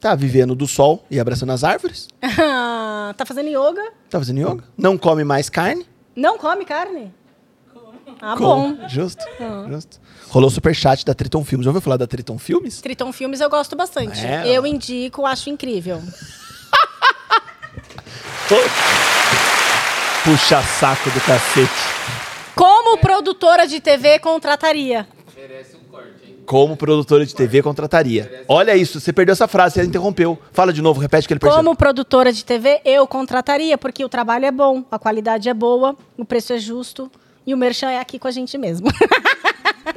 Tá vivendo do sol e abraçando as árvores.
tá fazendo yoga.
Tá fazendo yoga. Não come mais carne.
Não come carne? Ah,
Come.
bom.
Justo, justo. Rolou superchat da Triton Filmes. Já ouviu falar da Triton Filmes?
Triton Filmes eu gosto bastante.
É,
eu indico, acho incrível.
Puxa saco do cacete.
Como produtora de TV contrataria?
Como produtora de TV contrataria. Olha isso, você perdeu essa frase, você interrompeu. Fala de novo, repete que ele percebeu.
Como produtora de TV, eu contrataria, porque o trabalho é bom, a qualidade é boa, o preço é justo e o merchan é aqui com a gente mesmo.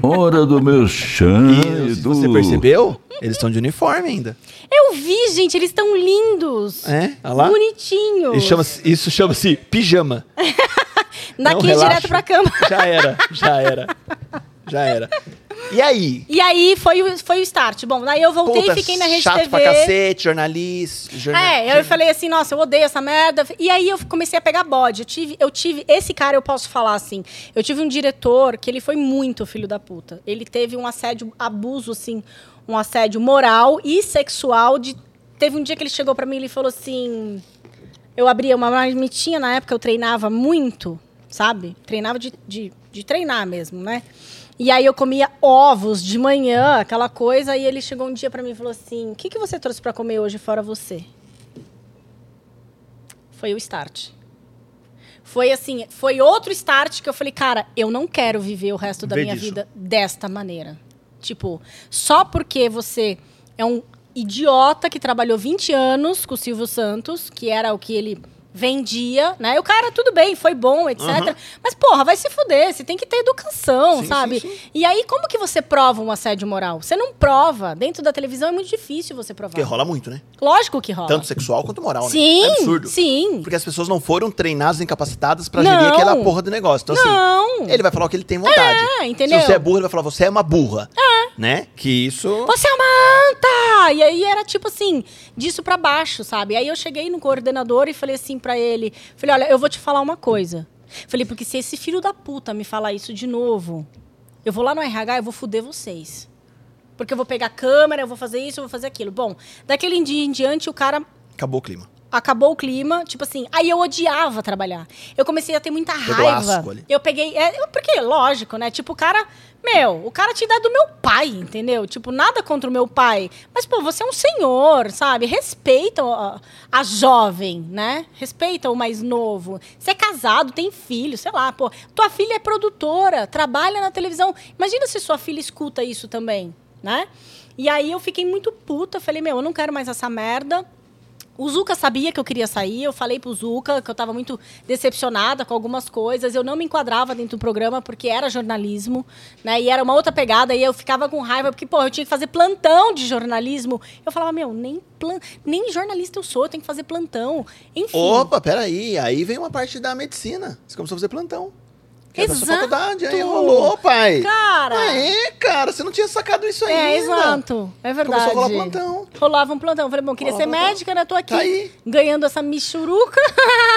Hora do meu chão,
se você percebeu, eles estão de uniforme ainda.
eu vi, gente, eles estão lindos.
É? Olha lá.
Bonitinhos.
Isso chama-se, isso chama-se pijama.
Daqui
Não,
direto pra cama.
Já era, já era. Já era. E aí?
E aí foi o, foi o start. Bom, daí eu voltei
Puta,
e fiquei na Rede
chato
TV.
pra cacete, jornalista. Jornal...
É, eu falei assim, nossa, eu odeio essa merda. E aí eu comecei a pegar bode. Eu tive, eu tive, esse cara eu posso falar assim. Eu tive um diretor que ele foi muito filho da puta. Ele teve um assédio, abuso assim, um assédio moral e sexual de teve um dia que ele chegou pra mim e ele falou assim, eu abria uma marmitinha na época eu treinava muito, sabe? Treinava de, de, de treinar mesmo, né? E aí eu comia ovos de manhã, aquela coisa, e ele chegou um dia pra mim e falou assim: "O que que você trouxe pra comer hoje fora você?" Foi o start. Foi assim, foi outro start que eu falei, cara, eu não quero viver o resto da
Vê
minha
disso.
vida desta maneira. Tipo, só porque você é um idiota que trabalhou 20 anos com o Silvio Santos, que era o que ele vendia, né? E o cara, tudo bem, foi bom, etc.
Aham.
Mas, porra, vai se fuder, você tem que ter educação,
Sim,
sabe?
sim, sim.
E aí, como que você prova um assédio moral? Você não prova. Dentro da televisão é muito difícil você provar.
Porque rola muito, né?
Lógico que rola.
Tanto sexual quanto moral,
sim,
né? É absurdo.
sim.
Porque as pessoas não foram treinadas, incapacitadas pra
Não.
gerir aquela porra do negócio. Então,
Não.
assim, ele vai falar o que ele tem vontade.
É, entendeu?
Se você é burro, ele vai falar, você é uma burra. Né? Que isso.
Você é uma anta! E aí era tipo assim, disso pra baixo, sabe? Aí eu cheguei no coordenador e falei assim pra ele, falei, olha, eu vou te falar uma coisa. Falei, porque se esse filho da puta me falar isso de novo, eu vou lá no RH e vou fuder vocês. Porque eu vou pegar câmera, eu vou fazer isso, eu vou fazer aquilo. Bom, daquele dia em diante, o cara
Acabou o clima.
Acabou o clima, tipo assim, aí eu odiava trabalhar. Eu comecei a ter muita raiva. Eu peguei, é, porque lógico, né? Tipo, o cara, meu, o cara te dá do meu pai, entendeu? Tipo, nada contra o meu pai, mas pô, você é um senhor, sabe? Respeita a, a jovem, né? Respeita o mais novo. Você é casado, tem filho, sei lá, pô. Tua filha é produtora, trabalha na televisão. Imagina se sua filha escuta isso também, né? E aí eu fiquei muito puta, falei, meu, eu não quero mais essa merda. O Zuca sabia que eu queria sair, eu falei pro Zuca que eu tava muito decepcionada com algumas coisas, eu não me enquadrava dentro do programa porque era jornalismo, né? E era uma outra pegada, e eu ficava com raiva porque, pô, eu tinha que fazer plantão de jornalismo. Eu falava, meu, nem, plan... nem jornalista eu sou, eu tenho que fazer plantão. Enfim.
Opa, peraí. Aí vem uma parte da medicina. Você começou a fazer plantão. Que é da sua
Exato.
faculdade. Aí rolou, pai.
Cara!
Aê, cara, você não tinha sacado isso ainda.
É, exato. É verdade.
Começou a rolar plantão.
Rolava um plantão. Falei, bom, queria
Rolava
ser
plantão.
médica, né? Tô aqui
Tá aí.
ganhando essa michuruca,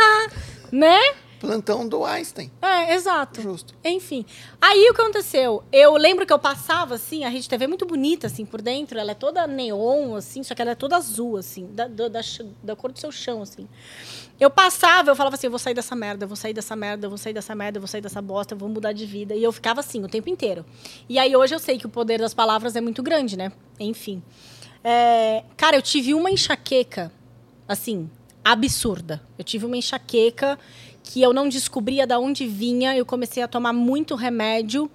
né?
Plantão do Einstein.
É, exato.
Justo.
Enfim. Aí o que aconteceu? Eu lembro que eu passava, assim, a Rede TV é muito bonita, assim, por dentro. Ela é toda neon, assim, só que ela é toda azul, assim, da, da, da, da cor do seu chão, assim. Eu passava, eu falava assim, eu vou sair dessa merda, eu vou sair dessa merda, eu vou sair dessa merda, eu vou sair dessa bosta, eu vou mudar de vida. E eu ficava assim o tempo inteiro. E aí hoje eu sei que o poder das palavras é muito grande, né? Enfim. É, cara, eu tive uma enxaqueca, assim, absurda. Eu tive uma enxaqueca que eu não descobria de onde vinha, eu comecei a tomar muito remédio.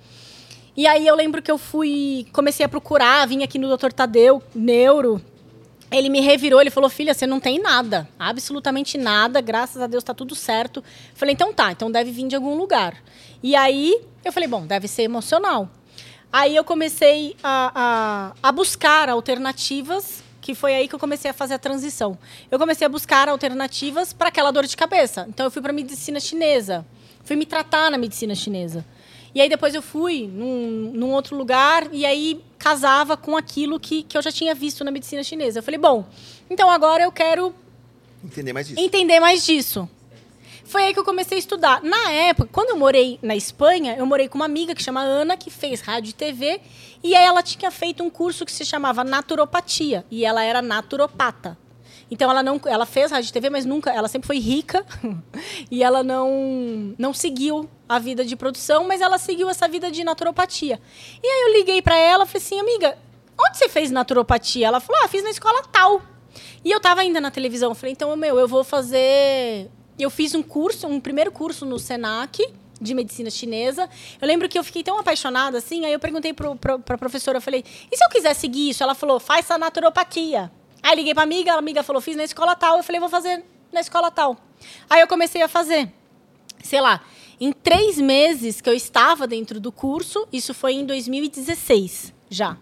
E aí eu lembro que eu fui, comecei a procurar, vim aqui no Dr. Tadeu, neuro. Ele me revirou, ele falou: "Filha, você não tem nada, absolutamente nada, graças a Deus tá tudo certo". Falei: "Então tá, então deve vir de algum lugar". E aí eu falei: "Bom, deve ser emocional". Aí eu comecei a, a, a buscar alternativas, que foi aí que eu comecei a fazer a transição. Eu comecei a buscar alternativas para aquela dor de cabeça. Então eu fui para medicina chinesa, fui me tratar na medicina chinesa. E aí depois eu fui num, num outro lugar e aí casava com aquilo que, que eu já tinha visto na medicina chinesa. Eu falei, bom, então agora eu quero
Entender mais isso.
entender mais disso. Foi aí que eu comecei a estudar. Na época, quando eu morei na Espanha, eu morei com uma amiga que chama Ana, que fez rádio e TV, e aí ela tinha feito um curso que se chamava naturopatia, e ela era naturopata. Então ela não, ela fez rádio e TV, mas nunca, ela sempre foi rica e ela não não seguiu a vida de produção, mas ela seguiu essa vida de naturopatia. E aí eu liguei para ela, falei assim, amiga, onde você fez naturopatia? Ela falou, ah, fiz na escola tal. E eu tava ainda na televisão, falei, então, meu, eu vou fazer. Eu fiz um curso, um primeiro curso no Senac de medicina chinesa. Eu lembro que eu fiquei tão apaixonada assim, aí eu perguntei pro, pro, pra professora, eu falei, e se eu quiser seguir isso? Ela falou, faz a naturopatia. Aí liguei pra amiga, a amiga falou, fiz na escola tal. Eu falei, vou fazer na escola tal. Aí eu comecei a fazer. Sei lá, em três meses que eu estava dentro do curso, isso foi em 2016 já.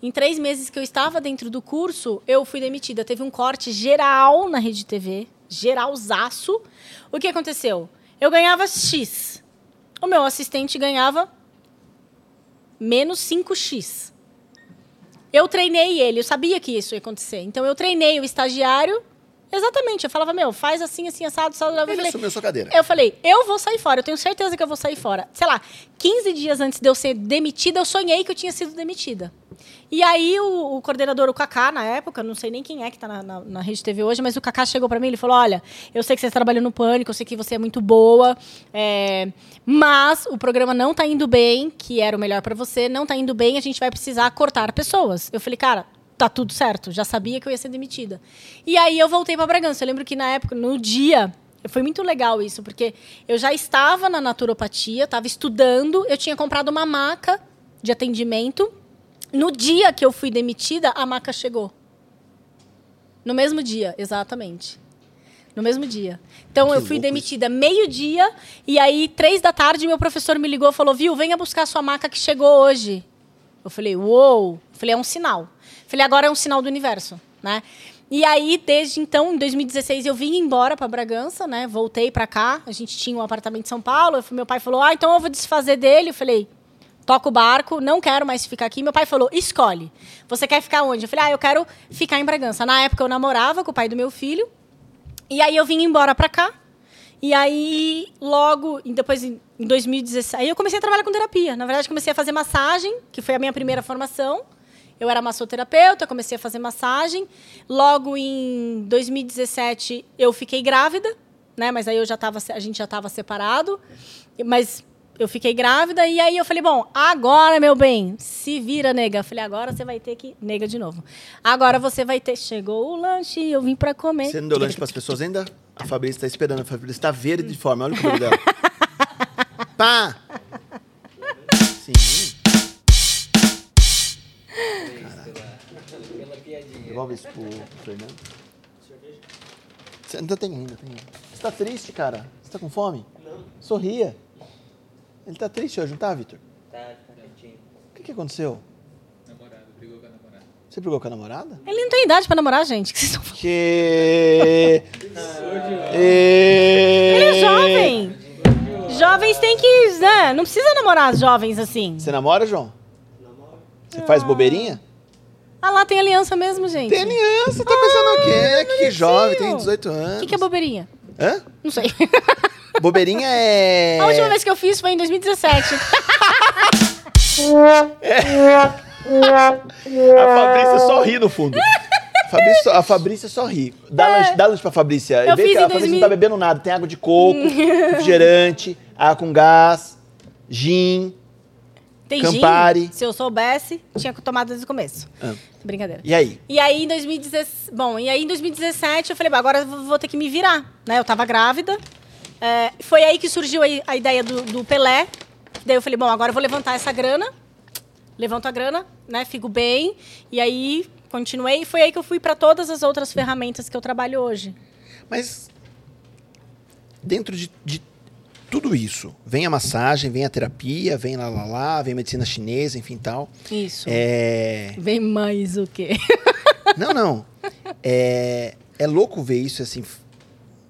Em três meses que eu estava dentro do curso, eu fui demitida. Teve um corte geral na Rede TV, geralzaço. O que aconteceu? Eu ganhava X. O meu assistente ganhava menos 5X. Eu treinei ele, eu sabia que isso ia acontecer. Então eu treinei o estagiário. Exatamente, eu falava, meu, faz assim, assim, assado, assado. Eu
Ele
falei,
assumiu sua cadeira.
eu falei, eu vou sair fora, eu tenho certeza que eu vou sair fora. Sei lá, 15 dias antes de eu ser demitida, eu sonhei que eu tinha sido demitida. E aí o, o coordenador, o Kaká, na época, não sei nem quem é que tá na, na, na Rede TV hoje, mas o Kaká chegou pra mim e ele falou: Olha, eu sei que você trabalha no Pânico, eu sei que você é muito boa, é, mas o programa não tá indo bem, que era o melhor pra você, não tá indo bem, a gente vai precisar cortar pessoas. Eu falei, cara, tá tudo certo, já sabia que eu ia ser demitida. E aí eu voltei para Bragança. Eu lembro que na época, no dia, foi muito legal isso, porque eu já estava na naturopatia, estava estudando, eu tinha comprado uma maca de atendimento. No dia que eu fui demitida, a maca chegou. No mesmo dia, exatamente. No mesmo dia. Então
Que
eu fui
louco
demitida meio-dia, e aí, três da tarde, meu professor me ligou e falou: Viu, venha buscar sua maca que chegou hoje. Eu falei, uou! Falei, é um sinal. Falei, agora é um sinal do universo, né? E aí, desde então, em 2016, eu vim embora para Bragança, né? Voltei para cá. A gente tinha um apartamento em São Paulo. Meu pai falou, ah, então eu vou desfazer dele. Eu falei, toca o barco, não quero mais ficar aqui. Meu pai falou, escolhe. Você quer ficar onde? Eu falei, ah, eu quero ficar em Bragança. Na época eu namorava com o pai do meu filho. E aí eu vim embora pra cá. E aí, logo, depois em 2016, aí eu comecei a trabalhar com terapia. Na verdade, comecei a fazer massagem, que foi a minha primeira formação. Eu era massoterapeuta, comecei a fazer massagem. Logo em 2017, eu fiquei grávida, né? Mas aí eu já tava, a gente já estava separado. Mas eu fiquei grávida e aí eu falei, bom, agora, meu bem, se vira, nega. Eu falei, agora você vai ter que. Nega de novo. Agora você vai ter. Chegou o lanche, eu vim pra comer.
Você não deu lanche pras pessoas ainda? A Fabrícia tá esperando. A Fabrícia tá verde de forma. Olha o cabelo dela. Pá! Sim.
Pela piadinha.
Devolve isso pro Fernando. Você ainda tem ainda, tem ainda. Você tá triste, cara? Você tá com fome? Não. Sorria. Ele tá triste hoje, não tá, Vitor?
Tá, tá quietinho.
O que, que aconteceu?
Namorado, brigou com a namorada.
Você brigou com a namorada?
Ele não tem idade pra namorar, gente. que vocês estão falando?
Que.
Ele é jovem. Jovens têm que. Né? Não precisa namorar jovens assim.
Você namora, João? Você faz bobeirinha?
Ah lá, tem aliança mesmo, gente.
Tem aliança, tá pensando o quê? Que, que jovem, tem
bonitinho.
18 anos.
O que, que é bobeirinha?
Hã?
Não sei.
Bobeirinha é.
A última vez que eu fiz foi em 2017.
A Fabrícia só ri no fundo. A Fabrícia, a Fabrícia só ri. Dá, lanche, dá lanche pra Fabrícia.
Eu
Vê que a Fabrícia
2000.
não tá bebendo nada. Tem água de coco, refrigerante, água com gás, gin.
Tem
Campari.
gin. Se eu soubesse, tinha tomado desde o começo.
Ah.
Brincadeira.
E aí?
E aí, em 2017, bom, e aí em 2017 eu falei, "Bom, agora eu vou ter que me virar, né? Eu tava grávida. É, foi aí que surgiu a, a ideia do, do Pelé. Daí eu falei, bom, agora eu vou levantar essa grana. Levanto a grana, né? Fico bem. E aí continuei. E foi aí que eu fui para todas as outras ferramentas que eu trabalho hoje.
Mas dentro de, de tudo isso, vem a massagem, vem a terapia, vem lá lá lá, vem medicina chinesa, enfim tal.
Isso.
É.
Vem mais o quê?
Não, não. É, é louco ver isso, assim,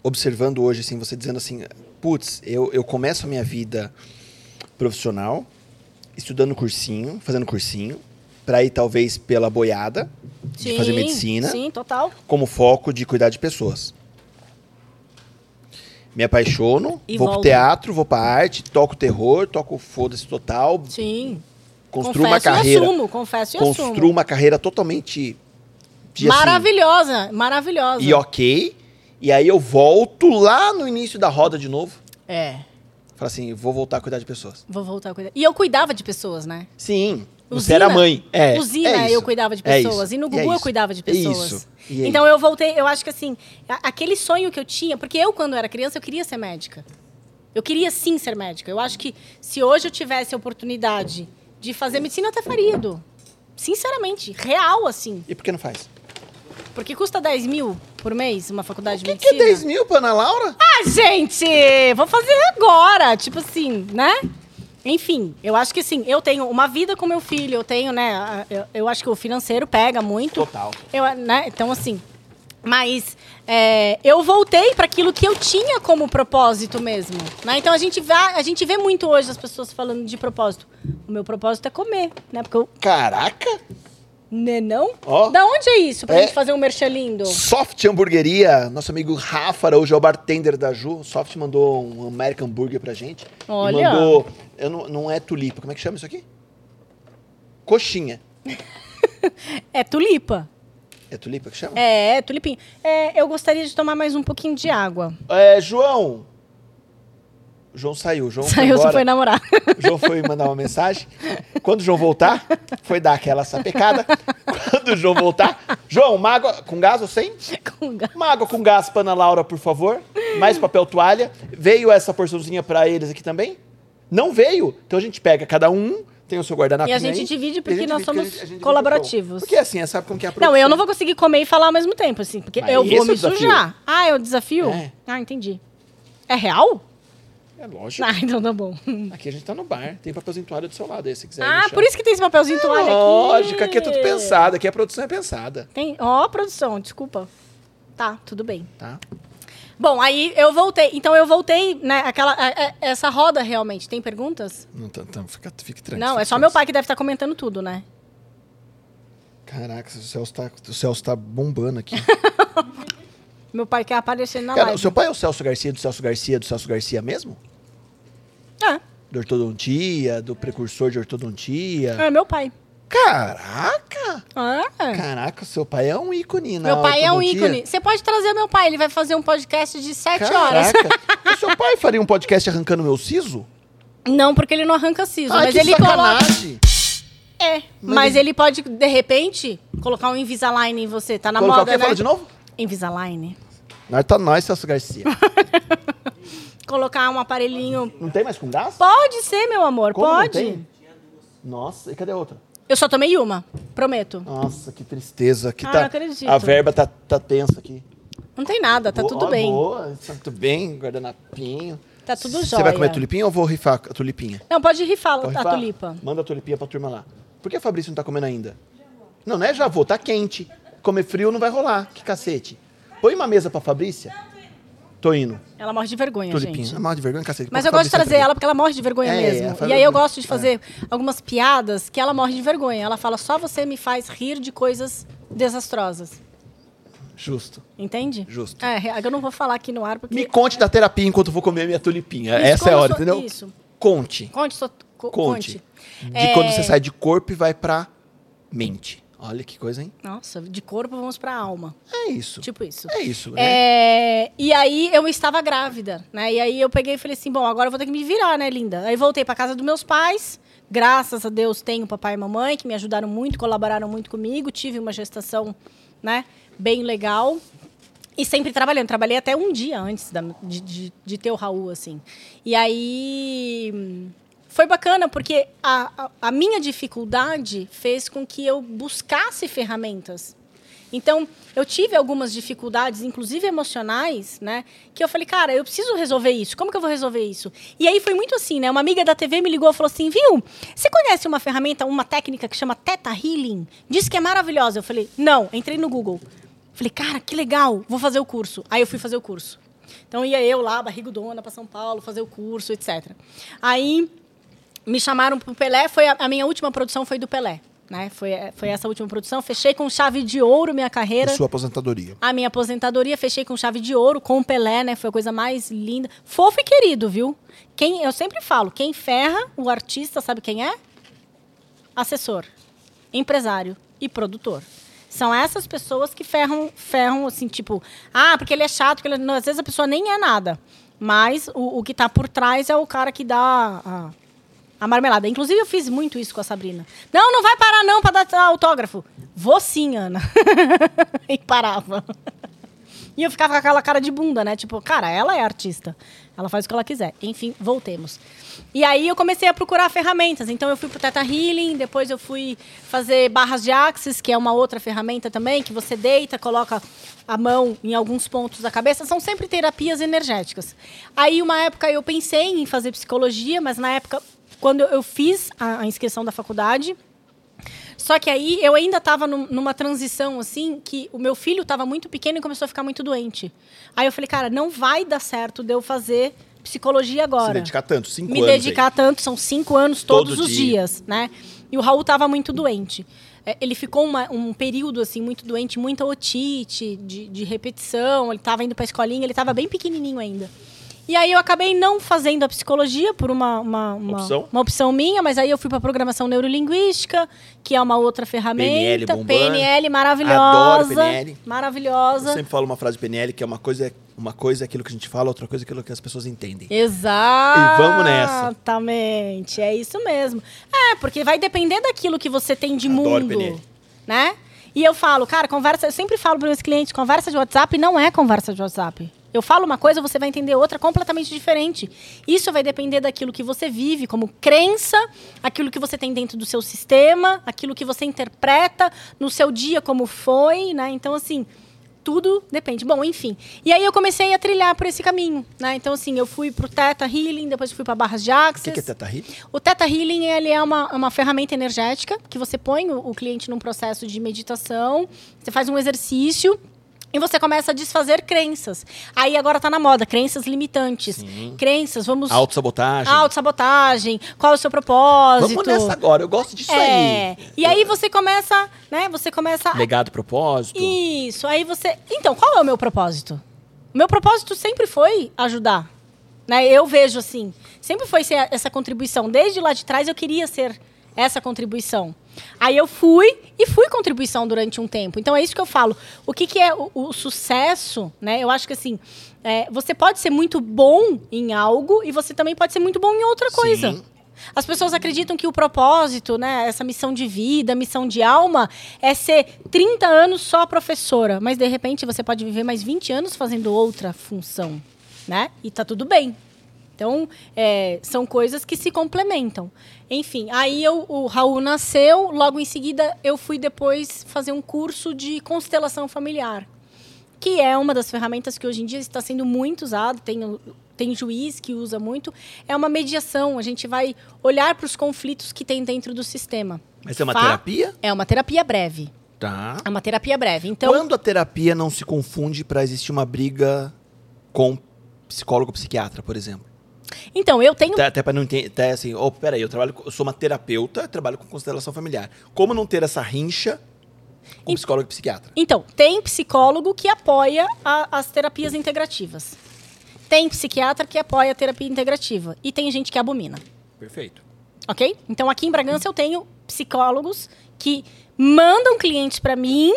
observando hoje, assim, você dizendo assim, putz, eu, eu começo a minha vida profissional, estudando cursinho, fazendo cursinho, para ir talvez pela boiada, de fazer medicina,
Sim, total.
como foco de cuidar de pessoas. Me apaixono,
E
vou pro
volta.
teatro, vou pra arte, toco terror, toco foda-se total,
Sim.
construo uma
confesso e
carreira.
assumo, confesso e
Construo
assumo.
uma carreira totalmente de, assim,
Maravilhosa, maravilhosa.
e ok. E aí eu volto lá no início da roda de novo.
É,
Falo assim, vou voltar a cuidar de pessoas.
vou voltar a cuidar. E eu cuidava de pessoas, né?
Sim. Você era mãe. É,
Usina,
é
eu cuidava de
É
pessoas.
isso.
E no
É
Gugu eu
isso.
cuidava de
É
pessoas. Então eu voltei, eu acho que assim, aquele sonho que eu tinha, porque eu, quando era criança, eu queria ser médica. Eu queria sim ser médica. Eu acho que se hoje eu tivesse a oportunidade de fazer medicina, eu até faria, Edu. Sinceramente, real, assim.
E por que não faz?
Porque custa 10 mil por mês uma faculdade de
O que, que
medicina.
é 10 mil pra Ana Laura?
Ah, gente! Vou fazer agora. Tipo assim, né? Enfim, eu acho que assim, eu tenho uma vida com meu filho, eu tenho, né? Eu, eu acho que o financeiro pega muito.
Total.
Eu, né? Então, assim. Mas é, eu voltei para aquilo que eu tinha como propósito mesmo. Né? Então a gente, vê, a gente vê muito hoje as pessoas falando de propósito. O meu propósito é comer, né? Porque eu.
Caraca!
Né, não?
Ó.
Da onde é isso? Pra
É.
gente fazer um merchan lindo?
Soft Hamburgueria, nosso amigo Rafa, hoje é o bartender da Ju. Soft mandou um American Burger pra gente. E
Olha.
mandou. Eu não, não é tulipa, como é que chama isso aqui? Coxinha.
É tulipa.
É tulipa que chama?
É, é tulipinho. É, eu gostaria de tomar mais um pouquinho de água.
É, João. João saiu. João
Saiu,
foi
foi namorar.
João foi mandar uma mensagem. Quando o João voltar, foi dar aquela sapecada. Quando o João voltar, João, uma água com gás ou sem?
Com ga-
Uma água com gás para Ana Laura, por favor. Mais papel toalha. Veio essa porçãozinha para eles aqui também? Não veio. Então a gente pega cada um, tem o seu guardanapo
E a gente divide porque nós somos colaborativos.
Porque assim, sabe como que é a
Não,
produção?
eu não vou conseguir comer e falar ao mesmo tempo, assim, porque
Mas
eu
é
vou
o
me sujar. Ah, é o desafio?
É.
Ah, entendi. É real?
É lógico.
Ah, então tá bom.
Aqui a gente tá no bar. Tem papelzinho toalha do seu lado aí, se quiser.
Ah,
deixar.
por isso que tem esse papelzinho toalha aqui.
Lógico, aqui é tudo pensado. Aqui a produção é pensada,
Tem... Ó, produção, desculpa. Tá, tudo bem.
tá?
Bom, aí eu voltei. Então eu voltei, né? Aquela, é- é- essa roda realmente. Tem perguntas?
Não, tá, tá, fica, fique tranquilo.
Não, é só meu pai que deve estar comentando tudo, né?
Caraca, o Celso tá, o Celso tá bombando aqui.
Meu pai quer aparecer na
Cara,
live.
o seu pai é o Celso Garcia, do Celso Garcia, do Celso Garcia mesmo?
É,
Do ortodontia, do precursor de ortodontia.
é meu pai.
Caraca!
É.
Caraca, seu pai é um ícone na
Meu pai é um ícone. Você pode trazer meu pai, ele vai fazer um podcast de sete horas.
Caraca! o seu pai faria um podcast arrancando meu siso?
Não, porque ele não arranca siso,
Ai,
mas ele coloca. É, mas, ele pode, de repente, colocar um Invisalign em você. Tá na
Colocar o
moda,
quê?
né?
Fala de novo?
Invisalign.
Nós tá nós, Celso Garcia.
Colocar um aparelhinho.
Não tem mais com gás?
Pode ser, meu amor,
Como não
pode.
Nossa, e cadê a outra?
Eu só tomei uma, prometo.
Nossa, que tristeza. Aqui
Ah,
tá,
não acredito.
A verba tá, tá tensa aqui.
Não tem nada, tá
Boa,
tudo bem.
Boa, tá tudo bem, guardanapinho.
Tá tudo
Você
jóia.
vai comer tulipinha ou vou rifar a tulipinha?
Não, pode rifar
Pode
a
rifar?
tulipa.
Manda a tulipinha pra turma lá. Por que a Fabrício não tá comendo ainda? Não, não é já vou, tá quente. Comer frio não vai rolar. Que cacete. Põe uma mesa pra Fabrícia. Tô indo.
Ela morre de vergonha,
Tulipinha.
gente.
É mal de vergonha, cacete.
Mas eu gosto de trazer
também.
ela porque ela morre de vergonha
É,
mesmo.
é,
e aí eu
é.
gosto de fazer algumas piadas que ela morre de vergonha. Ela fala, só você me faz rir de coisas desastrosas.
Justo.
Entende?
Justo.
É, eu não vou falar aqui no ar porque.
Me conte da terapia enquanto eu vou comer minha tulipinha.
Isso,
Essa é a
como
hora,
so-
entendeu?
Isso.
Conte.
Conte, co-
Conte.
conte.
De
É,
quando você sai de corpo e vai pra mente. Olha que coisa, hein?
Nossa, de corpo vamos pra alma.
É isso.
Tipo isso.
É isso, né?
É, e aí eu estava grávida, né? E aí eu peguei e falei assim, bom, agora eu vou ter que me virar, né, linda? Aí voltei para casa dos meus pais. Graças a Deus tenho papai e mamãe que me ajudaram muito, colaboraram muito comigo. Tive uma gestação, né, bem legal. E sempre trabalhando. Trabalhei até um dia antes da- de, de, de ter o Raul, assim. E aí foi bacana, porque a, a, a minha dificuldade fez com que eu buscasse ferramentas. Então, eu tive algumas dificuldades, inclusive emocionais, né? Que eu falei, cara, eu preciso resolver isso. Como que eu vou resolver isso? E aí foi muito assim, né? Uma amiga da TV me ligou e falou assim: viu, você conhece uma ferramenta, uma técnica que chama Theta Healing? Diz que é maravilhosa. Eu falei, não, entrei no Google. Falei, cara, que legal, vou fazer o curso. Aí eu fui fazer o curso. Então ia eu lá, barrigudona, para São Paulo, fazer o curso, etc. Aí me chamaram pro Pelé, foi a, a minha última produção foi do Pelé, né? Foi, foi essa última produção, fechei com chave de ouro minha carreira.
Sua aposentadoria.
A minha aposentadoria, fechei com chave de ouro, com o Pelé, né? Foi a coisa mais linda. Fofo e querido, viu? Quem, eu sempre falo, quem ferra o artista, sabe quem é? Assessor, empresário e produtor. São essas pessoas que ferram, ferram assim, tipo, ah, porque ele é chato, porque ele... Não, às vezes a pessoa nem é nada. Mas o, o que está por trás é o cara que dá a, a marmelada. Inclusive, eu fiz muito isso com a Sabrina. Não, não vai parar não para dar autógrafo. Vou sim, Ana. e parava. E eu ficava com aquela cara de bunda, né? Tipo, cara, ela é artista. Ela faz o que ela quiser. Enfim, voltemos. E aí eu comecei a procurar ferramentas. Então eu fui pro Teta Healing, depois eu fui fazer barras de axis, que é uma outra ferramenta também, que você deita, coloca a mão em alguns pontos da cabeça. São sempre terapias energéticas. Aí uma época eu pensei em fazer psicologia, mas na época, quando eu fiz a, a inscrição da faculdade, só que aí eu ainda estava numa transição assim que o meu filho estava muito pequeno e começou a ficar muito doente. Aí eu falei, cara, não vai dar certo de eu fazer psicologia agora.
Se dedicar tanto, cinco
Me
anos.
dedicar
aí.
tanto, são cinco anos todos
Todo
os
dia.
dias, né? E o Raul estava muito doente. É, Ele ficou uma- um período assim muito doente, muita otite, de, de repetição. Ele estava indo para a escolinha, ele estava bem pequenininho ainda. E aí eu acabei não fazendo a psicologia por uma, uma, uma,
Opção?
uma opção minha, mas aí eu fui para programação neurolinguística, que é uma outra
PNL
ferramenta.
bombando.
PNL maravilhosa.
Adoro PNL. Eu
Maravilhosa.
sempre falo uma frase PNL que é uma coisa, é- uma coisa é aquilo que a gente fala, outra coisa é aquilo que as pessoas entendem.
Exato.
E vamos nessa.
Exatamente, é isso mesmo. É, porque vai depender daquilo que você tem de
Adoro
mundo,
PNL.
né? E eu falo, cara, conversa, eu sempre falo para meus clientes, conversa de WhatsApp não é conversa de WhatsApp. Eu falo uma coisa, você vai entender outra completamente diferente. Isso vai depender daquilo que você vive como crença, aquilo que você tem dentro do seu sistema, aquilo que você interpreta no seu dia como foi, né? Então assim, tudo depende. Bom, enfim. E aí eu comecei a trilhar por esse caminho, né? Então, assim, eu fui pro Teta Healing, depois fui para Barras de
O
Axis.
que, que é Teta Healing?
O Teta Healing, ele é uma, uma ferramenta energética que você põe o, o cliente num processo de meditação, você faz um exercício E você começa a desfazer crenças. Aí agora tá na moda, crenças limitantes. Crenças, vamos.
Autossabotagem.
Autossabotagem. Qual é o seu propósito?
Vamos nessa agora, eu gosto disso
É.
aí.
E aí você começa, né? Você começa.
Legado, propósito.
Isso. Aí você. Então, qual é o meu propósito? O meu propósito sempre foi ajudar. Né? Eu vejo assim. Sempre foi ser essa contribuição. Desde lá de trás eu queria ser essa contribuição. Aí eu fui e fui contribuição durante um tempo. Então é isso que eu falo. O que, que é o, o sucesso, né? Eu acho que assim, é, você pode ser muito bom em algo e você também pode ser muito bom em outra coisa.
Sim.
As pessoas acreditam que o propósito, né, essa missão de vida, missão de alma, é ser 30 anos só professora. Mas, de repente, você pode viver mais 20 anos fazendo outra função, né? E tá tudo bem. Então, é, são coisas que se complementam. Enfim, aí eu, o Raul nasceu, logo em seguida eu fui depois fazer um curso de constelação familiar que é uma das ferramentas que hoje em dia está sendo muito usado, tem, tem juiz que usa muito, é uma mediação. A gente vai olhar para os conflitos que tem dentro do sistema.
Mas é uma
Fa-
terapia?
É uma terapia breve.
Tá.
É uma terapia breve. Então,
Quando a terapia não se confunde pra existir uma briga com psicólogo ou psiquiatra, por exemplo?
Então eu tenho
Até, até pra não entender, até assim, oh, peraí, eu trabalho, com- eu sou uma terapeuta, trabalho com constelação familiar. Como não ter essa rincha com psicólogo e psiquiatra?
Então, tem psicólogo que apoia a- as terapias integrativas. Tem psiquiatra que apoia a terapia integrativa. E tem gente que abomina.
Perfeito.
Ok? Então, aqui em Bragança, eu tenho psicólogos que mandam clientes para mim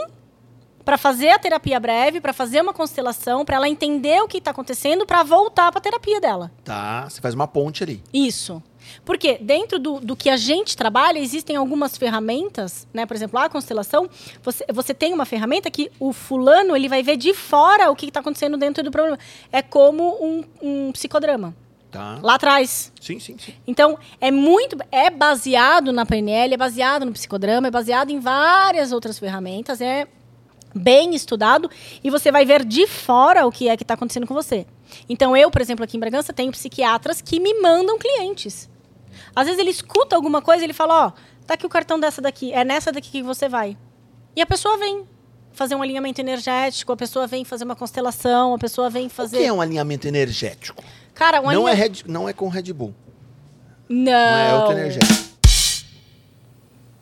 para fazer a terapia breve, para fazer uma constelação, para ela entender o que está acontecendo, para voltar para a terapia dela.
Tá, você faz uma ponte ali.
Isso. Porque dentro do, do que a gente trabalha, existem algumas ferramentas, né? Por exemplo, a constelação, você, você tem uma ferramenta que o fulano ele vai ver de fora o que está acontecendo dentro do problema. É como um, um psicodrama.
Tá.
Lá atrás,
Sim, sim, sim.
então, é muito. É baseado na PNL, é baseado no psicodrama, é baseado em várias outras ferramentas, é bem estudado e você vai ver de fora o que é que está acontecendo com você. Então, eu, por exemplo, aqui em Bragança, tenho psiquiatras que me mandam clientes. Às vezes ele escuta alguma coisa e ele fala: Ó, tá aqui o cartão dessa daqui, é nessa daqui que você vai. E a pessoa vem fazer um alinhamento energético, a pessoa vem fazer uma constelação, a pessoa vem
O
fazer.
que é um alinhamento energético?
Cara, um
Não, é
alinha-
Red, não é com Red Bull.
Não.
Não é outro energético.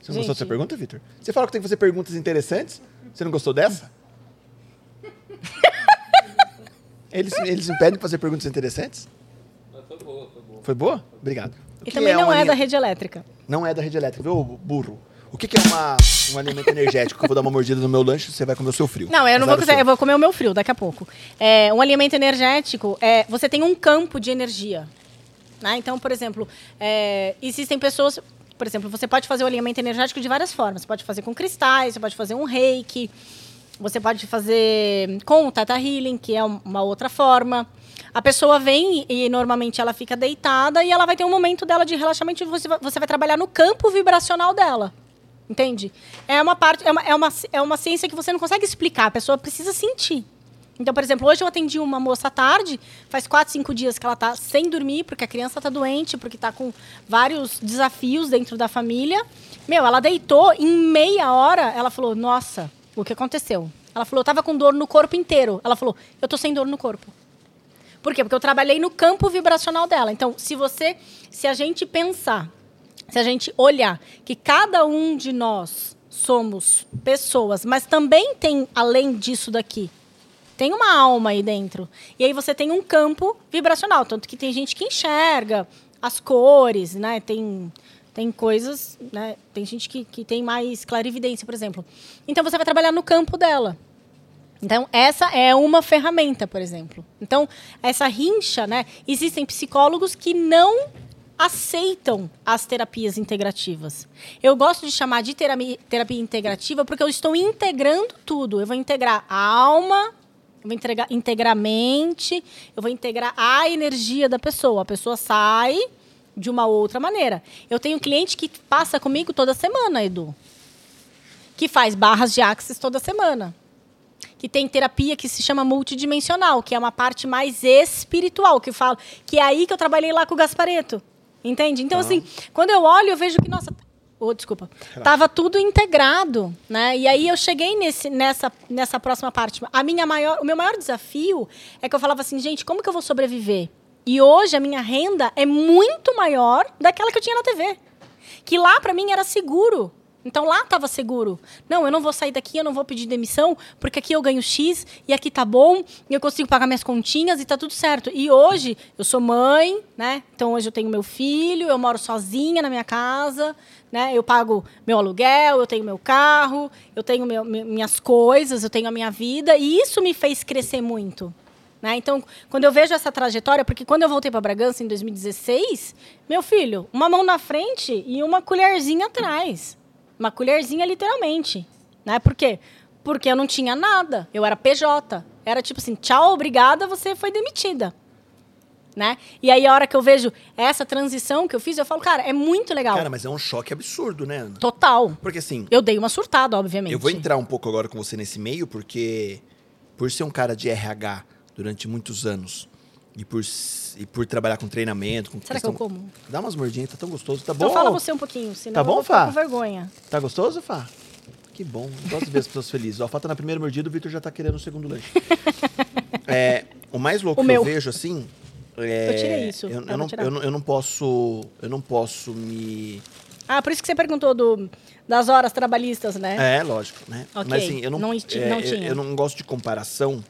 Você não gostou dessa pergunta, Vitor? Você falou que tem que fazer perguntas interessantes? Você não gostou dessa? eles, eles me pedem fazer perguntas interessantes?
Mas foi boa, foi boa.
Foi boa? Obrigado. O
E
que
também
um
não é da
alinha-
rede elétrica.
Não é da rede elétrica, viu, burro? O que, que é uma, um alimento energético? Eu vou dar uma mordida no meu lanche você vai comer o seu frio.
Não, eu não vou
seu.
eu vou comer o meu frio daqui a pouco. É, um alimento energético, é, você tem um campo de energia. né? Então, por exemplo, é, existem pessoas. Por exemplo, você pode fazer o alimento energético de várias formas. Você pode fazer com cristais, você pode fazer um reiki, você pode fazer com o Tata Healing, que é um- uma outra forma. A pessoa vem e, normalmente ela fica deitada e ela vai ter um momento dela de relaxamento e você você vai trabalhar no campo vibracional dela. Entende? É uma parte, é uma, é, uma, é uma ciência que você não consegue explicar, a pessoa precisa sentir. Então, por exemplo, hoje eu atendi uma moça à tarde, faz quatro, cinco dias que ela está sem dormir, porque a criança está doente, porque está com vários desafios dentro da família. Meu, ela deitou, em meia hora, ela falou, nossa, o que aconteceu? Ela falou, eu tava com dor no corpo inteiro. Ela falou, eu tô sem dor no corpo. Por quê? Porque eu trabalhei no campo vibracional dela. Então, se você, se a gente pensar, se a gente olhar que cada um de nós somos pessoas, mas também tem além disso daqui, tem uma alma aí dentro. E aí você tem um campo vibracional, tanto que tem gente que enxerga as cores, né? Tem tem coisas, né? Tem gente que, que tem mais clarividência, por exemplo. Então você vai trabalhar no campo dela. Então, essa é uma ferramenta, por exemplo. Então, essa rincha, né? Existem psicólogos que não aceitam as terapias integrativas. Eu gosto de chamar de terapia, terapia integrativa porque eu estou integrando tudo. Eu vou integrar a alma, eu vou entregar, integrar a mente, eu vou integrar a energia da pessoa. A pessoa sai de uma outra maneira. Eu tenho cliente que passa comigo toda semana, Edu. Que faz barras de axis toda semana que tem terapia que se chama multidimensional, que é uma parte mais espiritual, que eu falo, que é aí que eu trabalhei lá com o Gaspareto. Entende? Então, assim, quando eu olho, eu vejo que, nossa, oh, desculpa. Tava tudo integrado, né? E aí eu cheguei nesse, nessa, nessa próxima parte. A minha maior, o meu maior desafio é que eu falava assim, gente, como que eu vou sobreviver? E hoje a minha renda é muito maior daquela que eu tinha na TV. Que lá para mim era seguro. Então lá estava seguro. Não, eu não vou sair daqui, eu não vou pedir demissão, porque aqui eu ganho X e aqui tá bom, e eu consigo pagar minhas continhas e tá tudo certo. E hoje eu sou mãe, né? Então hoje eu tenho meu filho, eu moro sozinha na minha casa, né? Eu pago meu aluguel, eu tenho meu carro, eu tenho meu- mi- minhas coisas, eu tenho a minha vida, e isso me fez crescer muito. Né? Então, quando eu vejo essa trajetória, porque quando eu voltei para Bragança em 2016, meu filho, uma mão na frente e uma colherzinha atrás. Uma colherzinha, literalmente. Né? Por quê? Porque eu não tinha nada. Eu era PJ. Era tipo assim, tchau, obrigada, você foi demitida. Né? E aí, a hora que eu vejo essa transição que eu fiz, eu falo, cara, é muito legal.
Cara, mas é um choque absurdo, né, Ana?
Total.
Porque assim,
Eu dei uma surtada, obviamente.
eu vou entrar um pouco agora com você nesse meio, porque por ser um cara de RH durante muitos anos e por, e por trabalhar com treinamento, com
Será que
questão...
eu como?
Dá umas mordinhas, tá tão gostoso. Tá
Então
bom?
fala você um pouquinho, senão
Tá bom,
eu vou ficar
Fá?
com vergonha.
Tá gostoso, Fá? Que bom. Gosto de ver as pessoas felizes. Ó, a Fá tá na primeira mordida, o Vitor já tá querendo o segundo lanche. É, o mais louco
O
que
meu.
eu vejo, assim... é,
Eu tirei isso,
Eu, eu
não
eu, não, eu não posso... Eu não posso me...
Ah, por isso que você perguntou do, das horas trabalhistas, né?
É, lógico, né?
Ok.
Mas assim, eu não,
Não
é,
não
eu-
tinha.
Eu, não gosto de comparação,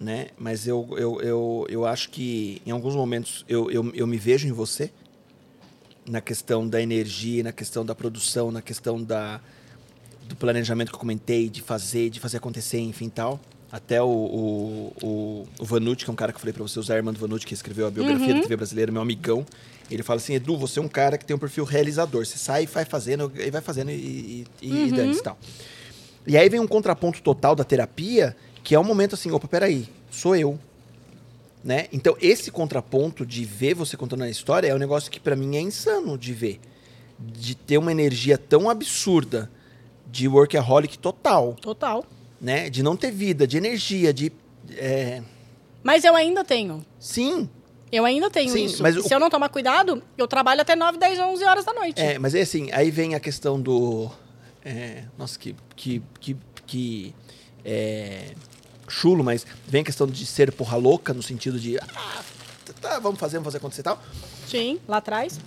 né? Mas eu, eu, eu, eu acho que em alguns momentos eu, eu, eu me vejo em você na questão da energia, na questão da produção, na questão da, do planejamento que eu comentei, de fazer, de fazer acontecer, enfim tal. Até o, o, o, o Vanucci, que é um cara que eu falei pra você, o Zé Armando Vanucci, que escreveu a biografia da TV brasileira, meu amigão. Ele fala assim, Edu, você é um cara que tem um perfil realizador. Você sai e vai fazendo, e vai fazendo e, e, e dane-se e tal. E aí vem um contraponto total da terapia, que é um momento assim, opa, peraí, sou eu. Né? Então, esse contraponto de ver você contando a história é um negócio que pra mim é insano de ver. De ter uma energia tão absurda de workaholic total,
Total.
né? De não ter vida, de energia, de... é,
Mas eu ainda tenho.
Sim,
Eu ainda tenho
Sim,
isso.
mas o-
Se eu não tomar cuidado, eu trabalho até 9, 10, 11 horas da noite.
É, mas é assim, aí vem a questão do. é, nossa, que. que, que, que é, chulo, mas vem a questão de ser porra louca, no sentido de. Ah, tá, vamos fazer, vamos fazer acontecer e tal.
Sim, lá atrás.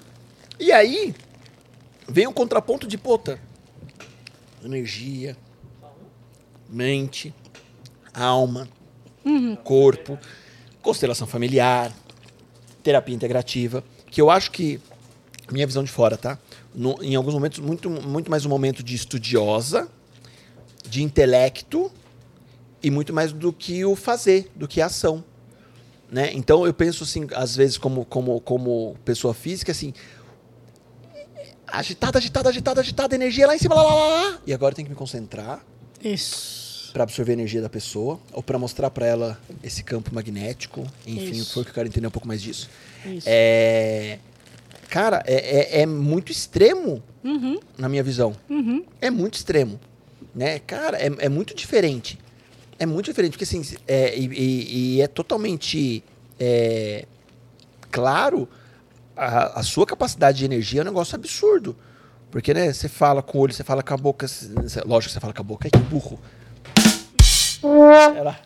E aí vem o contraponto de puta. Energia, mente, alma, corpo, constelação familiar, terapia integrativa, que eu acho que minha visão de fora, tá? No- em alguns momentos muito muito mais um momento de estudiosa, de intelecto e muito mais do que o fazer, do que a ação, né? Então eu penso assim, às vezes como como como pessoa física assim, agitada, agitada, agitada, agitada, energia lá em cima, lá, lá, lá, lá. E agora tem que me concentrar
Isso.
para absorver a energia da pessoa ou para mostrar para ela esse campo magnético. Enfim,
Isso.
foi o que eu quero entender um pouco mais disso.
Isso.
É, cara, é, é- é muito extremo
Uhum,
na minha visão.
uhum.
É muito extremo, né? Cara, é, é muito diferente. É muito diferente, porque assim, é, e, e- e é totalmente é, claro a, a sua capacidade de energia é um negócio absurdo. Porque, né, você fala com o olho, você fala com a boca. cê- lógico que você fala com a boca, ai que burro. Ela,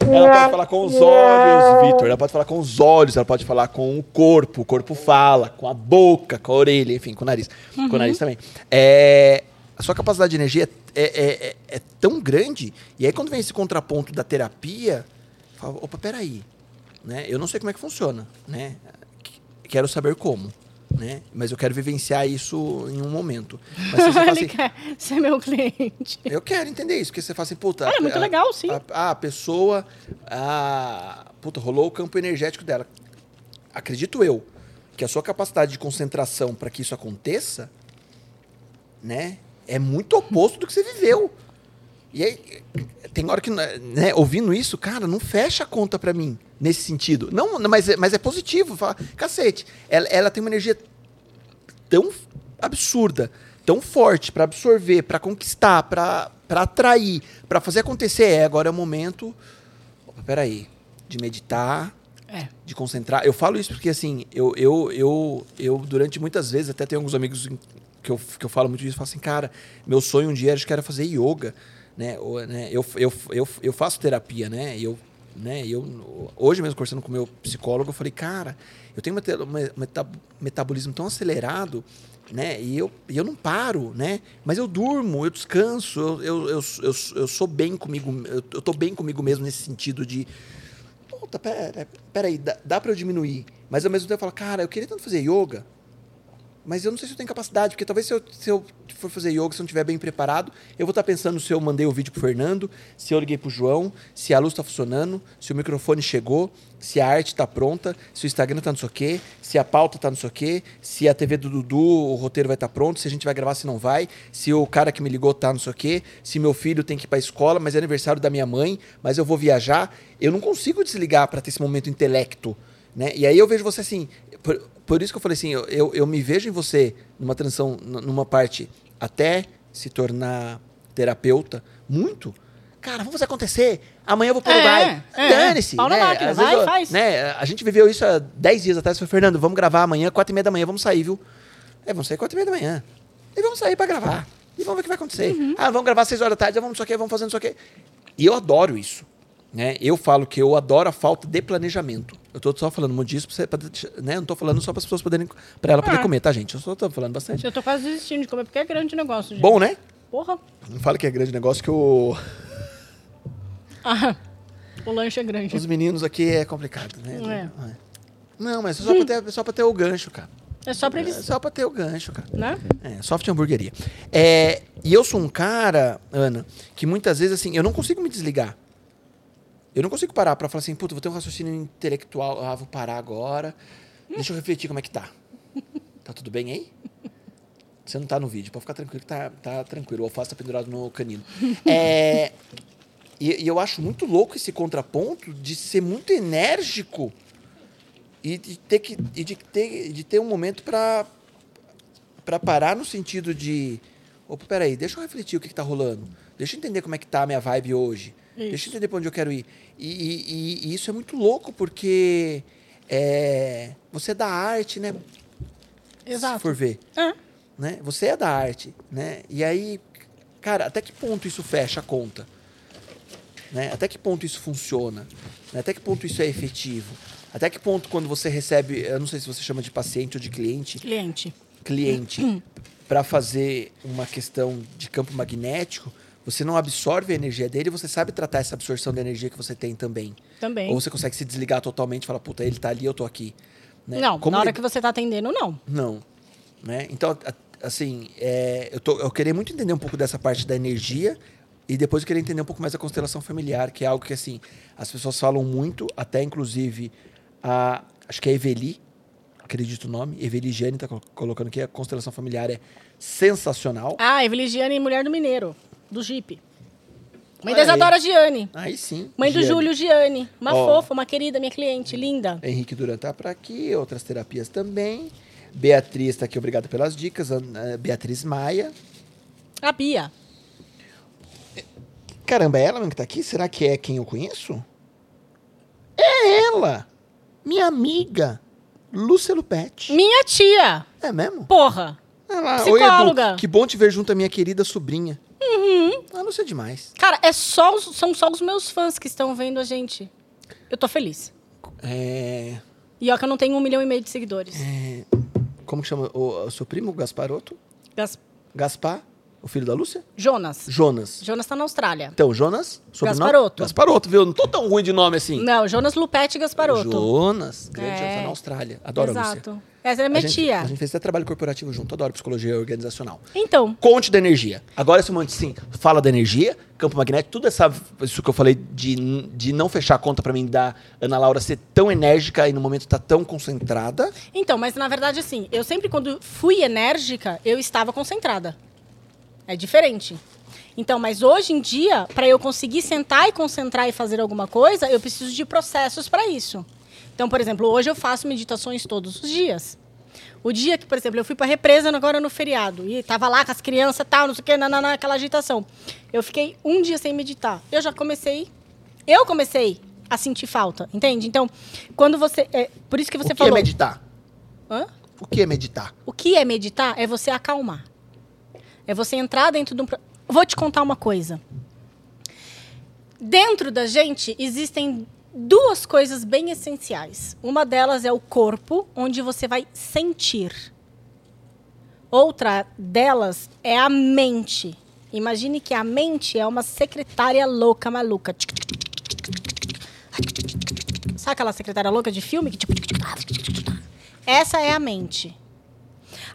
ela pode falar com os olhos, Vitor. Ela pode falar com os olhos, ela pode falar com o corpo. O corpo fala, com a boca, com a orelha, enfim, com o nariz. Com o nariz também. É, a sua capacidade de energia é, é- é- é tão grande. E aí, quando vem esse contraponto da terapia, fala, opa, peraí. Né? Eu não sei como é que funciona, né? Qu- Quero saber como, né? Mas eu quero vivenciar isso em um momento. Mas você fala assim,
quer ser meu cliente.
eu quero entender isso, porque você fala assim, puta.
Ah, é muito
a-
legal, sim.
A, a- a pessoa. A, puta, rolou o campo energético dela. Acredito eu que a sua capacidade de concentração para que isso aconteça, né, é muito oposto do que você viveu. E aí, tem hora que, né, ouvindo isso, cara, não fecha a conta pra mim, nesse sentido. Não, mas, é, mas é positivo. Fala, cacete, ela, ela tem uma energia tão absurda, tão forte pra absorver, pra conquistar, pra pra atrair, pra fazer acontecer. É, agora é o momento. Opa, peraí. De meditar,
É.
de concentrar. Eu falo isso porque, assim, eu, eu, eu, eu durante muitas vezes, até tenho alguns amigos que eu, que eu falo muito disso, eu falo assim, cara, meu sonho um dia era, acho que era fazer yoga, né? Ou, né? Eu, eu, eu, eu faço terapia, né? E Eu, né? Eu, hoje mesmo, conversando com meu psicólogo, eu falei, cara, eu tenho um meta- meta- metabolismo tão acelerado, né? E eu, eu não paro, né? Mas eu durmo, eu descanso, eu, eu, eu, eu, sou bem comigo, eu, eu tô bem comigo mesmo nesse sentido de puta, pera, pera aí, dá, dá pra eu diminuir. Mas ao mesmo tempo eu falo, cara, eu queria tanto fazer yoga, mas eu não sei se eu tenho capacidade, porque talvez se eu, se eu for fazer yoga, se eu não estiver bem preparado, eu vou estar pensando se eu mandei o vídeo pro Fernando, se eu liguei pro João, se a luz tá funcionando, se o microfone chegou, se a arte tá pronta, se o Instagram tá não sei o quê, se a pauta tá não sei o quê, se a TV do Dudu, o roteiro vai estar pronto, se a gente vai gravar, se não vai, se o cara que me ligou tá não sei o quê, se meu filho tem que ir pra escola, mas é aniversário da minha mãe, mas eu vou viajar. Eu não consigo desligar para ter esse momento intelecto, né? E aí eu vejo você assim, por, isso que eu falei assim, eu, eu, eu me vejo em você numa transição, numa parte até se tornar terapeuta, muito. Cara, vamos fazer acontecer. Amanhã eu vou pro
É,
Uruguai.
é.
Dane-se.
Pau na
né?
máquina,
Às
vai,
eu-
faz.
Né? A gente viveu isso há 10 dias atrás. Foi, Fernando, vamos gravar amanhã, 4 e meia da manhã, vamos sair, viu? É, vamos sair 4 e meia da manhã. E vamos sair pra gravar. E vamos ver o que vai acontecer.
Uhum.
Ah, vamos gravar 6 horas da tarde, vamos não sei o que, vamos fazendo não sei o que. E eu adoro isso. Né? Eu falo que eu adoro a falta de planejamento. Eu tô só falando muito disso, pra você, pra né? Eu não tô falando só para as pessoas poderem, para ela poder
Ah.
comer, tá, gente? Eu só tô falando bastante.
Eu tô quase desistindo de comer, porque é grande negócio, gente.
Bom, né?
Porra.
Não fala que é grande negócio que o...
Ah, o lanche é grande.
os meninos aqui é complicado, né?
É.
É. Não, mas é só pra, ter, é só pra ter o gancho, cara.
É só pra
É
eles,
só pra ter o gancho, cara.
né?
É, soft hamburgueria. É, e eu sou um cara, Ana, que muitas vezes, assim, eu não consigo me desligar. Eu não consigo parar pra falar assim, puta, vou ter um raciocínio intelectual, ah, vou parar agora. Deixa eu refletir como é que tá. Tá tudo bem aí? Você não tá no vídeo, pode ficar tranquilo que tá, tá tranquilo. O alface tá pendurado no canino. É, e, e eu acho muito louco esse contraponto de ser muito enérgico e de ter, que, e de ter, de ter um momento pra para parar no sentido de, opa, peraí, deixa eu refletir o que, que tá rolando. Deixa eu entender como é que tá a minha vibe hoje.
Isso.
Deixa eu entender para onde eu quero ir. E, e- e- isso é muito louco, porque é, você é da arte, né? Se
Exato.
for ver.
É.
Né? Você é da arte, né? E aí, cara, até que ponto isso fecha a conta? Né? Até que ponto isso funciona? Né? Até que ponto isso é efetivo? Até que ponto quando você recebe, eu não sei se você chama de paciente ou de cliente,
Cliente.
cliente para fazer uma questão de campo magnético, você não absorve a energia dele, você sabe tratar essa absorção de energia que você tem também.
Também.
Ou você consegue se desligar totalmente e falar, puta, ele tá ali, eu tô aqui. né?
Não,
Como
na hora
li-
que você tá atendendo, não.
Não. Né? Então, assim, é, eu, tô, eu queria muito entender um pouco dessa parte da energia e depois eu queria entender um pouco mais da constelação familiar, que é algo que, assim, as pessoas falam muito, até inclusive a, acho que é Eveli, acredito o nome, Eveli Gianni tá colo- colocando aqui, a constelação familiar é sensacional.
Ah, Eveligiane, mulher do Mineiro, do Jeep. Mãe da. Isadora Gianni.
Aí sim.
Mãe do
Gianni.
Júlio Gianni. Uma
Ó.
fofa, uma querida, minha cliente, linda.
Henrique Duran tá por aqui, outras terapias também. Beatriz está aqui, obrigado pelas dicas. Ana- Beatriz Maia.
A Bia.
Caramba, é ela mesmo que tá aqui? Será que é quem eu conheço? É ela! Minha amiga, Lúcia Lupete.
Minha tia.
É mesmo?
Porra.
Ah lá,
Psicóloga.
Oi, Edu, que bom te ver junto à minha querida sobrinha. Uhum. Ah, Lúcia é demais.
Cara, é só, os- são só os meus fãs que estão vendo a gente. Eu tô feliz.
É,
E ó, que eu não tenho um milhão e meio de seguidores.
como que chama o, o seu primo, Gasparoto?
Gas-
Gaspar, o filho da Lúcia?
Jonas.
Jonas.
Jonas tá na Austrália.
Então, Jonas? sobrenome?
Gasparoto.
Gasparoto, viu? Não tô tão ruim de nome assim.
Não, Jonas Lupete Gasparoto.
Jonas, grande
É.
Jonas, tá na Austrália. Adoro a Lúcia.
Exato. Essa é minha
a gente,
tia.
A gente fez até trabalho corporativo junto, adoro psicologia organizacional.
Então,
Conte da energia. Agora esse momento, sim, fala da energia, campo magnético, tudo essa, isso que eu falei de, de não fechar a conta pra mim da Ana Laura ser tão enérgica e no momento tá tão concentrada.
então, mas na verdade, assim, eu sempre, quando fui enérgica, eu estava concentrada. É diferente. Então, mas hoje em dia, para eu conseguir sentar e concentrar e fazer alguma coisa, eu preciso de processos para isso. Então, por exemplo, hoje eu faço meditações todos os dias. O dia que, por exemplo, eu fui para represa agora no feriado e tava lá com as crianças, tal, não sei o que, naná, aquela agitação. Eu fiquei um dia sem meditar. Eu já comecei, eu comecei a sentir falta, entende? Então, quando você, é, por isso que você
o que
falou.
é meditar?
Hã?
O que é meditar?
O que é meditar é você acalmar. É você entrar dentro de um. Vou te contar uma coisa. Dentro da gente existem duas coisas bem essenciais. Uma delas é o corpo, onde você vai sentir. Outra delas é a mente. Imagine que a mente é uma secretária louca, maluca. Sabe aquela secretária louca de filme? tipo, Essa é a mente.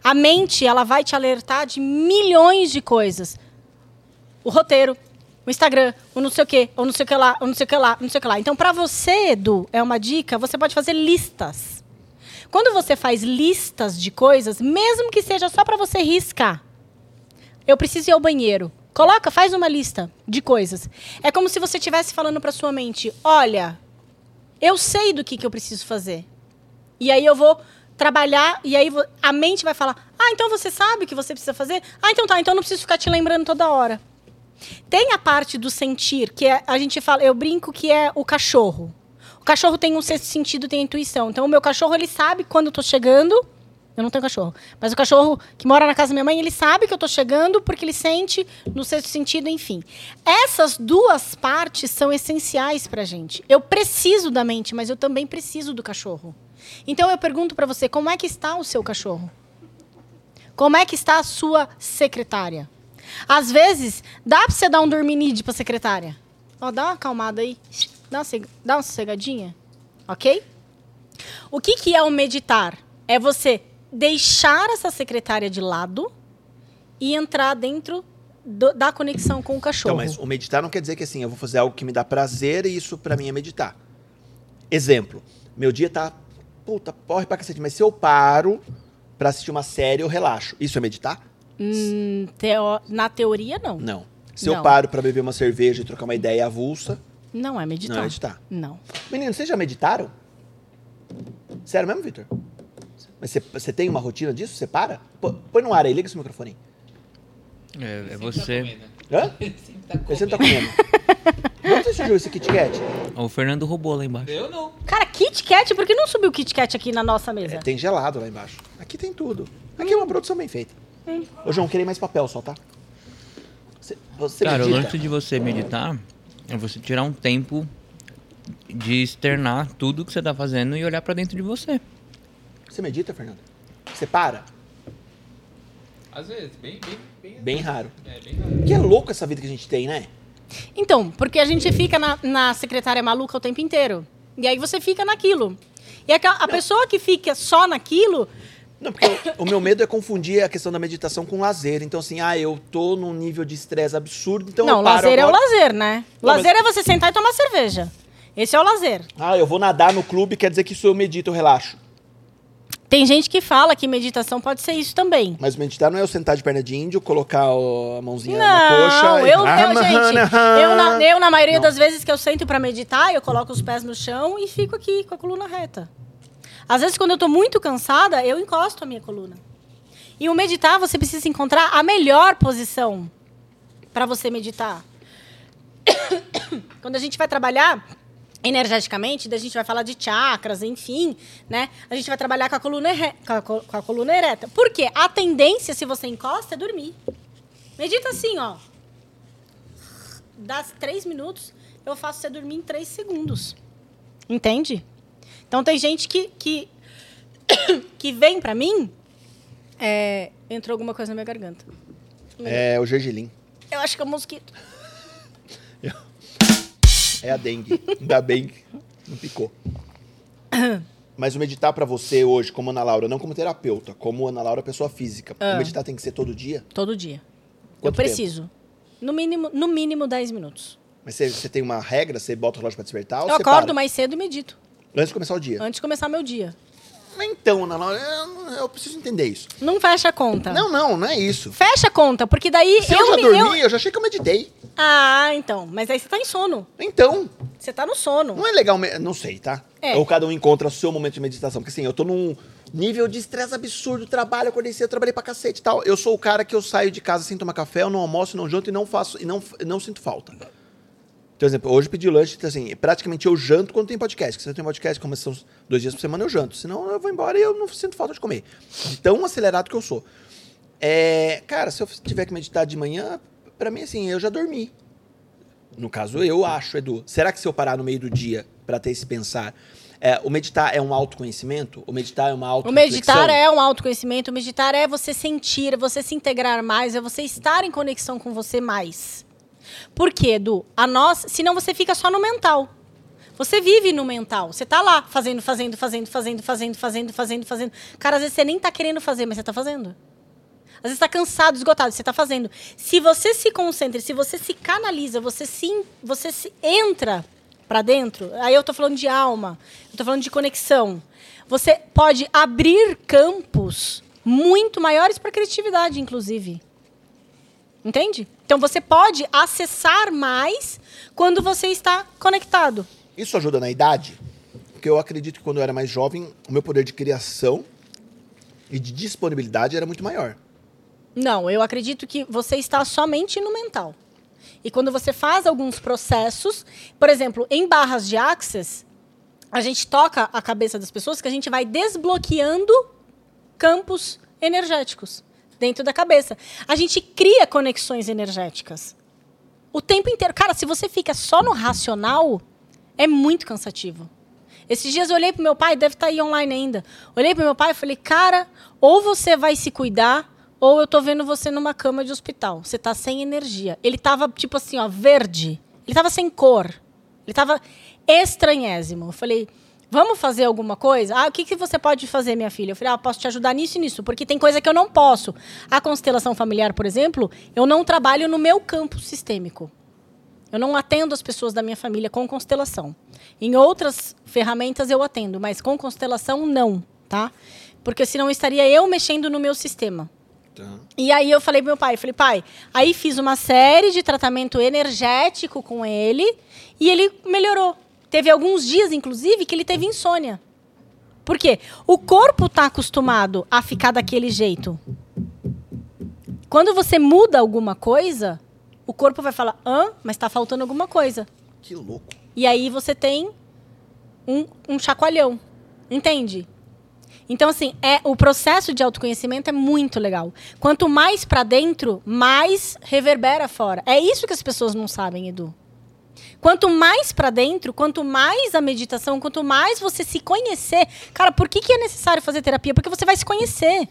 A mente, ela vai te alertar de milhões de coisas. O roteiro, o Instagram, o não sei o quê, o não sei o que lá, o não sei o que lá, não sei o que lá. Então, para você, Edu, é uma dica, você pode fazer listas. Quando você faz listas de coisas, mesmo que seja só para você riscar, eu preciso ir ao banheiro. Coloca, faz uma lista de coisas. É como se você estivesse falando para sua mente: olha, eu sei do que, que eu preciso fazer. E aí eu vou trabalhar, e aí a mente vai falar: ah, então você sabe o que você precisa fazer? Ah, então tá, então não preciso ficar te lembrando toda hora. Tem a parte do sentir, que é, a gente fala, eu brinco que é o cachorro. O cachorro tem um sexto sentido, tem intuição. Então o meu cachorro, ele sabe quando eu tô chegando. Eu não tenho cachorro. Mas o cachorro que mora na casa da minha mãe, ele sabe que eu tô chegando porque ele sente no sexto sentido, enfim. Essas duas partes são essenciais pra gente. Eu preciso da mente, mas eu também preciso do cachorro. Então eu pergunto pra você, como é que está o seu cachorro? Como é que está a sua secretária? Às vezes, dá pra você dar um dorminide pra secretária. Ó, dá uma acalmada aí. Dá uma, dá uma sossegadinha. Ok? O que, que é o meditar? É você deixar essa secretária de lado e entrar dentro do- da conexão com o cachorro.
Então, mas o meditar não quer dizer que assim, eu vou fazer algo que me dá prazer e isso pra mim é meditar. Exemplo, meu dia tá, puta, porre pra cacete, mas se eu paro pra assistir uma série, eu relaxo. Isso é meditar?
Hum, teo- Na teoria, não.
Não. Se eu
Não.
paro pra beber uma cerveja e trocar uma ideia avulsa,
Não é meditar.
não é meditar.
Não.
Menino, vocês já meditaram? Sério mesmo, Vitor? Mas você, você tem uma rotina disso? Você para? Pô, põe no ar aí, liga esse microfone.
É, é você.
comendo.
Hã?
Tá
Ele sempre tá
comendo.
comendo. De Onde você surgiu esse Kit Kat?
O Fernando roubou lá embaixo.
Eu não.
Cara, Kit Kat, por que não subiu o Kit Kat aqui na nossa mesa?
É, tem gelado lá embaixo. Aqui tem tudo. Aqui é uma produção bem feita. Ô, João, queria mais papel só, tá? Você, você
Cara, o
medita?
lance de você meditar é você tirar um tempo de externar tudo que você tá fazendo e olhar pra dentro de você.
Você medita, Fernando? Você para?
Às vezes, bem, bem, bem.
Bem raro.
É, bem raro.
Que é louco essa vida que a gente tem, né?
Então, porque a gente fica na, na secretária maluca o tempo inteiro. E aí você fica naquilo. E a, a pessoa que fica só naquilo,
Não, porque o, o meu medo é confundir a questão da meditação com lazer. Então, assim, ah, eu tô num nível de estresse absurdo, então
não,
eu paro
lazer é o
agora.
lazer, né?
Não,
lazer é você sentar e tomar cerveja. Esse é o lazer.
Ah, eu vou nadar no clube, quer dizer que isso eu medito, eu relaxo.
Tem gente que fala que meditação pode ser isso também.
Mas meditar não é eu sentar de perna de índio, colocar o- a mãozinha na coxa.
Não,
e-
eu,
Ah,
eu, gente,
não.
eu na, eu, na maioria
Não.
das vezes que eu sento pra meditar, eu coloco os pés no chão e fico aqui com a coluna reta. Às vezes, quando eu tô muito cansada, eu encosto a minha coluna. E o meditar, você precisa encontrar a melhor posição para você meditar. quando a gente vai trabalhar energeticamente, a gente vai falar de chakras, enfim, né? A gente vai trabalhar com a coluna, com a, co- com a coluna ereta. Por quê? A tendência, se você encosta, é dormir. Medita assim, ó. Dá três minutos, eu faço você dormir em três segundos. Entende? Então tem gente que, que, que vem pra mim. é, entrou alguma coisa na minha garganta.
É o gergelim.
Eu acho que é um mosquito.
É a dengue. Ainda bem que não picou. Mas o meditar pra você hoje, como Ana Laura, não como terapeuta, como Ana Laura, pessoa física.
Ah.
O meditar tem que ser todo dia?
Todo dia. eu
Quanto
preciso. No mínimo, no mínimo 10 minutos.
Mas você, você tem uma regra? Você bota o relógio pra despertar? ou
Eu
você
acordo
para?
mais cedo e medito.
Antes de começar o dia.
Antes de começar meu dia.
Então, Ana Laura, eu, eu preciso entender isso.
Não fecha a conta.
Não, não, não é isso.
Fecha a conta, porque daí
Se eu, já
me-
dormi,
eu-
já achei que eu meditei.
Ah, então. Mas aí você tá em sono.
Então,
Você tá no sono.
não é legal... me- Não sei, tá?
É.
Ou cada um encontra o seu momento de meditação. Porque assim, eu tô num nível de estresse absurdo, trabalho, acordei cedo, trabalhei pra cacete e tal. Eu sou o cara que eu saio de casa sem tomar café, eu não almoço, não janto e não faço... E não, não sinto falta. Por exemplo, hoje eu pedi lanche, então, assim, praticamente eu janto quando tem podcast. Porque se eu tenho podcast, como são dois dias por semana, eu janto. Senão eu vou embora e eu não sinto falta de comer. De tão acelerado que eu sou. É, cara, se eu tiver que meditar de manhã, pra mim, assim, eu já dormi. No caso, eu acho, Edu. Será que se eu parar no meio do dia pra ter esse pensar, é, o meditar é um autoconhecimento? O meditar é uma
O
auto
meditar é um autoconhecimento, o meditar é você sentir, é você se integrar mais, é você estar em conexão com você mais. Por quê, Edu? A nós, senão você fica só no mental. Você vive no mental. Você tá lá fazendo, fazendo, fazendo, fazendo, fazendo, fazendo, fazendo, fazendo. Cara, às vezes você nem tá querendo fazer, mas você tá fazendo. Às vezes tá cansado, esgotado, você tá fazendo. Se você se concentra, se você se canaliza, você se, você se entra pra dentro, aí eu tô falando de alma, eu tô falando de conexão. Você pode abrir campos muito maiores para criatividade, inclusive. Entende? Então você pode acessar mais quando você está conectado.
Isso ajuda na idade? Porque eu acredito que quando eu era mais jovem, o meu poder de criação e de disponibilidade era muito maior.
Não, eu acredito que você está somente no mental. E quando você faz alguns processos, por exemplo, em barras de access, a gente toca a cabeça das pessoas que a gente vai desbloqueando campos energéticos dentro da cabeça. A gente cria conexões energéticas. O tempo inteiro. Cara, se você fica só no racional, é muito cansativo. Esses dias eu olhei pro meu pai, deve estar aí online ainda. Olhei pro meu pai e falei, cara, ou você vai se cuidar, ou eu tô vendo você numa cama de hospital. Você tá sem energia. Ele tava, tipo assim, ó, verde. Ele tava sem cor. Ele tava estranhésimo. Eu falei, vamos fazer alguma coisa? Ah, o que, que você pode fazer, minha filha? Eu falei, ah, posso te ajudar nisso e nisso, porque tem coisa que eu não posso. A constelação familiar, por exemplo, eu não trabalho no meu campo sistêmico. Eu não atendo as pessoas da minha família com constelação. Em outras ferramentas eu atendo, mas com constelação não, tá? Porque senão estaria eu mexendo no meu sistema. E aí eu falei pro meu pai, falei, pai, aí fiz uma série de tratamento energético com ele e ele melhorou. Teve alguns dias, inclusive, que ele teve insônia. Por quê? O corpo está acostumado a ficar daquele jeito. Quando você muda alguma coisa, o corpo vai falar, hã? Mas está faltando alguma coisa.
Que louco.
E aí você tem um, um chacoalhão. Entende? Então, assim, é, o processo de autoconhecimento é muito legal. Quanto mais pra dentro, mais reverbera fora. É isso que as pessoas não sabem, Edu. Quanto mais pra dentro, quanto mais a meditação, quanto mais você se conhecer. Cara, por que, que é necessário fazer terapia? Porque você vai se conhecer.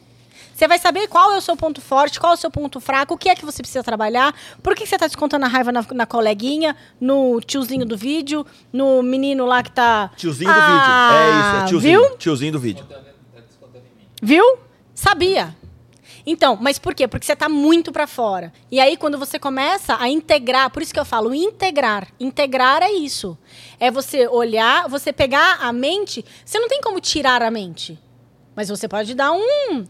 Você vai saber qual é o seu ponto forte, qual é o seu ponto fraco, o que é que você precisa trabalhar, por que que você está descontando a raiva na, na coleguinha, no tiozinho do vídeo, no menino lá que tá.
Tiozinho do
Ah,
vídeo. É isso, é tiozinho.
Viu?
Tiozinho do vídeo.
Viu? Sabia. Então, mas por quê? Porque você está muito para fora. E aí, quando você começa a integrar, por isso que eu falo integrar. Integrar é isso. É você olhar, você pegar a mente. Você não tem como tirar a mente. Mas você pode dar um.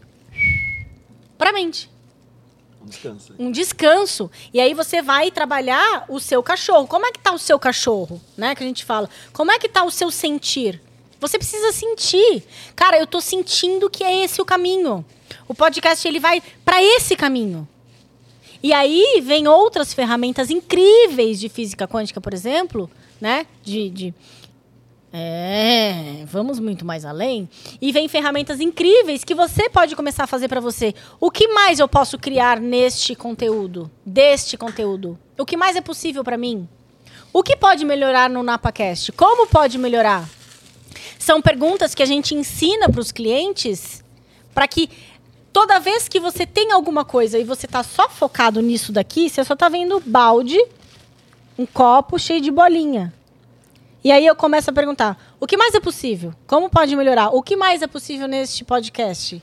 para a mente.
Um descanso.
Um descanso. E aí você vai trabalhar o seu cachorro. Como é que tá o seu cachorro? Né? Que a gente fala. Como é que tá o seu sentir? Você precisa sentir. Cara, eu tô sentindo que é esse o caminho. O podcast ele vai para esse caminho. E aí vem outras ferramentas incríveis de física quântica, por exemplo, né? De, de é, vamos muito mais além. E vem ferramentas incríveis que você pode começar a fazer para você. O que mais eu posso criar neste conteúdo? Deste conteúdo? O que mais é possível para mim? O que pode melhorar no NapaCast? Como pode melhorar? São perguntas que a gente ensina para os clientes para que toda vez que você tem alguma coisa e você está só focado nisso daqui, você só está vendo balde, um copo cheio de bolinha. E aí eu começo a perguntar: o que mais é possível? Como pode melhorar? O que mais é possível neste podcast?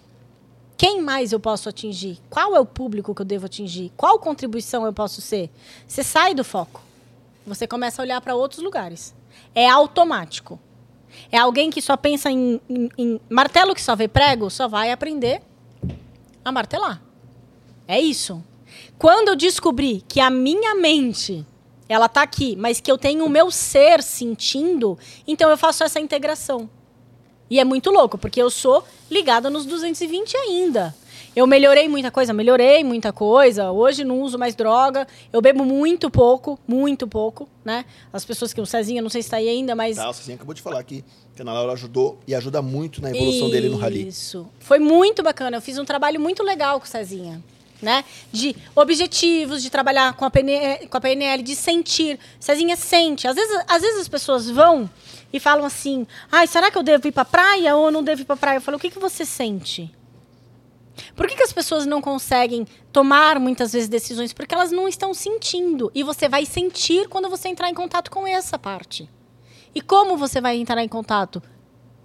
Quem mais eu posso atingir? Qual é o público que eu devo atingir? Qual contribuição eu posso ser? Você sai do foco. Você começa a olhar para outros lugares. É automático. É alguém que só pensa em, em- em martelo que só vê prego, só vai aprender a martelar. É isso. Quando eu descobri que a minha mente, ela tá aqui, mas que eu tenho o meu ser sentindo, então eu faço essa integração. E é muito louco, porque eu sou ligada nos 220 ainda. Eu melhorei muita coisa, melhorei muita coisa. Hoje não uso mais droga. Eu bebo muito pouco, muito pouco, né? As pessoas que o Cezinha, não sei se está aí ainda, mas
Tá, o Cezinha acabou de falar aqui que a Ana Laura ajudou e ajuda muito na evolução dele no rally.
Isso. Foi muito bacana. Eu fiz um trabalho muito legal com o Cezinha. Né? De objetivos, de trabalhar com a, PNL, com a PNL, de sentir. Cezinha sente. Às vezes, às vezes as pessoas vão e falam assim: ai, será que eu devo ir pra praia ou não devo ir pra praia? Eu falo: o que, que você sente? Por que, que as pessoas não conseguem tomar muitas vezes decisões? Porque elas não estão sentindo. E você vai sentir quando você entrar em contato com essa parte. E como você vai entrar em contato?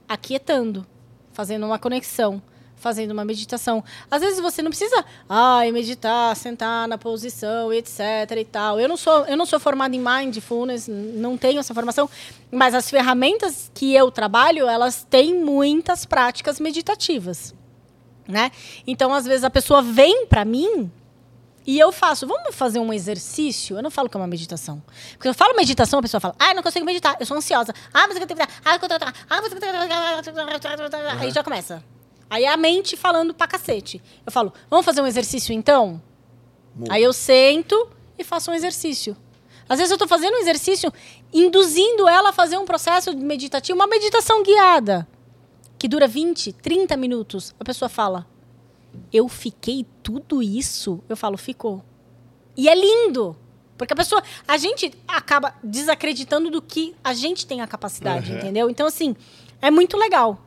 Aquietando, fazendo uma conexão, fazendo uma meditação. Às vezes você não precisa, ai, meditar, sentar na posição, etc e tal. Eu não sou, eu não sou formada em mindfulness, não tenho essa formação, mas as ferramentas que eu trabalho, elas têm muitas práticas meditativas, né? Então, às vezes a pessoa vem para mim e eu faço, vamos fazer um exercício? Eu não falo que é uma meditação. Porque eu falo meditação, a pessoa fala, ah, eu não consigo meditar, eu sou ansiosa. Ah, mas eu tenho que ah, eu tenho ah, Aí já começa. Aí a mente falando pra cacete. Eu falo, vamos fazer um exercício então?
Muda.
Aí eu sento e faço um exercício. Às vezes eu tô fazendo um exercício induzindo ela a fazer um processo meditativo, uma meditação guiada, que dura 20, 30 minutos. A pessoa fala, eu fiquei tudo isso? Eu falo, ficou. E é lindo. Porque a pessoa. A gente acaba desacreditando do que a gente tem a capacidade,
Uhum.
entendeu? Então, assim, é muito legal.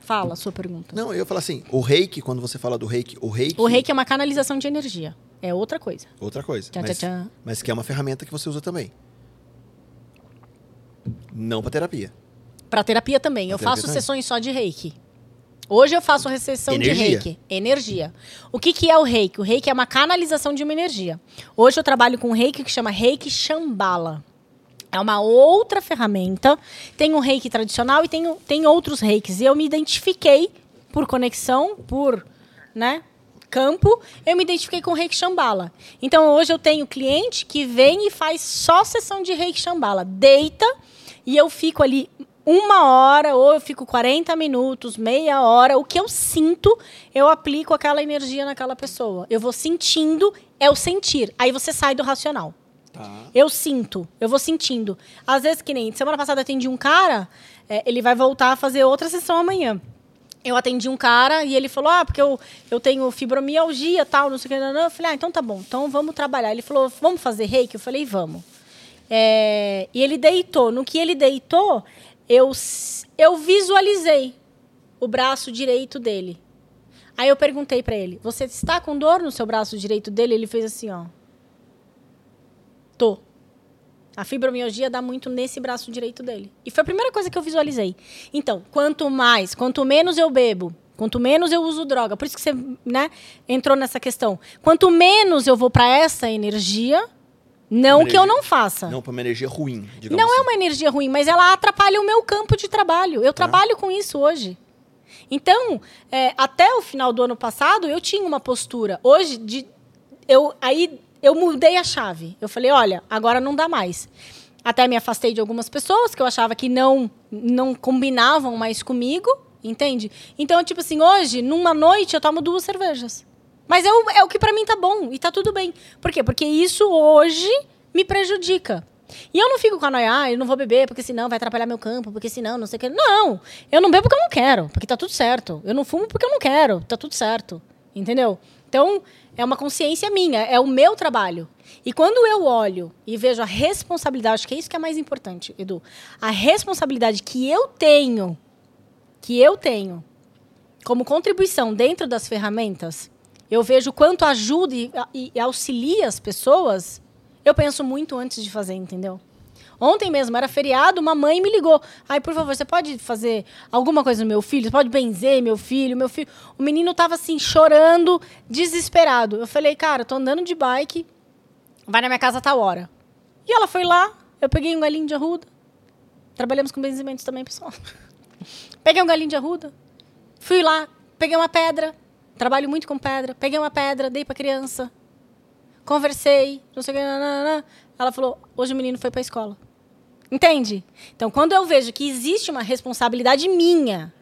Fala a sua pergunta.
Não, eu ia falar assim, o reiki, quando você fala do reiki, o reiki...
O reiki é uma canalização de energia. É outra coisa.
Outra coisa.
Tchan,
mas,
tchan,
mas que é uma ferramenta que você usa também. Não pra terapia.
Pra terapia também.
Pra
eu
terapia
faço
também.
sessões só de reiki. Hoje eu faço sessão de
Energia.
reiki. Energia. O que, que é o reiki? O reiki é uma canalização de uma energia. Hoje eu trabalho com um reiki que chama reiki Shambhala. É uma outra ferramenta. Tem um reiki tradicional e tem, tem outros reikis. E eu me identifiquei por conexão, por né, campo, eu me identifiquei com o reiki Shambhala. Então hoje eu tenho cliente que vem e faz só sessão de reiki Shambhala. Deita e eu fico ali uma hora, ou eu fico 40 minutos, meia hora. O que eu sinto, eu aplico aquela energia naquela pessoa. Eu vou sentindo, é o sentir. Aí você sai do racional. Eu sinto, eu vou sentindo. Às vezes, que nem semana passada eu atendi um cara, é, ele vai voltar a fazer outra sessão amanhã. Eu atendi um cara e ele falou: Ah, porque eu, eu tenho fibromialgia tal, não sei o que. não, não. Eu falei: Ah, então tá bom, então vamos trabalhar. Ele falou: Vamos fazer reiki? Eu falei: Vamos. É, e ele deitou. No que ele deitou, eu, eu visualizei o braço direito dele. Aí eu perguntei pra ele: Você está com dor no seu braço direito dele? Ele fez assim: Ó. Tô. A fibromialgia dá muito nesse braço direito dele. E foi a primeira coisa que eu visualizei. Então, quanto mais, quanto menos eu bebo, quanto menos eu uso droga, por isso que você, né, entrou nessa questão. Quanto menos eu vou para essa energia, não que eu não faça.
Não pra uma energia ruim, digamos
Não é
assim.
uma energia ruim, mas ela atrapalha o meu campo de trabalho. Eu trabalho com isso hoje. Então, é, até o final do ano passado, eu tinha uma postura. Hoje, de, eu, aí eu mudei a chave. Eu falei, olha, agora não dá mais. Até me afastei de algumas pessoas que eu achava que não, não combinavam mais comigo, entende? Então, tipo assim, hoje, numa noite, eu tomo duas cervejas. Mas é o, é o que pra mim tá bom e tá tudo bem. Por quê? Porque isso hoje me prejudica. E eu não fico com a noia, ah, eu não vou beber porque senão vai atrapalhar meu campo, porque senão não sei o que. Não, eu não bebo porque eu não quero, porque tá tudo certo. Eu não fumo porque eu não quero, tá tudo certo. Entendeu? Então, é uma consciência minha, é o meu trabalho. E quando eu olho e vejo a responsabilidade, acho que é isso que é mais importante, Edu. A responsabilidade que eu tenho, que eu tenho, como contribuição dentro das ferramentas, eu vejo quanto ajuda e, e- auxilia as pessoas, eu penso muito antes de fazer, entendeu? Ontem mesmo, era feriado, uma mãe me ligou. Ai, por favor, você pode fazer alguma coisa no meu filho? Você pode benzer meu filho? Meu filho. O menino tava assim, chorando, desesperado. Eu falei, cara, tô andando de bike, vai na minha casa tal hora. E ela foi lá, eu peguei um galinho de arruda. Trabalhamos com benzimentos também, pessoal. peguei um galinho de arruda, fui lá, peguei uma pedra, trabalho muito com pedra, peguei uma pedra, dei pra criança, conversei, não sei o que, nananã. ela falou, hoje o menino foi pra escola. Entende? Então, quando eu vejo que existe uma responsabilidade minha,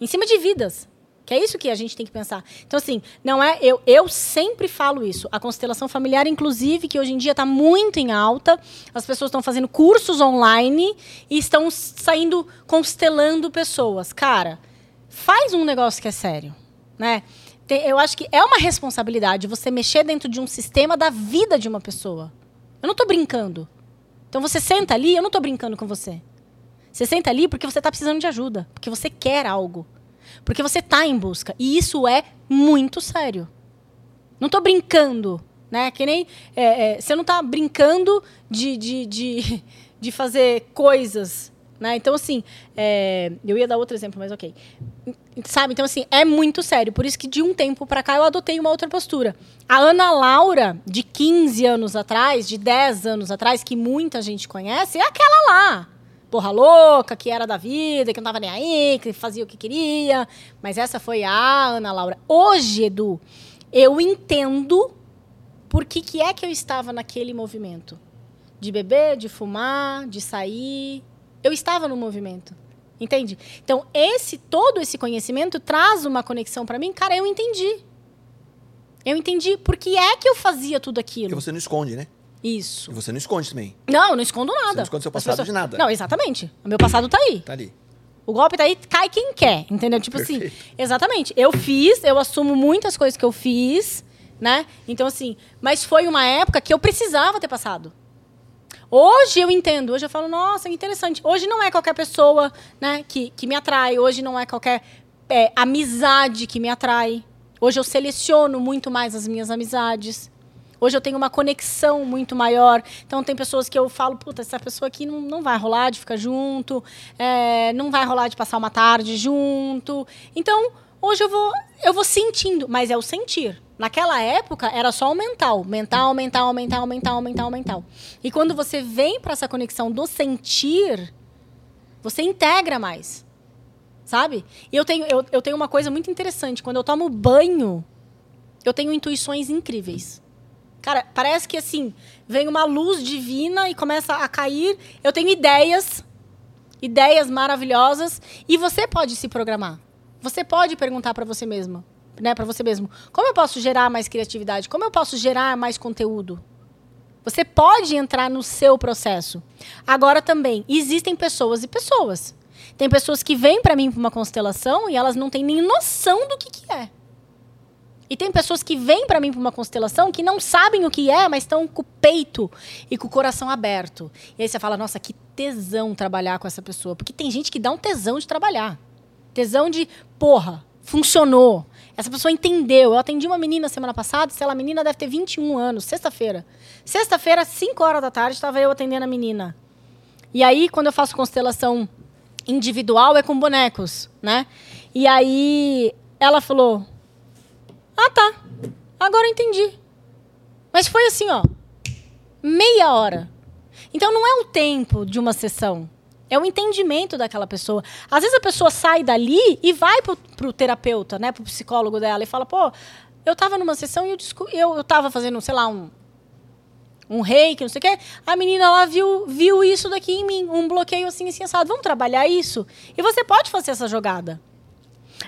em cima de vidas, Que é isso que a gente tem que pensar. Então, assim, não é. Eu, eu sempre falo isso. A constelação familiar, inclusive, que hoje em dia está muito em alta. As pessoas estão fazendo cursos online e estão saindo constelando pessoas. Cara, faz um negócio que é sério. Né? Eu acho que é uma responsabilidade você mexer dentro de um sistema da vida de uma pessoa. Eu não estou brincando. Então você senta ali, eu não estou brincando com você. Você senta ali porque você está precisando de ajuda, porque você quer algo, porque você está em busca. E isso é muito sério. Não estou brincando, né? Que nem é, é, você não está brincando de, de, de, de fazer coisas, né? Então assim, é, eu ia dar outro exemplo, mas ok. Sabe? Então assim, é muito sério. Por isso que de um tempo para cá eu adotei uma outra postura. A Ana Laura de 15 anos atrás, de 10 anos atrás, que muita gente conhece, é aquela lá porra louca, que era da vida, que não tava nem aí, que fazia o que queria. Mas essa foi a Ana Laura. Hoje, Edu, eu entendo por que, que é que eu estava naquele movimento. De beber, de fumar, de sair. Eu estava no movimento. Entende? Então, esse todo esse conhecimento traz uma conexão para mim. Cara, eu entendi. Eu entendi por que é que eu fazia tudo
Porque
aquilo.
você não esconde, né?
Isso.
E você não esconde também.
Não, eu não escondo nada.
não esconde seu
As
passado de nada.
Não, exatamente. O meu passado tá aí.
Tá ali.
O golpe tá aí, cai quem quer, entendeu? Tipo assim,
Perfeito.
exatamente. Eu fiz, eu assumo muitas coisas que eu fiz, né? Então, assim, mas foi uma época que eu precisava ter passado. Hoje eu entendo, hoje eu falo, nossa, interessante. Hoje não é qualquer pessoa né, que, que me atrai, hoje não é qualquer é, amizade que me atrai. Hoje eu seleciono muito mais as minhas amizades. Hoje eu tenho uma conexão muito maior. Então, tem pessoas que eu falo, puta, essa pessoa aqui não, não vai rolar de ficar junto, é, não vai rolar de passar uma tarde junto. Então, hoje eu vou, eu vou sentindo, mas é o sentir. Naquela época, era só o mental. Mental, mental, mental, mental, mental, mental. E quando você vem para essa conexão do sentir, você integra mais. Sabe? E eu tenho, eu, eu tenho uma coisa muito interessante. Quando eu tomo banho, eu tenho intuições incríveis. Cara, parece que assim, vem uma luz divina e começa a cair. Eu tenho ideias, ideias maravilhosas, e você pode se programar. Você pode perguntar para você mesmo, né, para você mesmo, como eu posso gerar mais criatividade? Como eu posso gerar mais conteúdo? Você pode entrar no seu processo. Agora também, existem pessoas e pessoas. Tem pessoas que vêm para mim para uma constelação e elas não têm nem noção do que, que é. E tem pessoas que vêm para mim para uma constelação que não sabem o que é, mas estão com o peito e com o coração aberto. E aí você fala, nossa, que tesão trabalhar com essa pessoa. Porque tem gente que dá um tesão de trabalhar. Tesão de, porra, funcionou. Essa pessoa entendeu. Eu atendi uma menina semana passada, sei lá, a menina deve ter 21 anos, sexta-feira. Sexta-feira, 5 horas da tarde, estava eu atendendo a menina. E aí, quando eu faço constelação individual, é com bonecos, né? E aí, ela falou, ah, tá. Agora eu entendi. Mas foi assim, ó. Meia hora. Então não é o tempo de uma sessão. É o entendimento daquela pessoa. Às vezes a pessoa sai dali e vai pro, pro terapeuta, né? Pro psicólogo dela e fala, pô, eu tava numa sessão e eu, desco- eu, eu tava fazendo, sei lá, um, um reiki, não sei o quê. A menina lá viu, viu isso daqui em mim, um bloqueio assim, assim, assado. Vamos trabalhar isso? E você pode fazer essa jogada.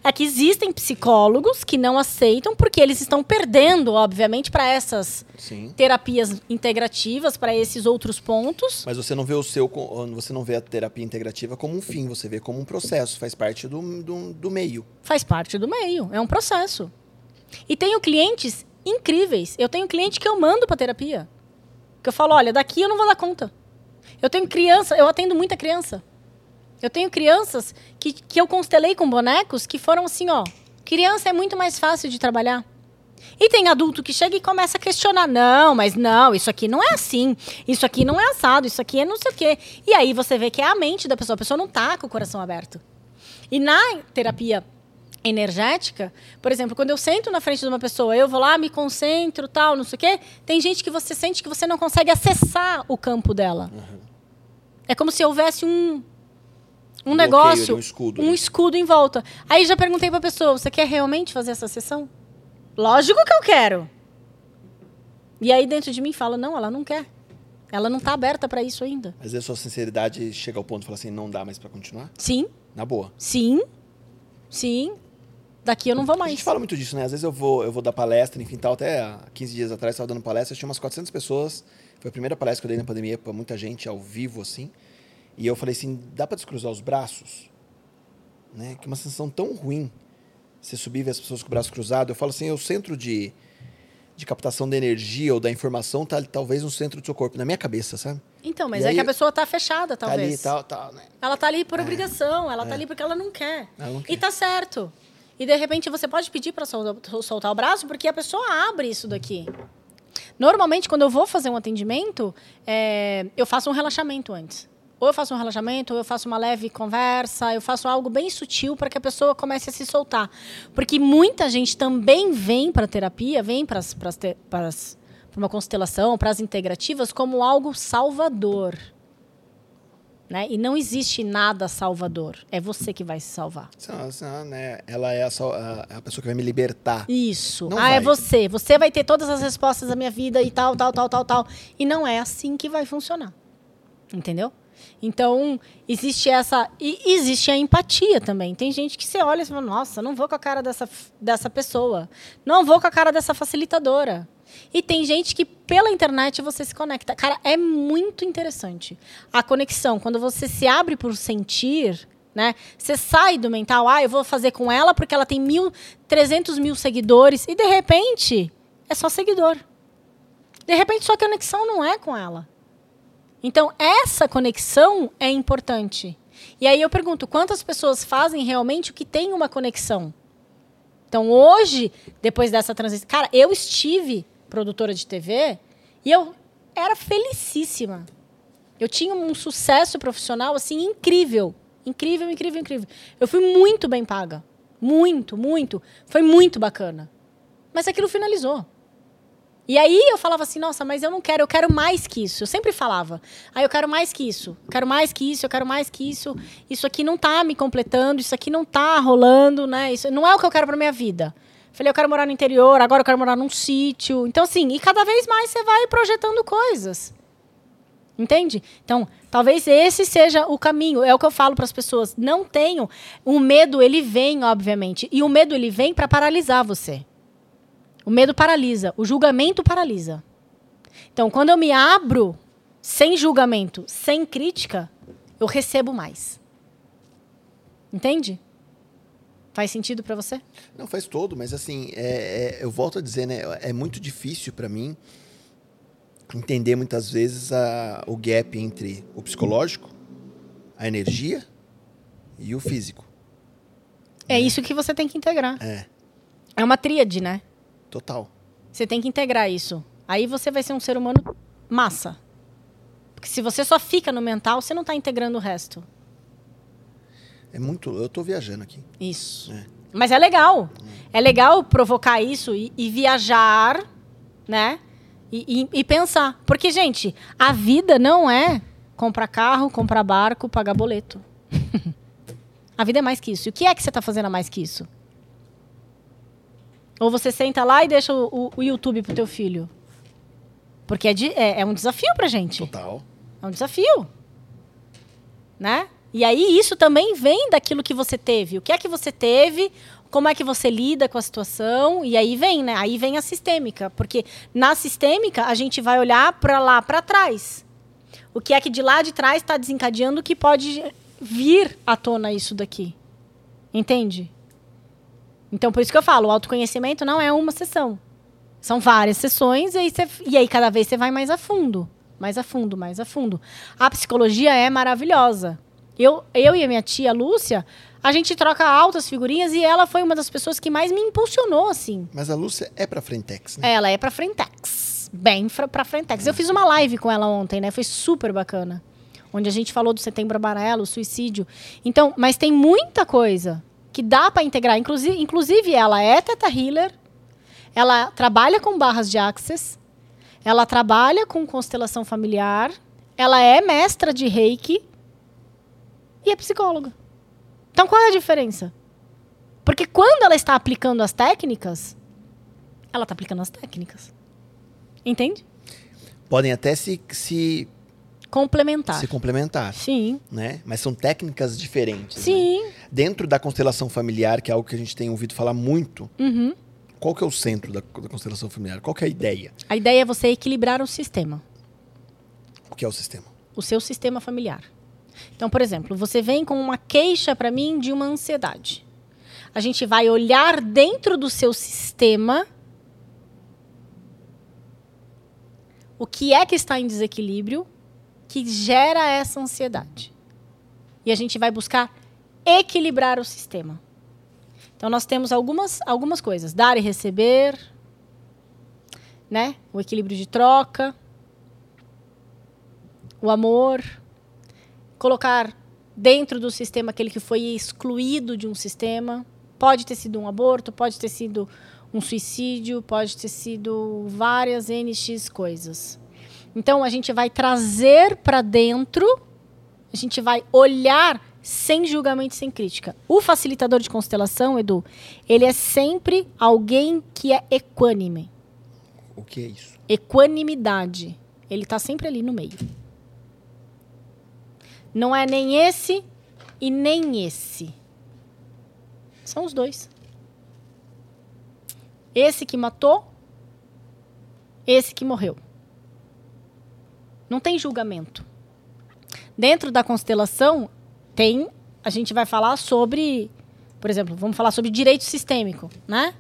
É que existem psicólogos que não aceitam porque eles estão perdendo, obviamente, para essas
Sim.
terapias integrativas, para esses outros pontos.
Mas você não vê o seu, você não vê a terapia integrativa como um fim, você vê como um processo, faz parte do, do, do meio.
Faz parte do meio, é um processo. E tenho clientes incríveis. Eu tenho cliente que eu mando para terapia. Que eu falo, olha, daqui eu não vou dar conta. Eu tenho criança, eu atendo muita criança. Eu tenho crianças que, que eu constelei com bonecos que foram assim, ó. Criança é muito mais fácil de trabalhar. E tem adulto que chega e começa a questionar. Não, mas não, isso aqui não é assim. Isso aqui não é assado, isso aqui é não sei o quê. E aí você vê que é a mente da pessoa. A pessoa não tá com o coração aberto. E na terapia energética, por exemplo, quando eu sento na frente de uma pessoa, eu vou lá, me concentro, tal, não sei o quê, tem gente que você sente que você não consegue acessar o campo dela. É como se houvesse um um, negócio,
bloqueio, um escudo
um
ali.
escudo em volta. Aí já perguntei pra pessoa, você quer realmente fazer essa sessão? Lógico que eu quero. E aí dentro de mim fala, não, ela não quer. Ela não tá aberta pra isso ainda.
Às vezes a sua sinceridade chega ao ponto de falar assim, não dá mais pra continuar.
Sim,
Na boa.
Sim. Sim. Daqui eu não vou
A
mais.
gente fala muito disso, né? Às vezes eu vou, eu vou dar palestra, enfim, tal. Até há 15 dias atrás eu estava dando palestra, tinha umas 400 pessoas. Foi a primeira palestra que eu dei na pandemia para muita gente ao vivo, assim. E eu falei assim, dá para descruzar os braços? Né? Que é uma sensação tão ruim você subir e ver as pessoas com o braço cruzado. Eu falo assim, é o centro de, de captação da energia ou da informação tá talvez no centro do seu corpo, na minha cabeça, sabe?
Então, mas
E
é
aí-
que a pessoa tá fechada,
Tá ali e
talvez.
tal, tal, né?
Ela tá ali por obrigação, ela tá ali porque ela não quer.
Ela não
E
quer.
tá certo. E de repente você pode pedir para soltar o braço porque a pessoa abre isso daqui. Normalmente, quando eu vou fazer um atendimento, é, eu faço um relaxamento antes. Ou eu faço um relaxamento, ou eu faço uma leve conversa, eu faço algo bem sutil para que a pessoa comece a se soltar. Porque muita gente também vem para terapia, vem para uma constelação, para as integrativas, como algo salvador. Né? E não existe nada salvador. É você que vai se salvar.
Senão- senão, né, ela é a, a- pessoa que vai me libertar.
Isso.
Não
ah, é
vai.
você. Você vai ter todas as respostas da minha vida e tal, tal, tal, tal, tal. E não é assim que vai funcionar. Entendeu? Então, existe essa. E existe a empatia também. Tem gente que você olha e fala, nossa, não vou com a cara dessa, dessa pessoa. Não vou com a cara dessa facilitadora. E tem gente que pela internet você se conecta. Cara, é muito interessante. A conexão, quando você se abre por sentir, né? Você sai do mental, ah, eu vou fazer com ela porque ela tem mil, 300 mil seguidores. E de repente, é só seguidor. De repente, sua conexão não é com ela. Então, essa conexão é importante. E aí eu pergunto, quantas pessoas fazem realmente o que tem uma conexão? Então, hoje, depois dessa transição... Cara, eu estive produtora de TV e eu era felicíssima. Eu tinha um sucesso profissional, assim, incrível. Incrível, incrível, incrível. Eu fui muito bem paga. Muito, muito. Foi muito bacana. Mas aquilo finalizou. E aí eu falava assim, nossa, mas eu não quero, eu quero mais que isso. Eu sempre falava, ah, eu quero mais que isso, eu quero mais que isso, eu quero mais que isso. Isso aqui não tá me completando, isso aqui não tá rolando, né? Isso não é o que eu quero pra minha vida. Falei, eu quero morar no interior, agora eu quero morar num sítio. Então, assim, e cada vez mais você vai projetando coisas. Entende? Então, talvez esse seja o caminho. É o que eu falo para as pessoas. Não tenham. O medo, ele vem, obviamente. E o medo, ele vem para paralisar você. O medo paralisa. O julgamento paralisa. Então, quando eu me abro sem julgamento, sem crítica, eu recebo mais. Entende? Faz sentido para você?
Não, faz todo, mas assim, é- é- eu volto a dizer, né? É muito difícil para mim entender muitas vezes a- o gap entre o psicológico, a energia e o físico.
É isso que você tem que integrar.
É,
É uma tríade, né?
Total.
Você tem que integrar isso. Aí você vai ser um ser humano massa. Porque se você só fica no mental, você não está integrando o resto.
É muito. Eu tô viajando aqui.
Isso.
É.
Mas é legal. É legal provocar isso e, e viajar, né? E, e- e pensar. Porque, gente, a vida não é comprar carro, comprar barco, pagar boleto. a vida é mais que isso. E o que é que você está fazendo a mais que isso? Ou você senta lá e deixa o, o- YouTube pro teu filho? Porque é, de- é- é um desafio pra gente.
Total.
É um desafio. Né? E aí isso também vem daquilo que você teve. O que é que você teve? Como é que você lida com a situação? E aí vem, né? Aí vem a sistêmica, porque na sistêmica a gente vai olhar para lá, para trás. O que é que de lá de trás está desencadeando que pode vir à tona isso daqui? Entende? Então por isso que eu falo, o autoconhecimento não é uma sessão. São várias sessões e aí, você- e aí cada vez você vai mais a fundo. Mais a fundo, mais a fundo. A psicologia é maravilhosa. Eu, eu e a minha tia Lúcia, a gente troca altas figurinhas e ela foi uma das pessoas que mais me impulsionou, assim.
Mas a Lúcia é pra Frentex, né?
Ela é pra Frentex. Bem fra- pra Frentex. Eu fiz uma live com ela ontem, né? Foi super bacana. Onde a gente falou do setembro amarelo, suicídio. Então, mas tem muita coisa que dá pra integrar. Inclusive, inclusive ela é teta healer. Ela trabalha com barras de access. Ela trabalha com constelação familiar. Ela é mestra de reiki. E é psicóloga. Então, qual é a diferença? Porque quando ela está aplicando as técnicas, ela está aplicando as técnicas. Entende?
Podem até se, se
Complementar.
se complementar,
Sim,
né? Mas são técnicas diferentes. né?
sim.
Dentro da constelação familiar, que é algo que a gente tem ouvido falar muito,
Uhum.
qual que é o centro da, da constelação familiar? Qual que é a ideia?
A ideia é você equilibrar o sistema,
O que é o sistema?
o seu sistema familiar. Então, por exemplo, você vem com uma queixa para mim de uma ansiedade. A gente vai olhar dentro do seu sistema o que é que está em desequilíbrio que gera essa ansiedade. E a gente vai buscar equilibrar o sistema. Então nós temos algumas, algumas coisas: dar e receber, né? O equilíbrio de troca, o amor, colocar dentro do sistema aquele que foi excluído de um sistema. Pode ter sido um aborto, pode ter sido um suicídio, pode ter sido várias NX coisas. Então a gente vai trazer para dentro, a gente vai olhar sem julgamento, sem crítica. O facilitador de constelação, Edu, ele é sempre alguém que é equânime.
O que é isso?
Equanimidade. Ele está sempre ali no meio. Não é nem esse e nem esse. São os dois. Esse que matou, esse que morreu. Não tem julgamento. Dentro da constelação, tem. A gente vai falar sobre. Por exemplo, vamos falar sobre direito sistêmico, né?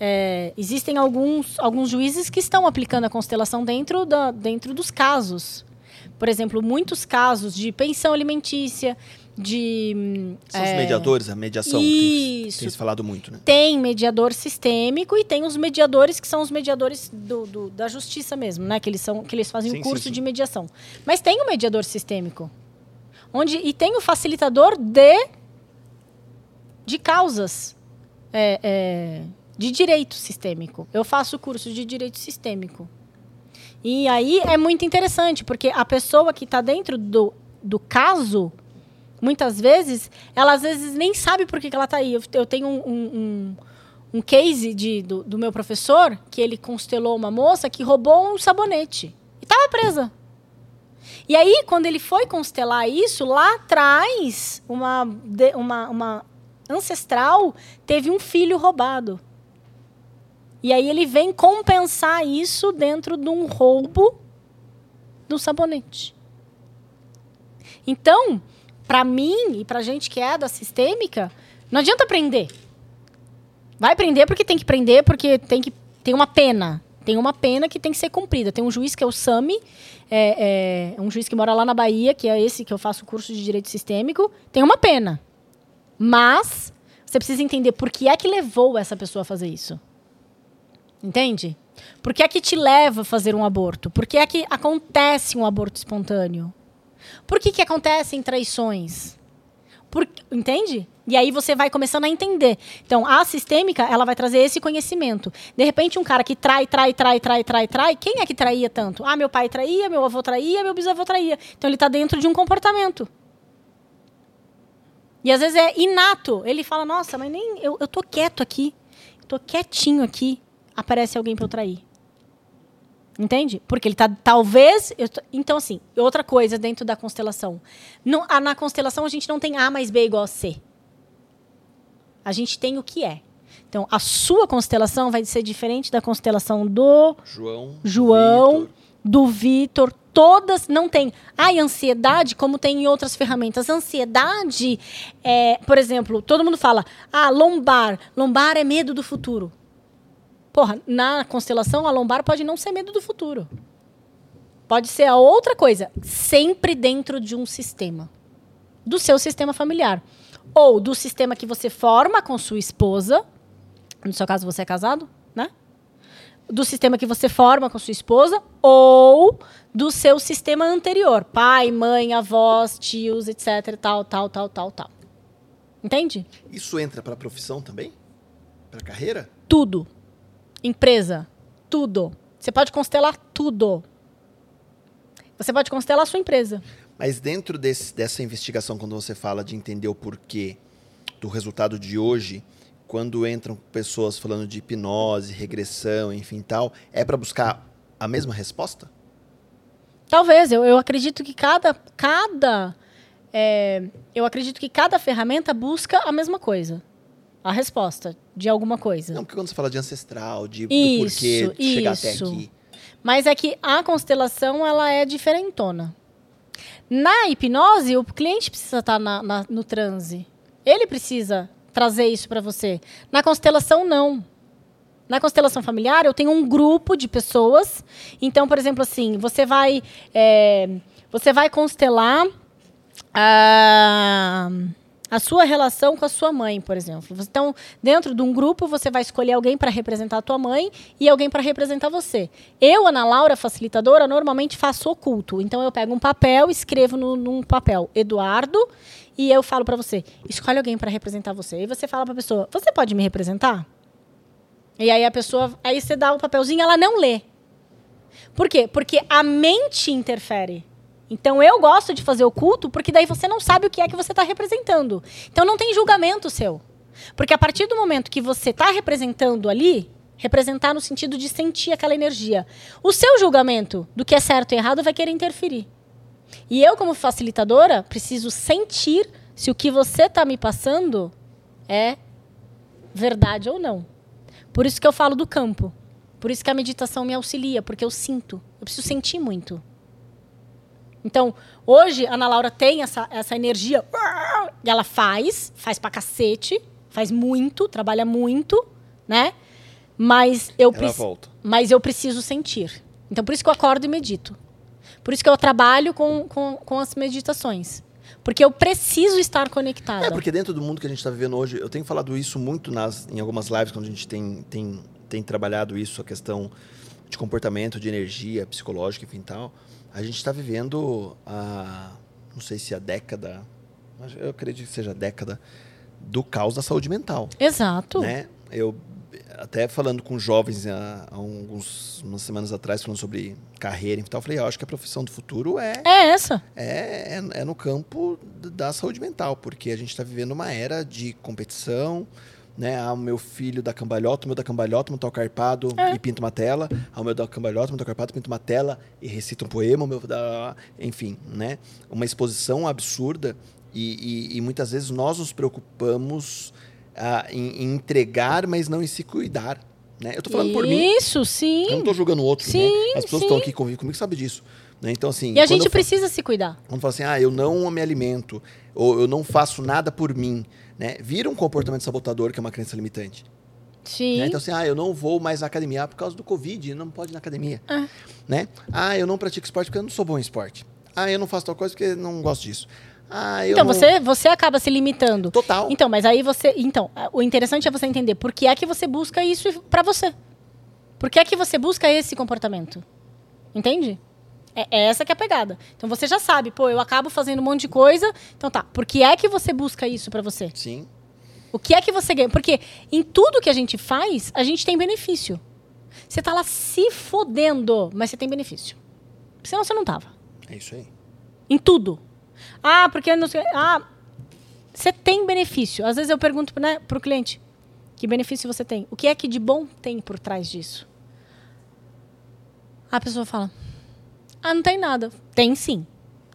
É, existem alguns, alguns juízes que estão aplicando a constelação dentro, da, dentro dos casos. Por exemplo, muitos casos de pensão alimentícia, de.
São os
é,
mediadores, a mediação. Tem,
Isso.
tem falado muito, né?
Tem mediador sistêmico e tem os mediadores que são os mediadores do, do- da justiça mesmo, né? Que eles, são, que eles fazem
Sim,
o
sim,
curso
sim.
de mediação. Mas tem o mediador sistêmico. Onde, e tem o facilitador de, de causas é, é, de direito sistêmico. Eu faço o curso de direito sistêmico. E aí é muito interessante, porque a pessoa que está dentro do, do caso, muitas vezes, ela às vezes nem sabe por que, que ela está aí. Eu, eu tenho um, um, um, um case de, do, do meu professor, que ele constelou uma moça que roubou um sabonete. E estava presa. E aí, quando ele foi constelar isso, lá atrás, uma, uma, uma ancestral teve um filho roubado. E aí ele vem compensar isso dentro de um roubo do sabonete. Então, para mim e para gente que é da sistêmica, não adianta prender. Vai prender porque tem que prender, porque tem que tem uma pena. Tem uma pena que tem que ser cumprida. Tem um juiz que é o Sami, é, é um juiz que mora lá na Bahia, que é esse que eu faço o curso de direito sistêmico. Tem uma pena. Mas você precisa entender por que é que levou essa pessoa a fazer isso. Entende? Por que é que te leva a fazer um aborto? Por que é que acontece um aborto espontâneo? Por que, que acontecem traições? Por, entende? E aí você vai começando a entender. Então, a sistêmica, ela vai trazer esse conhecimento. De repente, um cara que trai, trai, trai, trai, trai, trai, quem é que traía tanto? Ah, meu pai traía, meu avô traía, meu bisavô traía. Então, ele está dentro de um comportamento. E às vezes é inato. Ele fala, nossa, mas nem eu, eu tô quieto aqui. Tô quietinho aqui. Aparece alguém para eu trair. Entende? Porque ele tá. Talvez. tô- então, assim, outra coisa dentro da constelação. Não, a- na constelação a gente não tem A mais B igual a C. A gente tem o que é. Então, a sua constelação vai ser diferente da constelação do
João.
João,
Vitor.
do Vitor, todas não tem. Ai, ansiedade, como tem em outras ferramentas. Ansiedade, é, por exemplo, todo mundo fala, ah, lombar. Lombar é medo do futuro. Porra, na constelação, a lombar pode não ser medo do futuro. Pode ser a outra coisa, sempre dentro de um sistema. Do seu sistema familiar. Ou do sistema que você forma com sua esposa. No seu caso, você é casado, né? do sistema que você forma com sua esposa ou do seu sistema anterior, pai, mãe, avós, tios, etc, tal, tal, tal, tal, tal. Entende?
Isso entra pra profissão também? Pra carreira?
Tudo. Empresa, tudo. Você pode constelar tudo. Você pode constelar a sua empresa.
Mas dentro desse- dessa investigação, quando você fala de entender o porquê do resultado de hoje, quando entram pessoas falando de hipnose, regressão, enfim tal, é pra buscar a mesma resposta?
Talvez, eu, eu acredito que cada. cada é, eu acredito que cada ferramenta busca a mesma coisa. A resposta de alguma coisa.
Não, porque quando você fala de ancestral, de,
Isso,
do porquê de chegar até
isso.
aqui.
Mas é que a constelação ela é diferentona. Na hipnose, o cliente precisa estar na- na- no transe. Ele precisa trazer isso para você. Na constelação, não. Na constelação familiar, eu tenho um grupo de pessoas. Então, por exemplo, assim, você vai, é, você vai constelar a, a sua relação com a sua mãe, por exemplo. Então, dentro de um grupo, você vai escolher alguém para representar a tua mãe e alguém para representar você. Eu, Ana Laura, facilitadora, normalmente faço oculto. Então, eu pego um papel, escrevo no, num papel Eduardo e eu falo para você, escolhe alguém para representar você. E você fala para a pessoa, você pode me representar? E aí a pessoa, aí você dá o papelzinho, ela não lê. Por quê? Porque a mente interfere. Então eu gosto de fazer oculto porque daí você não sabe o que é que você está representando. Então não tem julgamento seu. Porque a partir do momento que você está representando ali, representar no sentido de sentir aquela energia, o seu julgamento do que é certo e errado vai querer interferir. E eu, como facilitadora, preciso sentir se o que você está me passando é verdade ou não. Por isso que eu falo do campo. Por isso que a meditação me auxilia, porque eu sinto. Eu preciso sentir muito. Então, hoje, a Ana Laura tem essa, essa energia. E ela faz, faz pra cacete, faz muito, trabalha muito, né? Mas eu, preci- mas eu preciso sentir. Então, por isso que eu acordo e medito. Por isso que eu trabalho com, com, com as meditações. Porque eu preciso estar conectada.
É, porque dentro do mundo que a gente está vivendo hoje, eu tenho falado isso muito nas, em algumas lives, quando a gente tem, tem, tem trabalhado isso, a questão de comportamento, de energia psicológica, enfim tal. A gente está vivendo a, não sei se a década, mas eu acredito que seja a década do caos da saúde mental.
Exato.
né? Eu até falando com jovens há, há alguns umas semanas atrás falando sobre carreira e tal, eu falei, eu acho que a profissão do futuro é
É essa.
é, é, é no campo da saúde mental, porque a gente está vivendo uma era de competição, né? Ah, o meu filho da cambalhota, o meu da cambalhota, o carpado e pinta uma tela. Ah, o meu da cambalhota, o carpado, pinta uma tela e recita um poema. O meu da... Enfim, né? Uma exposição absurda e, e- e muitas vezes nós nos preocupamos ah, em, em entregar, mas não em se cuidar, né? Eu tô falando por mim,
Isso, sim.
eu não tô julgando outro,
Sim,
né? As pessoas
sim.
estão aqui convivo comigo sabem disso. Né? Então, assim.
E a gente precisa se cuidar.
quando fala assim, ah, eu não me alimento, ou eu não faço nada por mim, né? Vira um comportamento sabotador, que é uma crença limitante.
Sim.
né? Então assim, ah, eu não vou mais à academia por causa do Covid, não pode ir na academia.
É.
Né? Ah, eu não pratico esporte porque eu não sou bom em esporte. Ah, eu não faço tal coisa porque não gosto disso. Ah,
então,
não...
você, você acaba se limitando.
Total.
Então, mas aí você. Então, o interessante é você entender por que é que você busca isso pra você. Por que é que você busca esse comportamento? Entende? É, é essa que é a pegada. Então você já sabe, pô, eu acabo fazendo um monte de coisa. Então tá, por que é que você busca isso pra você?
Sim.
O que é que você ganha? Porque em tudo que a gente faz, a gente tem benefício. Você tá lá se fodendo, mas você tem benefício. Senão você não tava.
É isso aí.
Em tudo. Ah, porque não sei. Ah, você tem benefício. Às vezes eu pergunto né, para o cliente: que benefício você tem? O que é que de bom tem por trás disso? A pessoa fala: ah, não tem nada. Tem sim.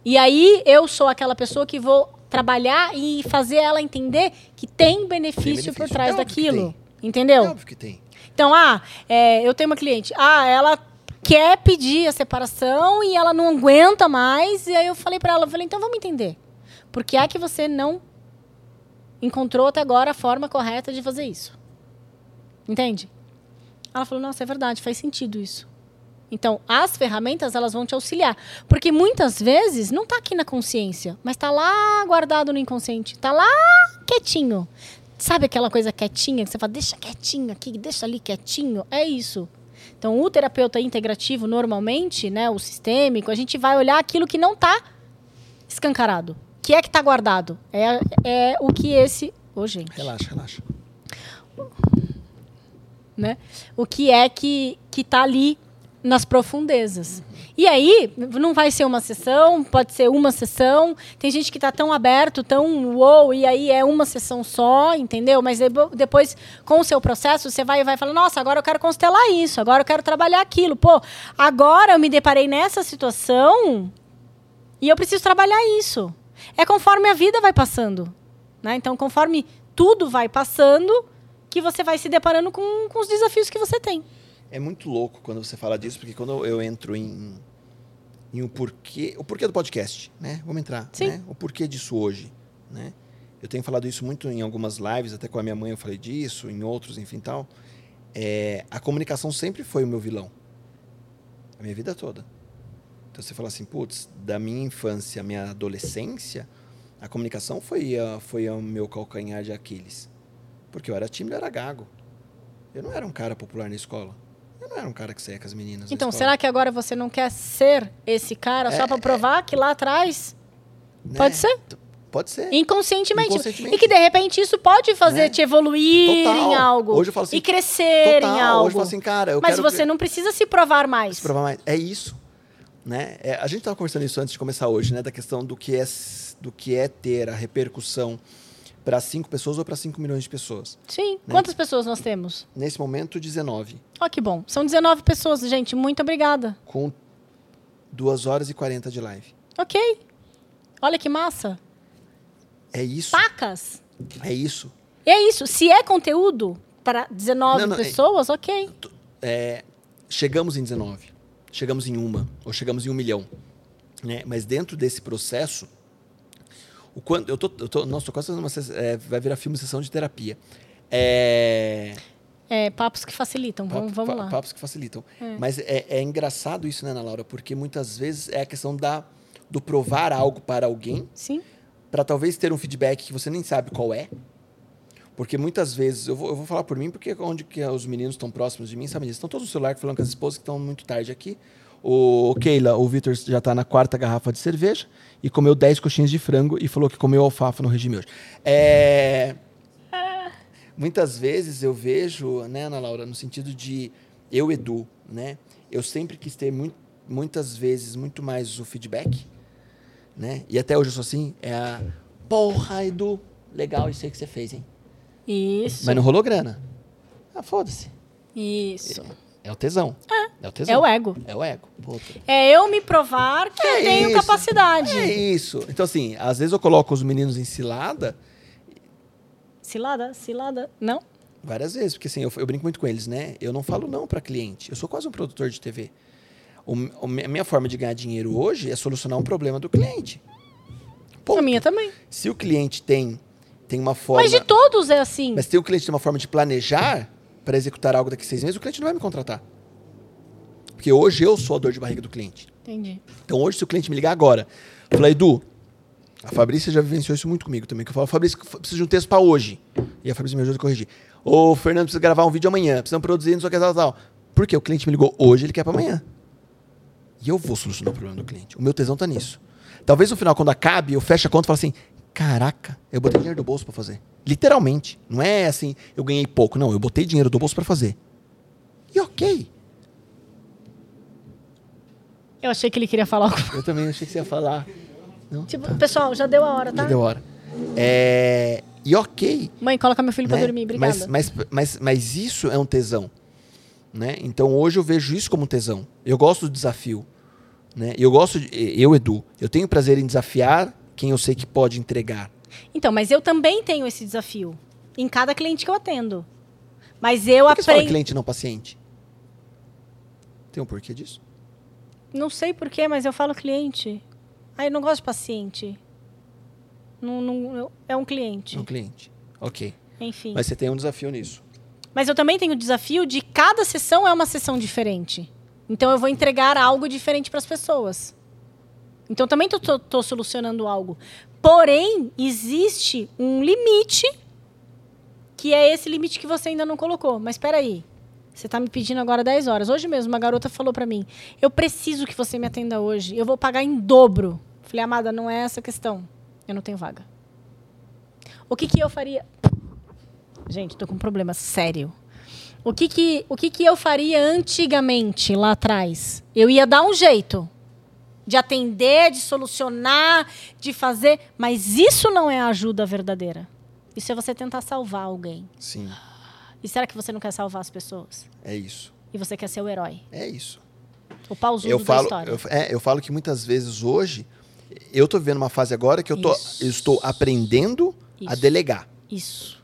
E aí eu sou aquela pessoa que vou trabalhar e fazer ela entender que tem benefício, por
benefício.
trás
É
daquilo.
É
Entendeu?
óbvio que tem.
Então, ah, é, eu tenho uma cliente. Ah, ela quer pedir a separação e ela não aguenta mais. E aí eu falei pra ela, falei, então vamos entender. Por que é que você não encontrou até agora a forma correta de fazer isso? Entende? Ela falou, nossa, é verdade, faz sentido isso. Então, as ferramentas, elas vão te auxiliar. Porque muitas vezes não está aqui na consciência, mas está lá guardado no inconsciente. Está lá quietinho. Sabe aquela coisa quietinha que você fala, deixa quietinho aqui, deixa ali quietinho? É isso. Então, o terapeuta integrativo, normalmente, né, o sistêmico, a gente vai olhar aquilo que não está escancarado. O que é que está guardado? É, é o que esse... Ô, gente
Relaxa, relaxa.
né? O que é que que está ali nas profundezas. E aí, não vai ser uma sessão, pode ser uma sessão. Tem gente que tá tão aberto, tão uou, e aí é uma sessão só, entendeu? Mas depois, com o seu processo, você vai e vai falar, nossa, agora eu quero constelar isso, agora eu quero trabalhar aquilo. Pô, agora eu me deparei nessa situação e eu preciso trabalhar isso. É conforme a vida vai passando. Né? Então, conforme tudo vai passando, que você vai se deparando com, com os desafios que você tem.
É muito louco quando você fala disso, porque quando eu entro em, em o porquê, o porquê do podcast, né? Vamos entrar,
Sim.
né? O porquê disso hoje, né? Eu tenho falado isso muito em algumas lives, até com a minha mãe eu falei disso, em outros, enfim, tal. É, a comunicação sempre foi o meu vilão. A minha vida toda. Então você fala assim, putz, da minha infância à minha adolescência, a comunicação foi, a, foi o meu calcanhar de Aquiles. Porque eu era tímido, eu era gago. Eu não era um cara popular na escola. Eu não era um cara que saía com as meninas. na
Então, será que agora você não quer ser esse cara só
É,
para provar que lá atrás
né?
pode ser?
Pode ser.
inconscientemente.
Inconscientemente.
E que de repente isso pode fazer
Né?
te evoluir
Total.
em algo
Hoje eu falo assim,
e crescer
Total.
em algo.
Hoje eu falo assim, cara, eu
Mas
quero
você não precisa se provar mais.
se provar mais. É isso. Né? É, a gente estava conversando isso antes de começar hoje, né? Da questão do que é, do que é ter a repercussão para 5 pessoas ou para 5 milhões de pessoas.
Sim.
Né?
Quantas pessoas nós temos?
Nesse momento, 19.
Ó, que bom. São 19 pessoas, gente. Muito obrigada.
Com 2 horas e 40 de live.
Ok. Olha que massa.
É isso.
Pacas.
É isso.
É isso. Se é conteúdo para 19
Não, não, é-
pessoas, ok.
É, chegamos em 19. Chegamos em uma. Ou chegamos em um milhão. Né? Mas dentro desse processo, o quanto, eu tô, eu tô, nossa, tô quase fazendo uma é, vai virar filme sessão de terapia. É,
É, papos que facilitam. Vamos,
papo-
vamos
pa-
lá.
Papos que facilitam. Mas é, é engraçado isso, né, Ana Laura? Porque muitas vezes é a questão da, do provar algo para alguém,
Sim.
para talvez ter um feedback que você nem sabe qual é. Porque muitas vezes, eu vou, eu vou falar por mim, porque onde que os meninos estão próximos de mim, sabem disso. Estão todos no celular falando com as esposas que estão muito tarde aqui. O Keila, o Vitor já está na quarta garrafa de cerveja e comeu 10 coxinhas de frango e falou que comeu alfafa no regime hoje. É... Muitas vezes eu vejo, né, Ana Laura, no sentido de eu, Edu, né? Eu sempre quis ter muito, muitas vezes muito mais o feedback, né? E até hoje eu sou assim, é a porra, Edu, legal isso aí que você fez, hein?
Isso.
Mas não rolou grana. Ah, foda-se.
Isso.
É o tesão. É. o tesão.
É o ego.
É o ego. Puta.
É eu me provar que
É
eu tenho
isso.
capacidade.
É isso. Então, assim, às vezes eu coloco os meninos em cilada
Cilada, cilada. Não?
várias vezes, porque assim, eu, eu brinco muito com eles, né? Eu não falo não para cliente. Eu sou quase um produtor de TV. O- a minha forma de ganhar dinheiro hoje é solucionar um problema do cliente. Ponto.
A minha também.
Se o cliente tem, tem uma forma.
Mas de todos é assim.
Mas se o cliente tem uma forma de planejar para executar algo daqui a seis meses, o cliente não vai me contratar. Porque hoje eu sou a dor de barriga do cliente.
Entendi.
Então hoje, se o cliente me ligar agora, falar, Edu, a Fabrícia já vivenciou isso muito comigo também, que eu falo, Fabrícia, preciso de um texto para hoje. E a Fabrícia me ajuda a corrigir. Ô, Fernando, precisa gravar um vídeo amanhã, precisamos produzir, não sei o que, tal, tal. Por quê? O cliente me ligou hoje, ele quer para amanhã. E eu vou solucionar o problema do cliente. O meu tesão tá nisso. Talvez no final, quando acabe, eu feche a conta e falo assim, caraca, eu botei dinheiro do bolso para fazer. Literalmente. Não é assim, eu ganhei pouco. Não, eu botei dinheiro do bolso para fazer. E ok.
Eu achei que ele queria falar algo.
Eu também achei que você ia falar. Não?
Tipo, pessoal, já deu a hora, tá?
Já deu hora. É, e ok.
Mãe, coloca meu filho pra
né?
dormir, obrigada.
Mas, mas, mas, mas isso é um tesão. Né? Então hoje eu vejo isso como um tesão. Eu gosto do desafio. Né? Eu gosto de, eu, Edu, eu tenho prazer em desafiar quem eu sei que pode entregar.
Então, mas eu também tenho esse desafio. Em cada cliente que eu atendo. Mas eu
Por que você fala
aprendo.
cliente não paciente? Tem um porquê disso?
Não sei porquê, mas eu falo cliente. Ah, eu não gosto de paciente. Não, não, é um cliente.
É um cliente. Ok.
Enfim.
Mas você tem um desafio nisso.
Mas eu também tenho o desafio de cada sessão é uma sessão diferente. Então eu vou entregar algo diferente para as pessoas. Então também tô solucionando algo. Porém, existe um limite que é esse limite que você ainda não colocou. Mas espera aí. Você está me pedindo agora 10 horas. Hoje mesmo, uma garota falou para mim: Eu preciso que você me atenda hoje. Eu vou pagar em dobro. Falei, amada, não é essa a questão. Eu não tenho vaga. O que, que eu faria? Gente, tô com um problema sério. O que que, o que que eu faria antigamente, lá atrás? Eu ia dar um jeito de atender, de solucionar, de fazer. Mas isso não é a ajuda verdadeira. Isso é você tentar salvar alguém.
Sim,
E será que você não quer salvar as pessoas?
é isso.
E você quer ser o herói?
É isso.
O pausudo
Eu
da
falo,
história.
eu, é, eu falo que muitas vezes hoje, eu tô vivendo uma fase agora que eu, tô, eu estou aprendendo a
Isso.
delegar.
Isso.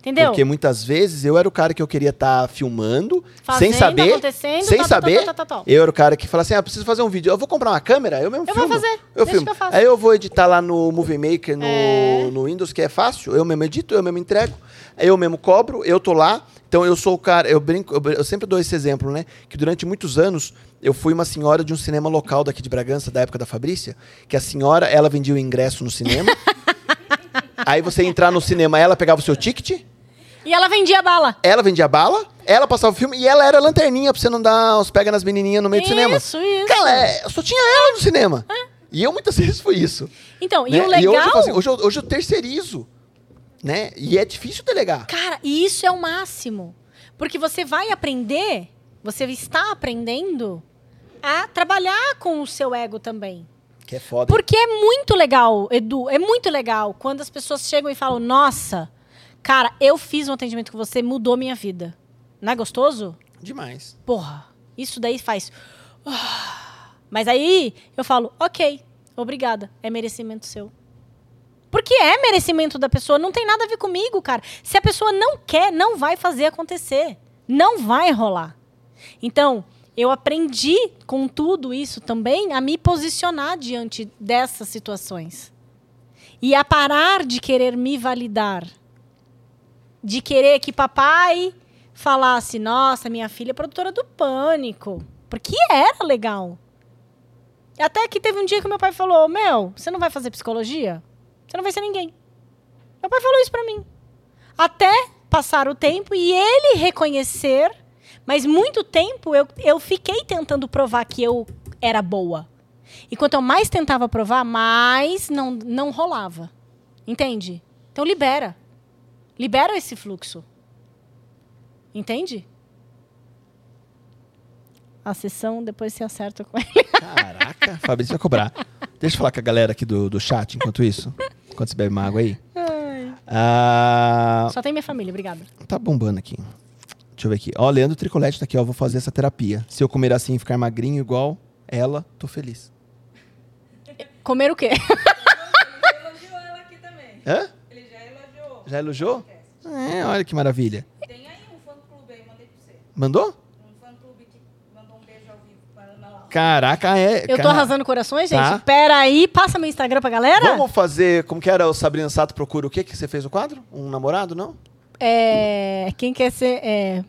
Entendeu?
Porque muitas vezes eu era o cara que eu queria estar filmando, sem
Fazendo,
saber,
acontecendo,
sem
tá, tá,
saber.
tá, tá, tá, tá.
Eu era o cara que falava assim: ah, preciso fazer um vídeo. Eu vou comprar uma câmera, eu mesmo
Eu vou
filmo.
fazer,
Eu filmo.
eu.
Aí eu vou editar lá no Movie Maker, no,
É.
no Windows, que é fácil. Eu mesmo edito, eu mesmo entrego. Eu mesmo cobro, eu tô lá. Então eu sou o cara, eu brinco, eu, brin- eu sempre dou esse exemplo, né? Que durante muitos anos eu fui uma senhora de um cinema local daqui de Bragança, da época da Fabrícia, que a senhora, ela vendia o ingresso no cinema. Aí você ia entrar no cinema, ela pegava o seu ticket,
E ela vendia bala.
ela vendia bala, ela passava o filme e ela era lanterninha pra você não dar os pega nas menininhas no meio do cinema.
Isso, isso.
Cara, é, só tinha ela no cinema. E eu muitas vezes fui isso.
Então, e
né?
o legal...
hoje, eu, assim, hoje, eu, hoje eu terceirizo. Né? E é difícil delegar.
Cara, e isso é o máximo. Porque você vai aprender, você está aprendendo a trabalhar com o seu ego também.
Que é foda.
Porque é muito legal, Edu, é muito legal quando as pessoas chegam e falam: Nossa, cara, eu fiz um atendimento com você, mudou minha vida. Não é gostoso?
Demais.
Porra, isso daí faz. Ah. Mas aí eu falo: Ok, obrigada, é merecimento seu. Porque é merecimento da pessoa, não tem nada a ver comigo, cara. Se a pessoa não quer, não vai fazer acontecer. Não vai rolar. Então, eu aprendi com tudo isso também a me posicionar diante dessas situações. E a parar de querer me validar. De querer que papai falasse: Nossa, minha filha é produtora do pânico. Porque era legal. Até que teve um dia que meu pai falou: Meu, você não vai fazer psicologia? Você não vai ser ninguém. Meu pai falou isso pra mim. Até passar o tempo e ele reconhecer, mas muito tempo eu, eu fiquei tentando provar que eu era boa. E quanto eu mais tentava provar, mais não, não rolava. Entende? Então libera. Libera esse fluxo. Entende? A sessão, depois se acerta com ele.
Caraca, Fabrício vai cobrar. Deixa eu falar com a galera aqui do, do chat enquanto isso. Enquanto você bebe uma água aí. Ah,
Só tem minha família, obrigada.
tá bombando aqui. Deixa eu ver aqui. Ó, Leandro Tricolete tá aqui, ó. Vou fazer essa terapia. Se eu comer assim e ficar magrinho igual ela, tô feliz.
Comer o quê?
elogiou ela aqui também.
Hã?
Ele já elogiou.
Já elogiou? É, olha que maravilha.
Tem aí um fã-clube aí, mandei pra você.
Mandou?
Um fã-clube que mandou um beijo ao vivo pra Ana Laura.
Caraca, é.
Eu tô
cara.
arrasando corações, gente.
Tá.
Pera aí, passa meu Instagram pra galera.
Vamos fazer. Como que era o Sabrina Sato procura o quê que você fez o quadro? Um namorado, não?
É, quem quer ser. é,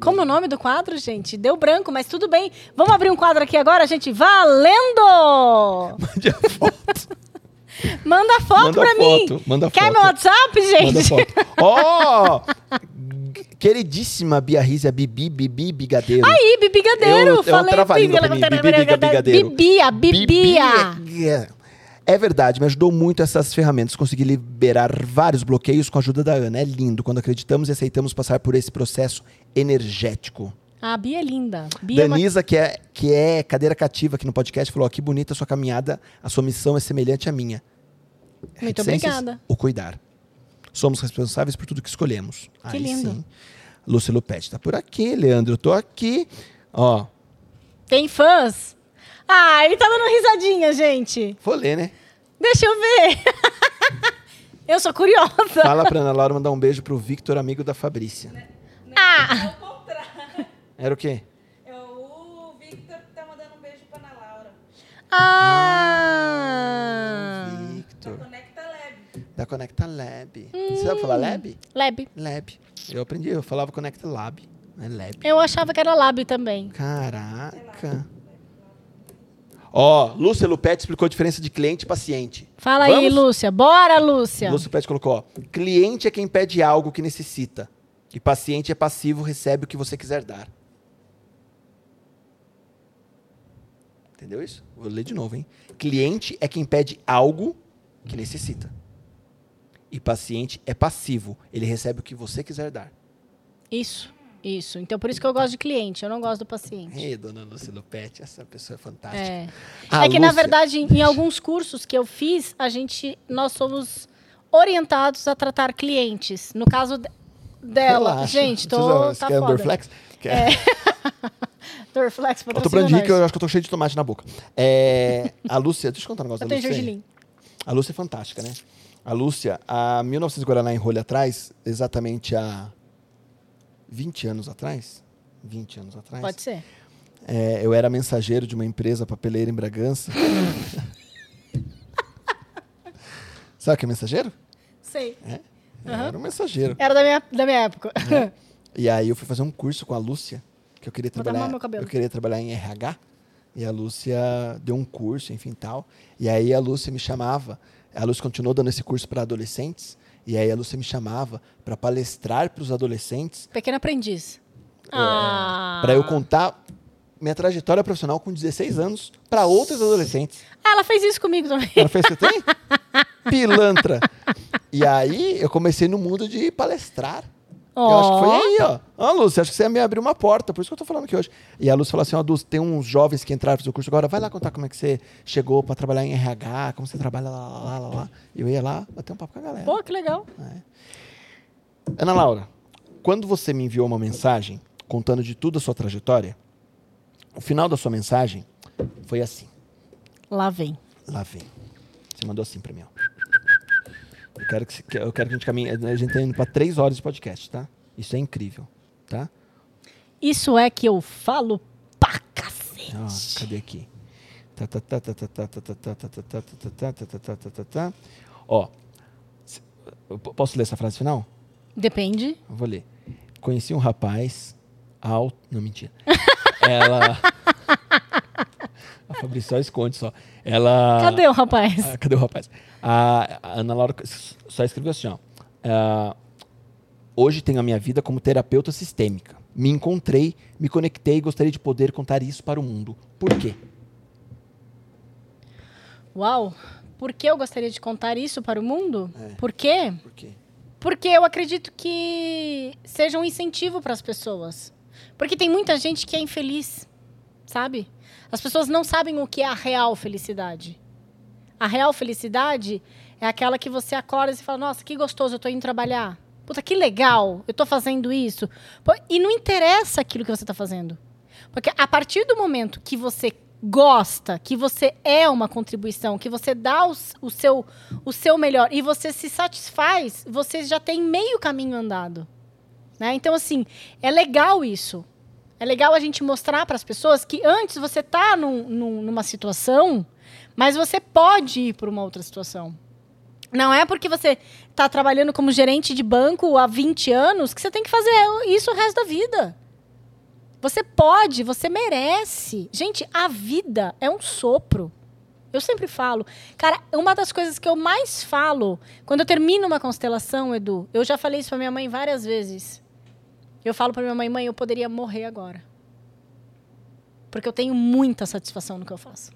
Como o nome do quadro, gente? Deu branco, mas tudo bem. Vamos abrir um quadro aqui agora, gente? Valendo!
Mande a foto.
Manda foto
Manda
pra
foto,
mim.
manda
Quer
foto.
meu WhatsApp, gente?
Ó! queridíssima Bia Rizzi, a Bibi, Bibi Bigadeiro.
Aí, Bibigadeiro.
Eu- é um
Falei,
pra mim, Bibi Bigadeiro.
Bibia, Bibia.
Bibia. É verdade, me ajudou muito essas ferramentas. Consegui liberar vários bloqueios com a ajuda da Ana. É lindo quando acreditamos e aceitamos passar por esse processo energético.
A Bia é linda. Bia é uma-
Danisa, que é, que é cadeira cativa aqui no podcast, falou: ó, que bonita a sua caminhada, a sua missão é semelhante à minha.
Muito obrigada.
O cuidar. Somos responsáveis por tudo que escolhemos.
Que
Aí
lindo.
Sim. Lúcia Lupete tá por aqui, Leandro, eu tô aqui. Ó,
Tem fãs? Ah, ele tá dando risadinha, gente.
vou ler, né?
Deixa eu ver. eu sou curiosa.
Fala pra Ana Laura mandar um beijo pro Victor, amigo da Fabrícia.
Ah,
É o contrário.
Era o quê?
É o Victor que tá mandando um beijo pra Ana Laura.
ah.
Victor.
Conecta Lab.
Da Conecta Lab. Você sabe falar Lab?
Lab.
Lab. Eu aprendi, eu falava Conecta Lab. É Lab.
Eu achava que era Lab também.
Caraca. Ó, Lúcia Lupete explicou a diferença de cliente e paciente.
Fala aí,
Vamos?
Lúcia. Bora, Lúcia.
Lúcia Lupete colocou, ó. Cliente é quem pede algo que necessita. E paciente é passivo, recebe o que você quiser dar. Entendeu isso? Vou ler de novo, hein? Cliente é quem pede algo que necessita. E paciente é passivo. Ele recebe o que você quiser dar.
Isso, isso. Então, por isso que eu gosto de cliente, eu não gosto do paciente.
Ei, dona Lúcia Lupete, essa pessoa é fantástica.
É.
A
é que, na
Lúcia-
verdade, em, em alguns cursos que eu fiz, a gente, nós somos orientados a tratar clientes. No caso de- dela,
Relaxa.
gente, tô, tá
quer um
foda.
Dorflex? Quer?
Dorflex,
Eu tô
nós.
que eu acho que eu tô cheio de tomate na boca. É, a Lúcia, deixa eu contar um negócio
Eu
da
tenho
Lúcia.
gergelim.
A Lúcia é fantástica, né? A Lúcia, há 1900 Guaraná em rolha atrás, exatamente há 20 anos atrás, 20 anos atrás,
Pode ser.
é, eu era mensageiro de uma empresa papeleira em Bragança. Sabe o que é mensageiro?
Sei.
Eu Era um mensageiro.
Era da minha, da minha época.
E aí eu fui fazer um curso com a Lúcia, que eu queria
Vou
trabalhar, eu queria trabalhar em RH. E a Lúcia deu um curso, enfim, tal. E aí a Lúcia me chamava, a Lúcia continuou dando esse curso para adolescentes, e aí a Lúcia me chamava para palestrar para os adolescentes,
Pequeno aprendiz. Ah.
para eu contar minha trajetória profissional com 16 anos para outros adolescentes.
Ah, ela fez isso comigo também.
Ela fez você tem? Pilantra. E aí eu comecei no mundo de palestrar. Eu acho que foi aí, ó. Ó, Lúcia, acho que você me abriu uma porta, por isso que eu tô falando aqui hoje. E a Lúcia falou assim, ó, Dulce, tem uns jovens que entraram pro seu curso agora, vai lá contar como é que você chegou pra trabalhar em RH, como você trabalha lá, lá, lá, lá. E eu ia lá bater um papo com a galera.
Pô, que legal.
Ana Laura, quando você me enviou uma mensagem contando de tudo a sua trajetória, o final da sua mensagem foi assim.
Lá vem.
Lá vem. Você mandou assim pra mim, ó. Eu quero que, eu quero que a gente caminhe. A gente está indo para três horas de podcast, tá? Isso é incrível, tá?
Isso é que eu falo pra cacete.
Ah, cadê aqui? Ó, posso ler essa frase final?
Depende.
Vou ler. Conheci um rapaz alto. Não, mentira. Ela. Fabrício só esconde só. Ela.
Cadê o rapaz?
Ah, cadê o rapaz? A, a Ana Laura só escreveu assim, ó. Ah, hoje tenho a minha vida como terapeuta sistêmica. Me encontrei, me conectei e gostaria de poder contar isso para o mundo. Por quê?
Uau. Por que eu gostaria de contar isso para o mundo?
É.
Por quê?
Por quê?
Porque eu acredito que seja um incentivo para as pessoas. Porque tem muita gente que é infeliz, sabe? As pessoas não sabem o que é a real felicidade. A real felicidade é aquela que você acorda e fala: Nossa, que gostoso, eu tô indo trabalhar. Puta, que legal, eu tô fazendo isso. E não interessa aquilo que você tá fazendo. Porque a partir do momento que você gosta, que você é uma contribuição, que você dá o, o seu, o seu melhor e você se satisfaz, você já tem meio caminho andado. Né? Então, assim, é legal isso. É legal a gente mostrar para as pessoas que antes você tá num- num- numa situação, mas você pode ir para uma outra situação. Não é porque você está trabalhando como gerente de banco há 20 anos que você tem que fazer isso o resto da vida. Você pode, você merece. Gente, a vida é um sopro. Eu sempre falo. Cara, uma das coisas que eu mais falo quando eu termino uma constelação, Edu, eu já falei isso pra minha mãe várias vezes. Eu falo pra minha mãe, mãe, eu poderia morrer agora. Porque eu tenho muita satisfação no que eu faço.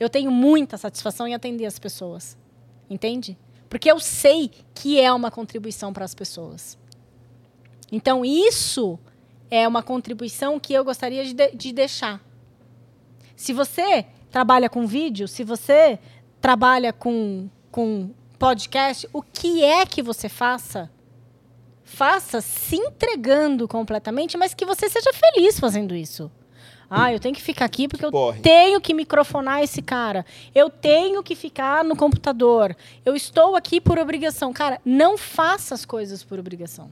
Eu tenho muita satisfação em atender as pessoas. Entende? Porque eu sei que é uma contribuição para as pessoas. Então, isso é uma contribuição que eu gostaria de- de deixar. Se você trabalha com vídeo, se você trabalha com, com podcast, o que é que você faça? Faça se entregando completamente, mas que você seja feliz fazendo isso. Ah, eu tenho que ficar aqui porque eu
porre.
tenho que microfonar esse cara. Eu tenho que ficar no computador. Eu estou aqui por obrigação. Cara, não faça as coisas por obrigação.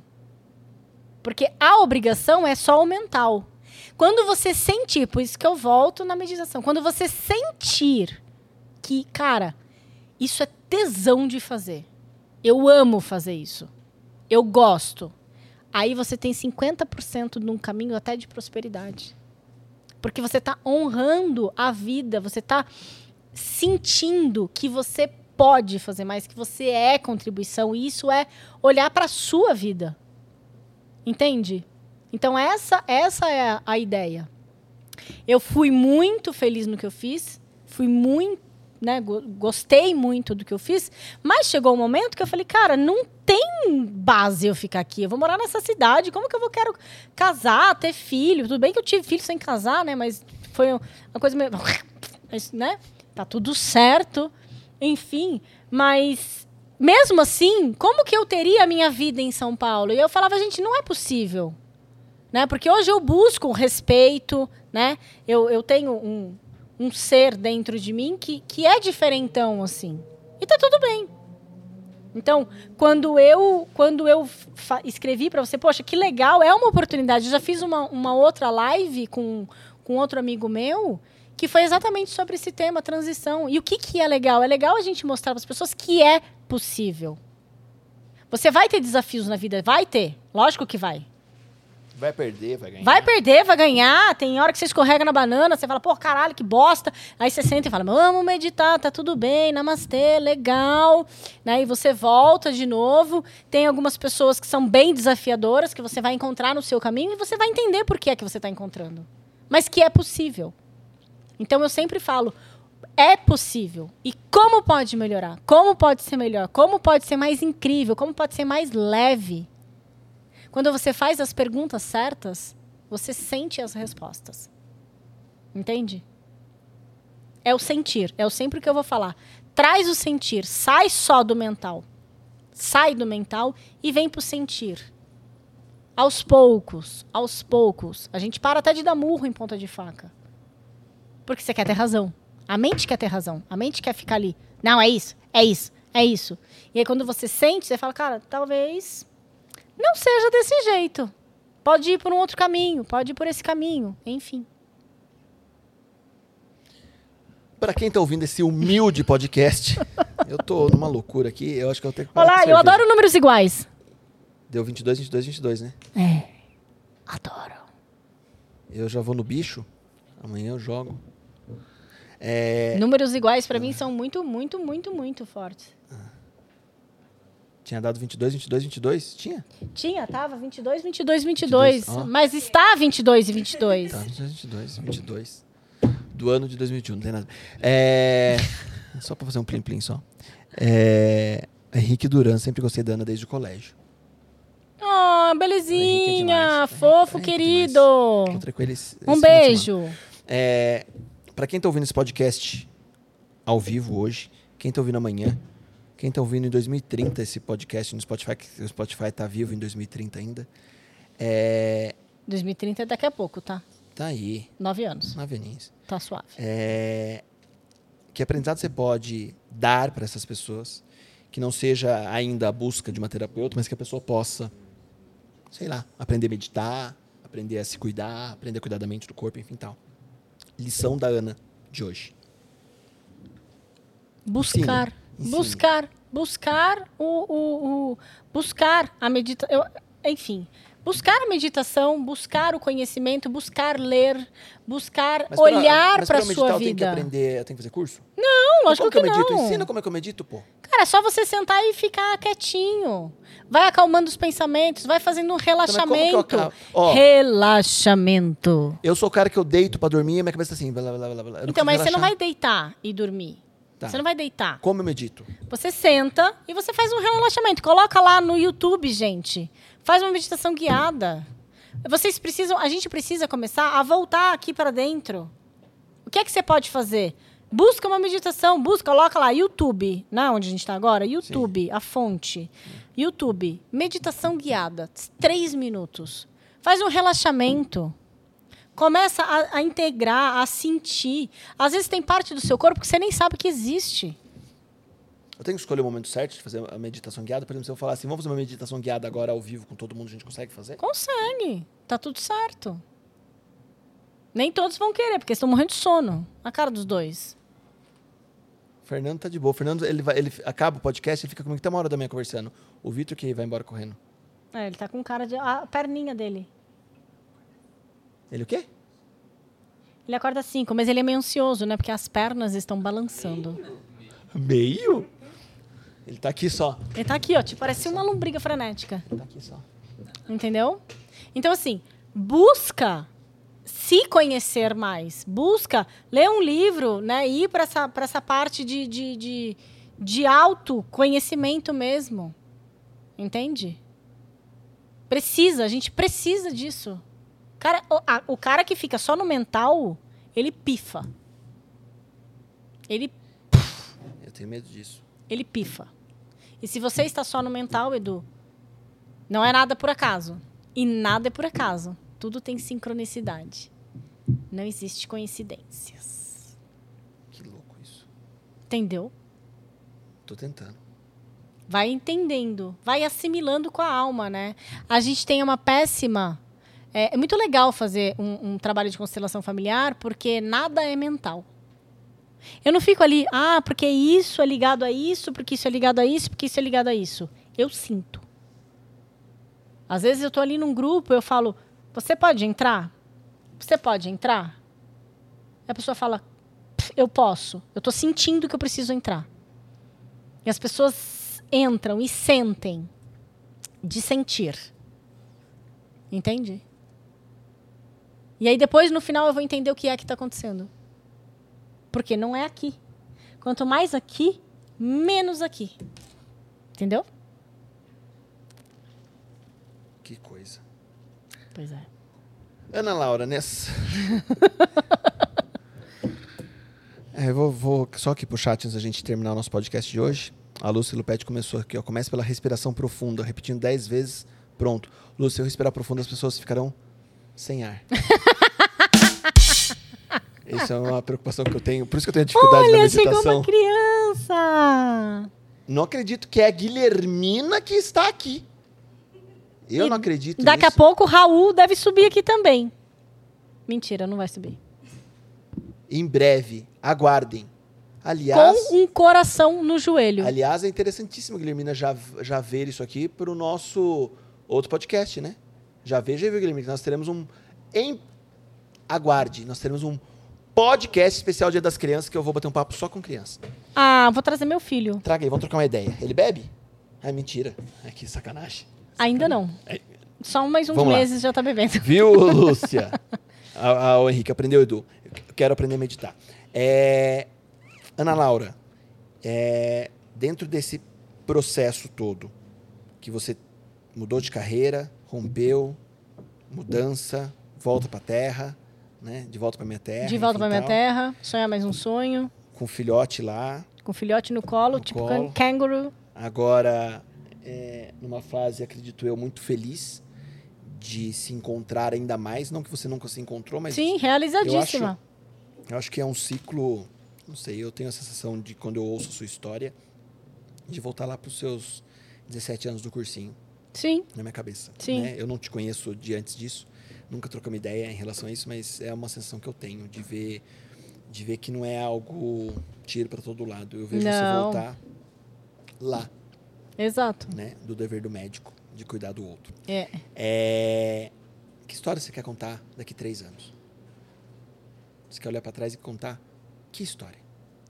Porque a obrigação é só o mental. Quando você sentir, por isso que eu volto na meditação, quando você sentir que, cara, isso é tesão de fazer. Eu amo fazer isso. Eu gosto. Aí você tem 50% num caminho até de prosperidade. Porque você está honrando a vida, você está sentindo que você pode fazer mais, que você é contribuição. E isso é olhar para a sua vida. Entende? Então essa essa é a, a ideia. Eu fui muito feliz no que eu fiz, fui muito né, go- gostei muito do que eu fiz, mas chegou um momento que eu falei, cara, não tem base eu ficar aqui. Eu vou morar nessa cidade, como que eu vou quero casar, ter filho? Tudo bem que eu tive filho sem casar, né, mas foi uma coisa meio, mas, né? Tá tudo certo. Enfim, mas mesmo assim, como que eu teria a minha vida em São Paulo? E eu falava, gente, não é possível. Né? Porque hoje eu busco respeito, né? Eu, eu tenho um, um ser dentro de mim que, que é diferentão, assim. E tá tudo bem. Então, quando eu quando eu escrevi para você, poxa, que legal, é uma oportunidade. Eu já fiz uma, uma outra live com, com outro amigo meu que foi exatamente sobre esse tema, transição. E o que, que é legal? É legal a gente mostrar para as pessoas que é possível. Você vai ter desafios na vida? Vai ter. Lógico que vai.
Vai perder, vai ganhar.
Vai perder, vai ganhar. Tem hora que você escorrega na banana, você fala, pô, caralho, que bosta. Aí você senta e fala, vamos meditar, tá tudo bem, namastê, legal. Né? E você volta de novo. Tem algumas pessoas que são bem desafiadoras, que você vai encontrar no seu caminho e você vai entender por que é que você está encontrando. Mas que é possível. Então eu sempre falo, é possível. E como pode melhorar? Como pode ser melhor? Como pode ser mais incrível? Como pode ser mais leve? Quando você faz as perguntas certas, você sente as respostas. Entende? É o sentir. É o sempre que eu vou falar. Traz o sentir. Sai só do mental. Sai do mental e vem pro sentir. Aos poucos, aos poucos. A gente para até de dar murro em ponta de faca. Porque você quer ter razão. A mente quer ter razão. A mente quer ficar ali. Não, é isso, é isso, é isso. E aí quando você sente, você fala, cara, talvez não seja desse jeito. Pode ir por um outro caminho, pode ir por esse caminho, enfim.
Pra quem tá ouvindo esse humilde podcast, eu tô numa loucura aqui, eu acho que eu tenho que
Olá, eu
cerveja.
adoro números iguais.
Deu 22, 22, 22, né?
É. Adoro.
Eu já vou no bicho, amanhã eu jogo. É,
Números iguais pra mim são muito, muito, muito, muito fortes.
Tinha dado 22, 22, 22? Tinha?
Tinha, tava 22, 22, 22.
22, ó.
Mas está 22 e 22.
Tá, 22, 22, 22. Do ano de 2021, não tem nada. É, só pra fazer um plim-plim só. É, Henrique Duran, sempre gostei da Ana desde o colégio.
Oh,
Henrique é
belezinha,
demais.
fofo,
Henrique é
querido.
Encontrei com ele esse- esse
Um beijo.
É, para quem tá ouvindo esse podcast ao vivo hoje, quem tá ouvindo amanhã, quem tá ouvindo em 2030 esse podcast no Spotify, que o Spotify tá vivo em 2030 ainda, é,
2030 é daqui a pouco, tá?
tá aí,
Nove anos.
na Venice.
Tá suave.
É, que aprendizado você pode dar para essas pessoas que não seja ainda a busca de uma terapeuta, mas que a pessoa possa, sei lá, aprender a meditar, aprender a se cuidar, aprender a cuidar da mente, do corpo, enfim, tal. Lição da Ana de hoje.
Buscar. Buscar. Buscar o, o, o- buscar a meditação. Enfim. Buscar a meditação, buscar o conhecimento, buscar ler, buscar
Mas pra-
olhar para
meditar
sua
eu tenho que
vida.
aprender, eu tenho que fazer curso?
Não, lógico
como que eu
que
medito?
não.
Ensina como é que eu medito, pô.
Cara, é só você sentar e ficar quietinho. Vai acalmando os pensamentos, vai fazendo um
Então, como que eu
relaxamento.
Ó.
Relaxamento.
Eu sou o cara que eu deito pra dormir e minha cabeça tá assim, blá, blá, blá, blá. Eu
Então, mas você não
relaxar.
vai deitar e dormir.
Tá.
Você não vai deitar.
Como eu medito?
Você senta e você faz um relaxamento. Coloca lá no YouTube, gente. Faz uma meditação guiada. Vocês precisam, a gente precisa começar a voltar aqui para dentro. O que é que você pode fazer? Busca uma meditação, busca, coloca lá YouTube, né, onde a gente está agora, YouTube, a fonte. YouTube, meditação guiada, três minutos. Faz um relaxamento. Começa a, a integrar, a sentir. Às vezes tem parte do seu corpo que você nem sabe que existe.
Eu tenho que escolher o momento certo de fazer a meditação guiada. Por exemplo, se eu falar assim, vamos fazer uma meditação guiada agora ao vivo com todo mundo, a gente consegue fazer?
Consegue. Tá tudo certo. Nem todos vão querer, porque estão morrendo de sono. A cara dos dois.
Fernando tá de boa. O Fernando, ele, vai, ele acaba o podcast e fica comigo até uma hora da manhã conversando. O Vitor que vai embora correndo.
É, ele tá com cara de. A perninha dele.
Ele o quê?
Ele acorda às 5, mas ele é meio ansioso, né? Porque as pernas estão balançando.
Meio? Ele tá aqui só.
Ele tá aqui, ó, tipo, parece uma lombriga frenética.
Tá aqui só.
Entendeu? Então, assim, busca se conhecer mais. Busca ler um livro, né? Ir para essa, pra essa parte de, de, de, de autoconhecimento mesmo. Entende? Precisa, a gente precisa disso. Cara, o, a- o cara que fica só no mental, ele pifa. Ele,
Eu tenho medo disso.
ele pifa. E se você está só no mental, Edu, não é nada por acaso. E nada é por acaso. Tudo tem sincronicidade. Não existe coincidências.
Que louco isso.
Entendeu?
Tô tentando.
vai entendendo, vai assimilando com a alma, né? A gente tem uma péssima. É, é muito legal fazer um, um trabalho de constelação familiar, porque nada é mental. Eu não fico ali, ah, porque isso é ligado a isso, porque isso é ligado a isso, porque isso é ligado a isso. Eu sinto. Às vezes eu tô ali num grupo, eu falo, você pode entrar? Você pode entrar? E a pessoa fala, "Pff, eu posso. Eu tô sentindo que eu preciso entrar. E as pessoas entram e sentem de sentir. Entende? E aí depois, no final, eu vou entender o que é que está acontecendo. Porque não é aqui. Quanto mais aqui, menos aqui. Entendeu?
Que coisa.
Pois é.
Ana Laura, nessa. é, eu vou, vou só aqui pro chat antes da gente terminar o nosso podcast de hoje. A Lúcia Lupete começou aqui, ó. Começa pela respiração profunda, repetindo 10 vezes. Pronto. Lúcia, se eu respirar profundo, as pessoas ficarão sem ar. Essa é uma preocupação que eu tenho. Por isso que eu tenho dificuldade na
Olha, chegou
meditação.
uma criança!
Não acredito que é a Guilhermina que está aqui. Eu
E
não acredito
Daqui a
nisso.
pouco o Raul deve subir aqui também. Mentira, não vai subir.
Em breve, aguardem. Aliás,
Com um coração no joelho.
aliás, é interessantíssimo, Guilhermina, já, já ver isso aqui para o nosso outro podcast, né? Já veja aí, viu, Guilhermina, que nós teremos um... Em... Aguarde, nós teremos um podcast especial Dia das Crianças que eu vou bater um papo só com criança.
Ah, vou trazer meu filho.
Traga aí, vamos trocar uma ideia. Ele bebe? Ah, mentira. Ai, que sacanagem.
Ainda não.
É.
Só mais uns
Vamos lá.
meses já tá bebendo.
Viu, Lúcia? a, a- o Henrique aprendeu, Edu. Eu quero aprender a meditar. É, Ana Laura, é, dentro desse processo todo, que você mudou de carreira, rompeu, mudança, volta pra terra, né? De volta pra minha terra.
De volta pra minha terra, sonhar mais um sonho,
Com o filhote lá.
com filhote no colo,
No
tipo
colo.
can- canguru.
Agora, é, numa fase, acredito eu, muito feliz de se encontrar ainda mais. Não que você nunca se encontrou, mas
Sim, realizadíssima.
Eu acho que é um ciclo, não sei, eu tenho a sensação de quando eu ouço a sua história, de voltar lá para os seus 17 anos do cursinho,
Sim,
na minha cabeça.
Sim.
né? Eu não te conheço de antes disso, nunca trocamos ideia em relação a isso, mas é uma sensação que eu tenho de ver, de ver que não é algo tiro para todo lado. Eu vejo você
Não.
voltar lá,
exato.
né, do dever do médico, de cuidar do outro.
É.
É... Que história você quer contar daqui três anos? Você quer olhar para trás e contar que história?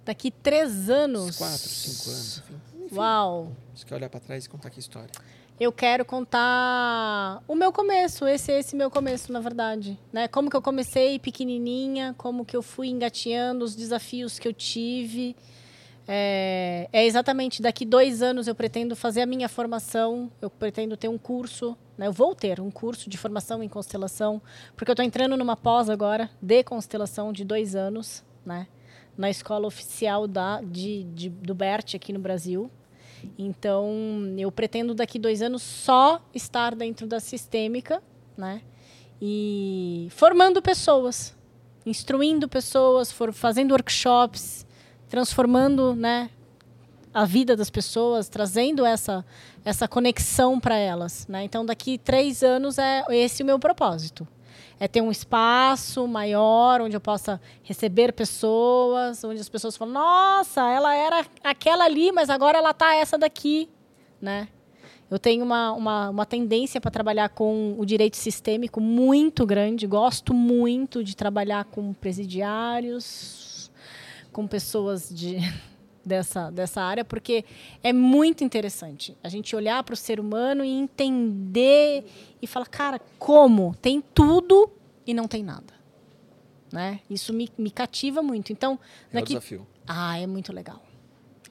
Daqui três anos.
Quatro, cinco anos. Enfim,
Uau.
Você quer olhar para trás e contar que história?
Eu quero contar o meu começo, esse esse meu começo, na verdade, né? Como que eu comecei pequenininha, como que eu fui engateando, os desafios que eu tive. É, é exatamente daqui dois anos eu pretendo fazer a minha formação, eu pretendo ter um curso, né? Eu vou ter um curso de formação em constelação, porque eu estou entrando numa pós agora de constelação de dois anos, né? Na escola oficial da, de, de- do BERT aqui no Brasil. Então, eu pretendo daqui dois anos só estar dentro da sistêmica, né? E formando pessoas, instruindo pessoas, for, fazendo workshops, transformando, né? A vida das pessoas, trazendo essa, essa conexão para elas, né? Então, daqui três anos é esse o meu propósito. É ter um espaço maior onde eu possa receber pessoas, onde as pessoas falam, nossa, ela era aquela ali, mas agora ela tá essa daqui, né? Eu tenho uma, uma, uma tendência para trabalhar com o direito sistêmico muito grande. Gosto muito de trabalhar com presidiários, com pessoas de, dessa, dessa área, porque é muito interessante a gente olhar para o ser humano e entender e falar, cara, como? Tem tudo e não tem nada. né? Isso me, me cativa muito. Então,
É o
daqui
desafio.
ah, é muito legal.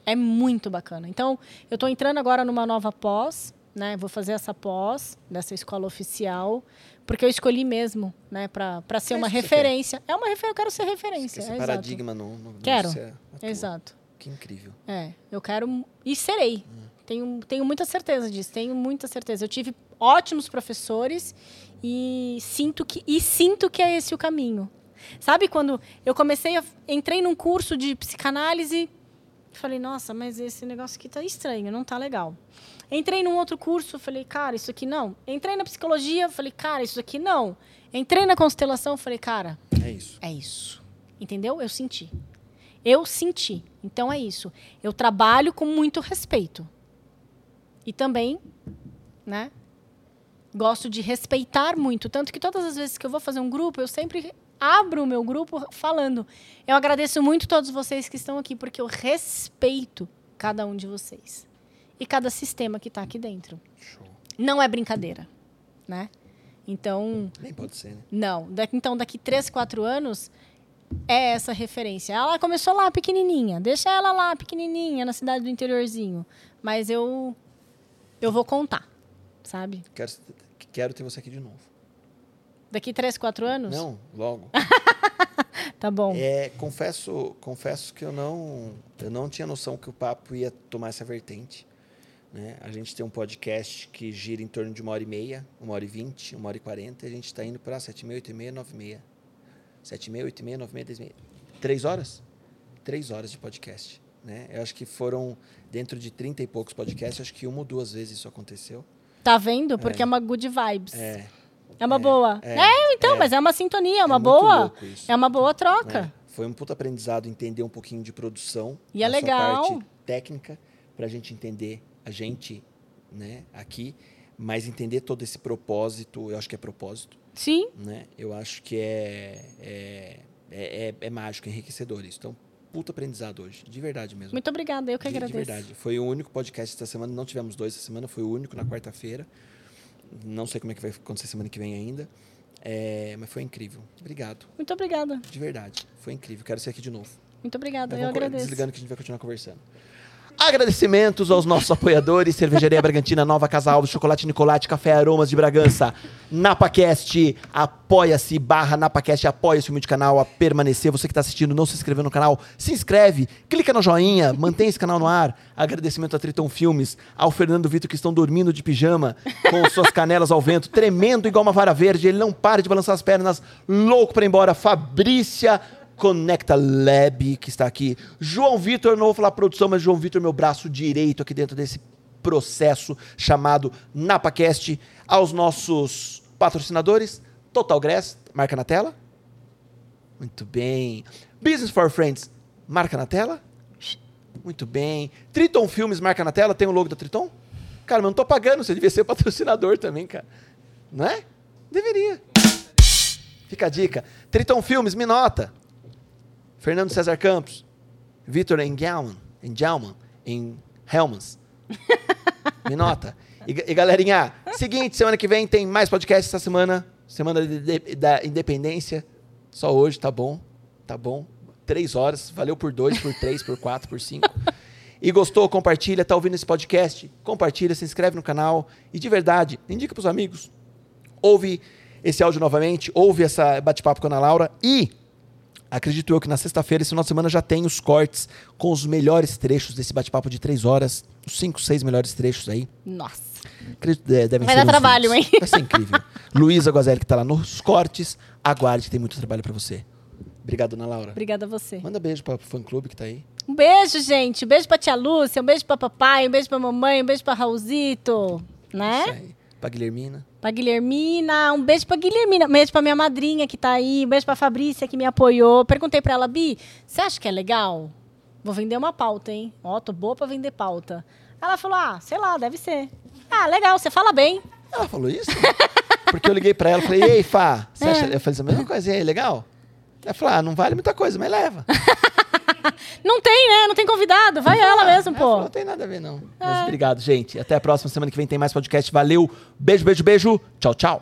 É muito bacana. Então, eu estou entrando agora numa nova pós, né? Vou fazer essa pós dessa escola oficial, porque eu escolhi mesmo, né? Para ser
É
uma referência. É uma referência, eu quero ser referência.
Esse
é, exato.
paradigma no, no
Quero. Exato.
Que incrível.
É, eu quero e serei. Tenho, tenho muita certeza disso, tenho muita certeza. Eu tive ótimos professores e sinto que e sinto que é esse o caminho. Sabe quando eu comecei a entrei num curso de psicanálise, falei, nossa, mas esse negócio aqui tá estranho, não tá legal. Entrei num outro curso, falei, cara, isso aqui não. Entrei na psicologia, falei, cara, isso aqui não. Entrei na constelação, falei, cara,
É isso.
é isso. Entendeu? Eu senti. Eu senti. Então é isso. Eu trabalho com muito respeito. E também, né? Gosto de respeitar muito. Tanto que todas as vezes que eu vou fazer um grupo, eu sempre abro o meu grupo falando. Eu agradeço muito todos vocês que estão aqui, porque eu respeito cada um de vocês. E cada sistema que está aqui dentro.
Show.
Não é brincadeira, né? Então,
Nem pode ser, né?
não. Da- então, daqui 3, 4 anos, é essa referência. Ela começou lá pequenininha. Deixa ela lá pequenininha, na cidade do interiorzinho. Mas eu eu vou contar, sabe?
Quero, quero ter você aqui de novo.
Daqui 3, 4 anos?
Não, logo.
Tá bom.
É, confesso, confesso que eu não, eu não tinha noção que o papo ia tomar essa vertente. Né? A gente tem um podcast que gira em torno de uma hora e meia, uma hora e vinte, uma hora e quarenta, e a gente está indo para sete e meia, oito e meia, nove e meia. Sete e meia, oito e meia, nove e meia, dez e meia. Três horas? Três horas de podcast. Né? Eu acho que foram, dentro de trinta e poucos podcasts, acho que uma ou duas vezes isso aconteceu.
Tá vendo? Porque é, uma good vibes.
É,
É uma boa.
é,
É, então,
é.
mas é uma sintonia, é uma boa. É uma boa troca.
né? Foi um puta aprendizado entender um pouquinho de produção.
E é legal.
parte técnica, pra gente entender a gente, né, aqui. Mas entender todo esse propósito, eu acho que é propósito,
Sim.
né? Eu acho que é, é, é, é- é mágico, é enriquecedor isso. Então, puta aprendizado hoje, de verdade mesmo.
Muito obrigada, eu que
de, de
agradeço.
verdade. Foi o único podcast essa semana, não tivemos dois essa semana, foi o único na quarta-feira. Não sei como é que vai acontecer semana que vem ainda. É, mas foi incrível. Obrigado,
Muito obrigada.
de verdade. Foi incrível. Quero ser aqui de novo.
Muito obrigada, eu
co-
agradeço.
Desligando que a gente vai continuar conversando. Agradecimentos aos nossos apoiadores, Cervejaria Bragantina, Nova Casa Alves, Chocolate Nicolate, Café Aromas de Bragança, NapaCast, apoia-se, barra NapaCast, apoia-se o meu canal a permanecer. Você que está assistindo, não se inscreveu no canal, se inscreve, clica no joinha, mantém esse canal no ar. Agradecimento a Triton Filmes, ao Fernando Vitor que estão dormindo de pijama, com suas canelas ao vento, tremendo igual uma vara verde, ele não para de balançar as pernas, louco para ir embora. Fabrícia Conecta Lab, que está aqui. João Vitor, não vou falar produção, mas João Vitor, meu braço direito aqui dentro desse processo chamado NapaCast. Aos nossos patrocinadores, Total Grass, marca na tela. Muito bem. Business for Friends, marca na tela. Muito bem. Triton Filmes, marca na tela. Tem o logo da Triton? Cara, mas eu não tô pagando, você devia ser patrocinador também, cara. Não é? Deveria. Fica a dica. Triton Filmes, me nota. Fernando César Campos, Vitor Engelman, Engelman, em Helmans. Me nota. E, e galerinha, seguinte, semana que vem tem mais podcast essa semana, semana de- de- da independência. Só hoje, tá bom? Tá bom. Três horas, valeu por dois, por três, por quatro, por cinco. E gostou, compartilha, tá ouvindo esse podcast? Compartilha, se inscreve no canal. E de verdade, indica pros amigos. Ouve esse áudio novamente, ouve essa bate-papo com a Ana Laura e Acredito eu que na sexta-feira, esse final de semana, já tem os cortes com os melhores trechos desse bate-papo de três horas. Os cinco, seis melhores trechos aí.
Nossa.
Acredito, é, devem
Vai
ser
dar trabalho,
20.
hein?
Vai ser incrível. Luísa Guazelli, que tá lá nos cortes. Aguarde, que tem muito trabalho pra você. Obrigado, Ana Laura.
Obrigada a você.
Manda beijo pra fã-clube que tá aí.
Um beijo, gente. Um beijo pra tia Lúcia, um beijo pra papai, um beijo pra mamãe, um beijo pra Raulzito.
Isso
Né?
aí. Pra Guilhermina.
Pra Guilhermina, um beijo pra Guilhermina, um beijo pra minha madrinha que tá aí, um beijo pra Fabrícia que me apoiou. Perguntei pra ela, Bi, você acha que é legal? Vou vender uma pauta, hein? Ó, tô boa pra vender pauta. Ela falou, ah, sei lá, deve ser. Ah, legal, você fala bem.
Ela falou isso? Porque eu liguei pra ela e falei, ei, Fá, você
É.
acha... Eu falei, a mesma coisa, e aí, legal? Ela falou, ah, não vale muita coisa, mas leva.
Não tem, né? Não tem convidado. Vai ela mesmo, pô.
não tem nada a ver, não.
É.
Mas obrigado, gente. Até a próxima semana que vem tem mais podcast. Valeu. Beijo, beijo, beijo. Tchau, tchau.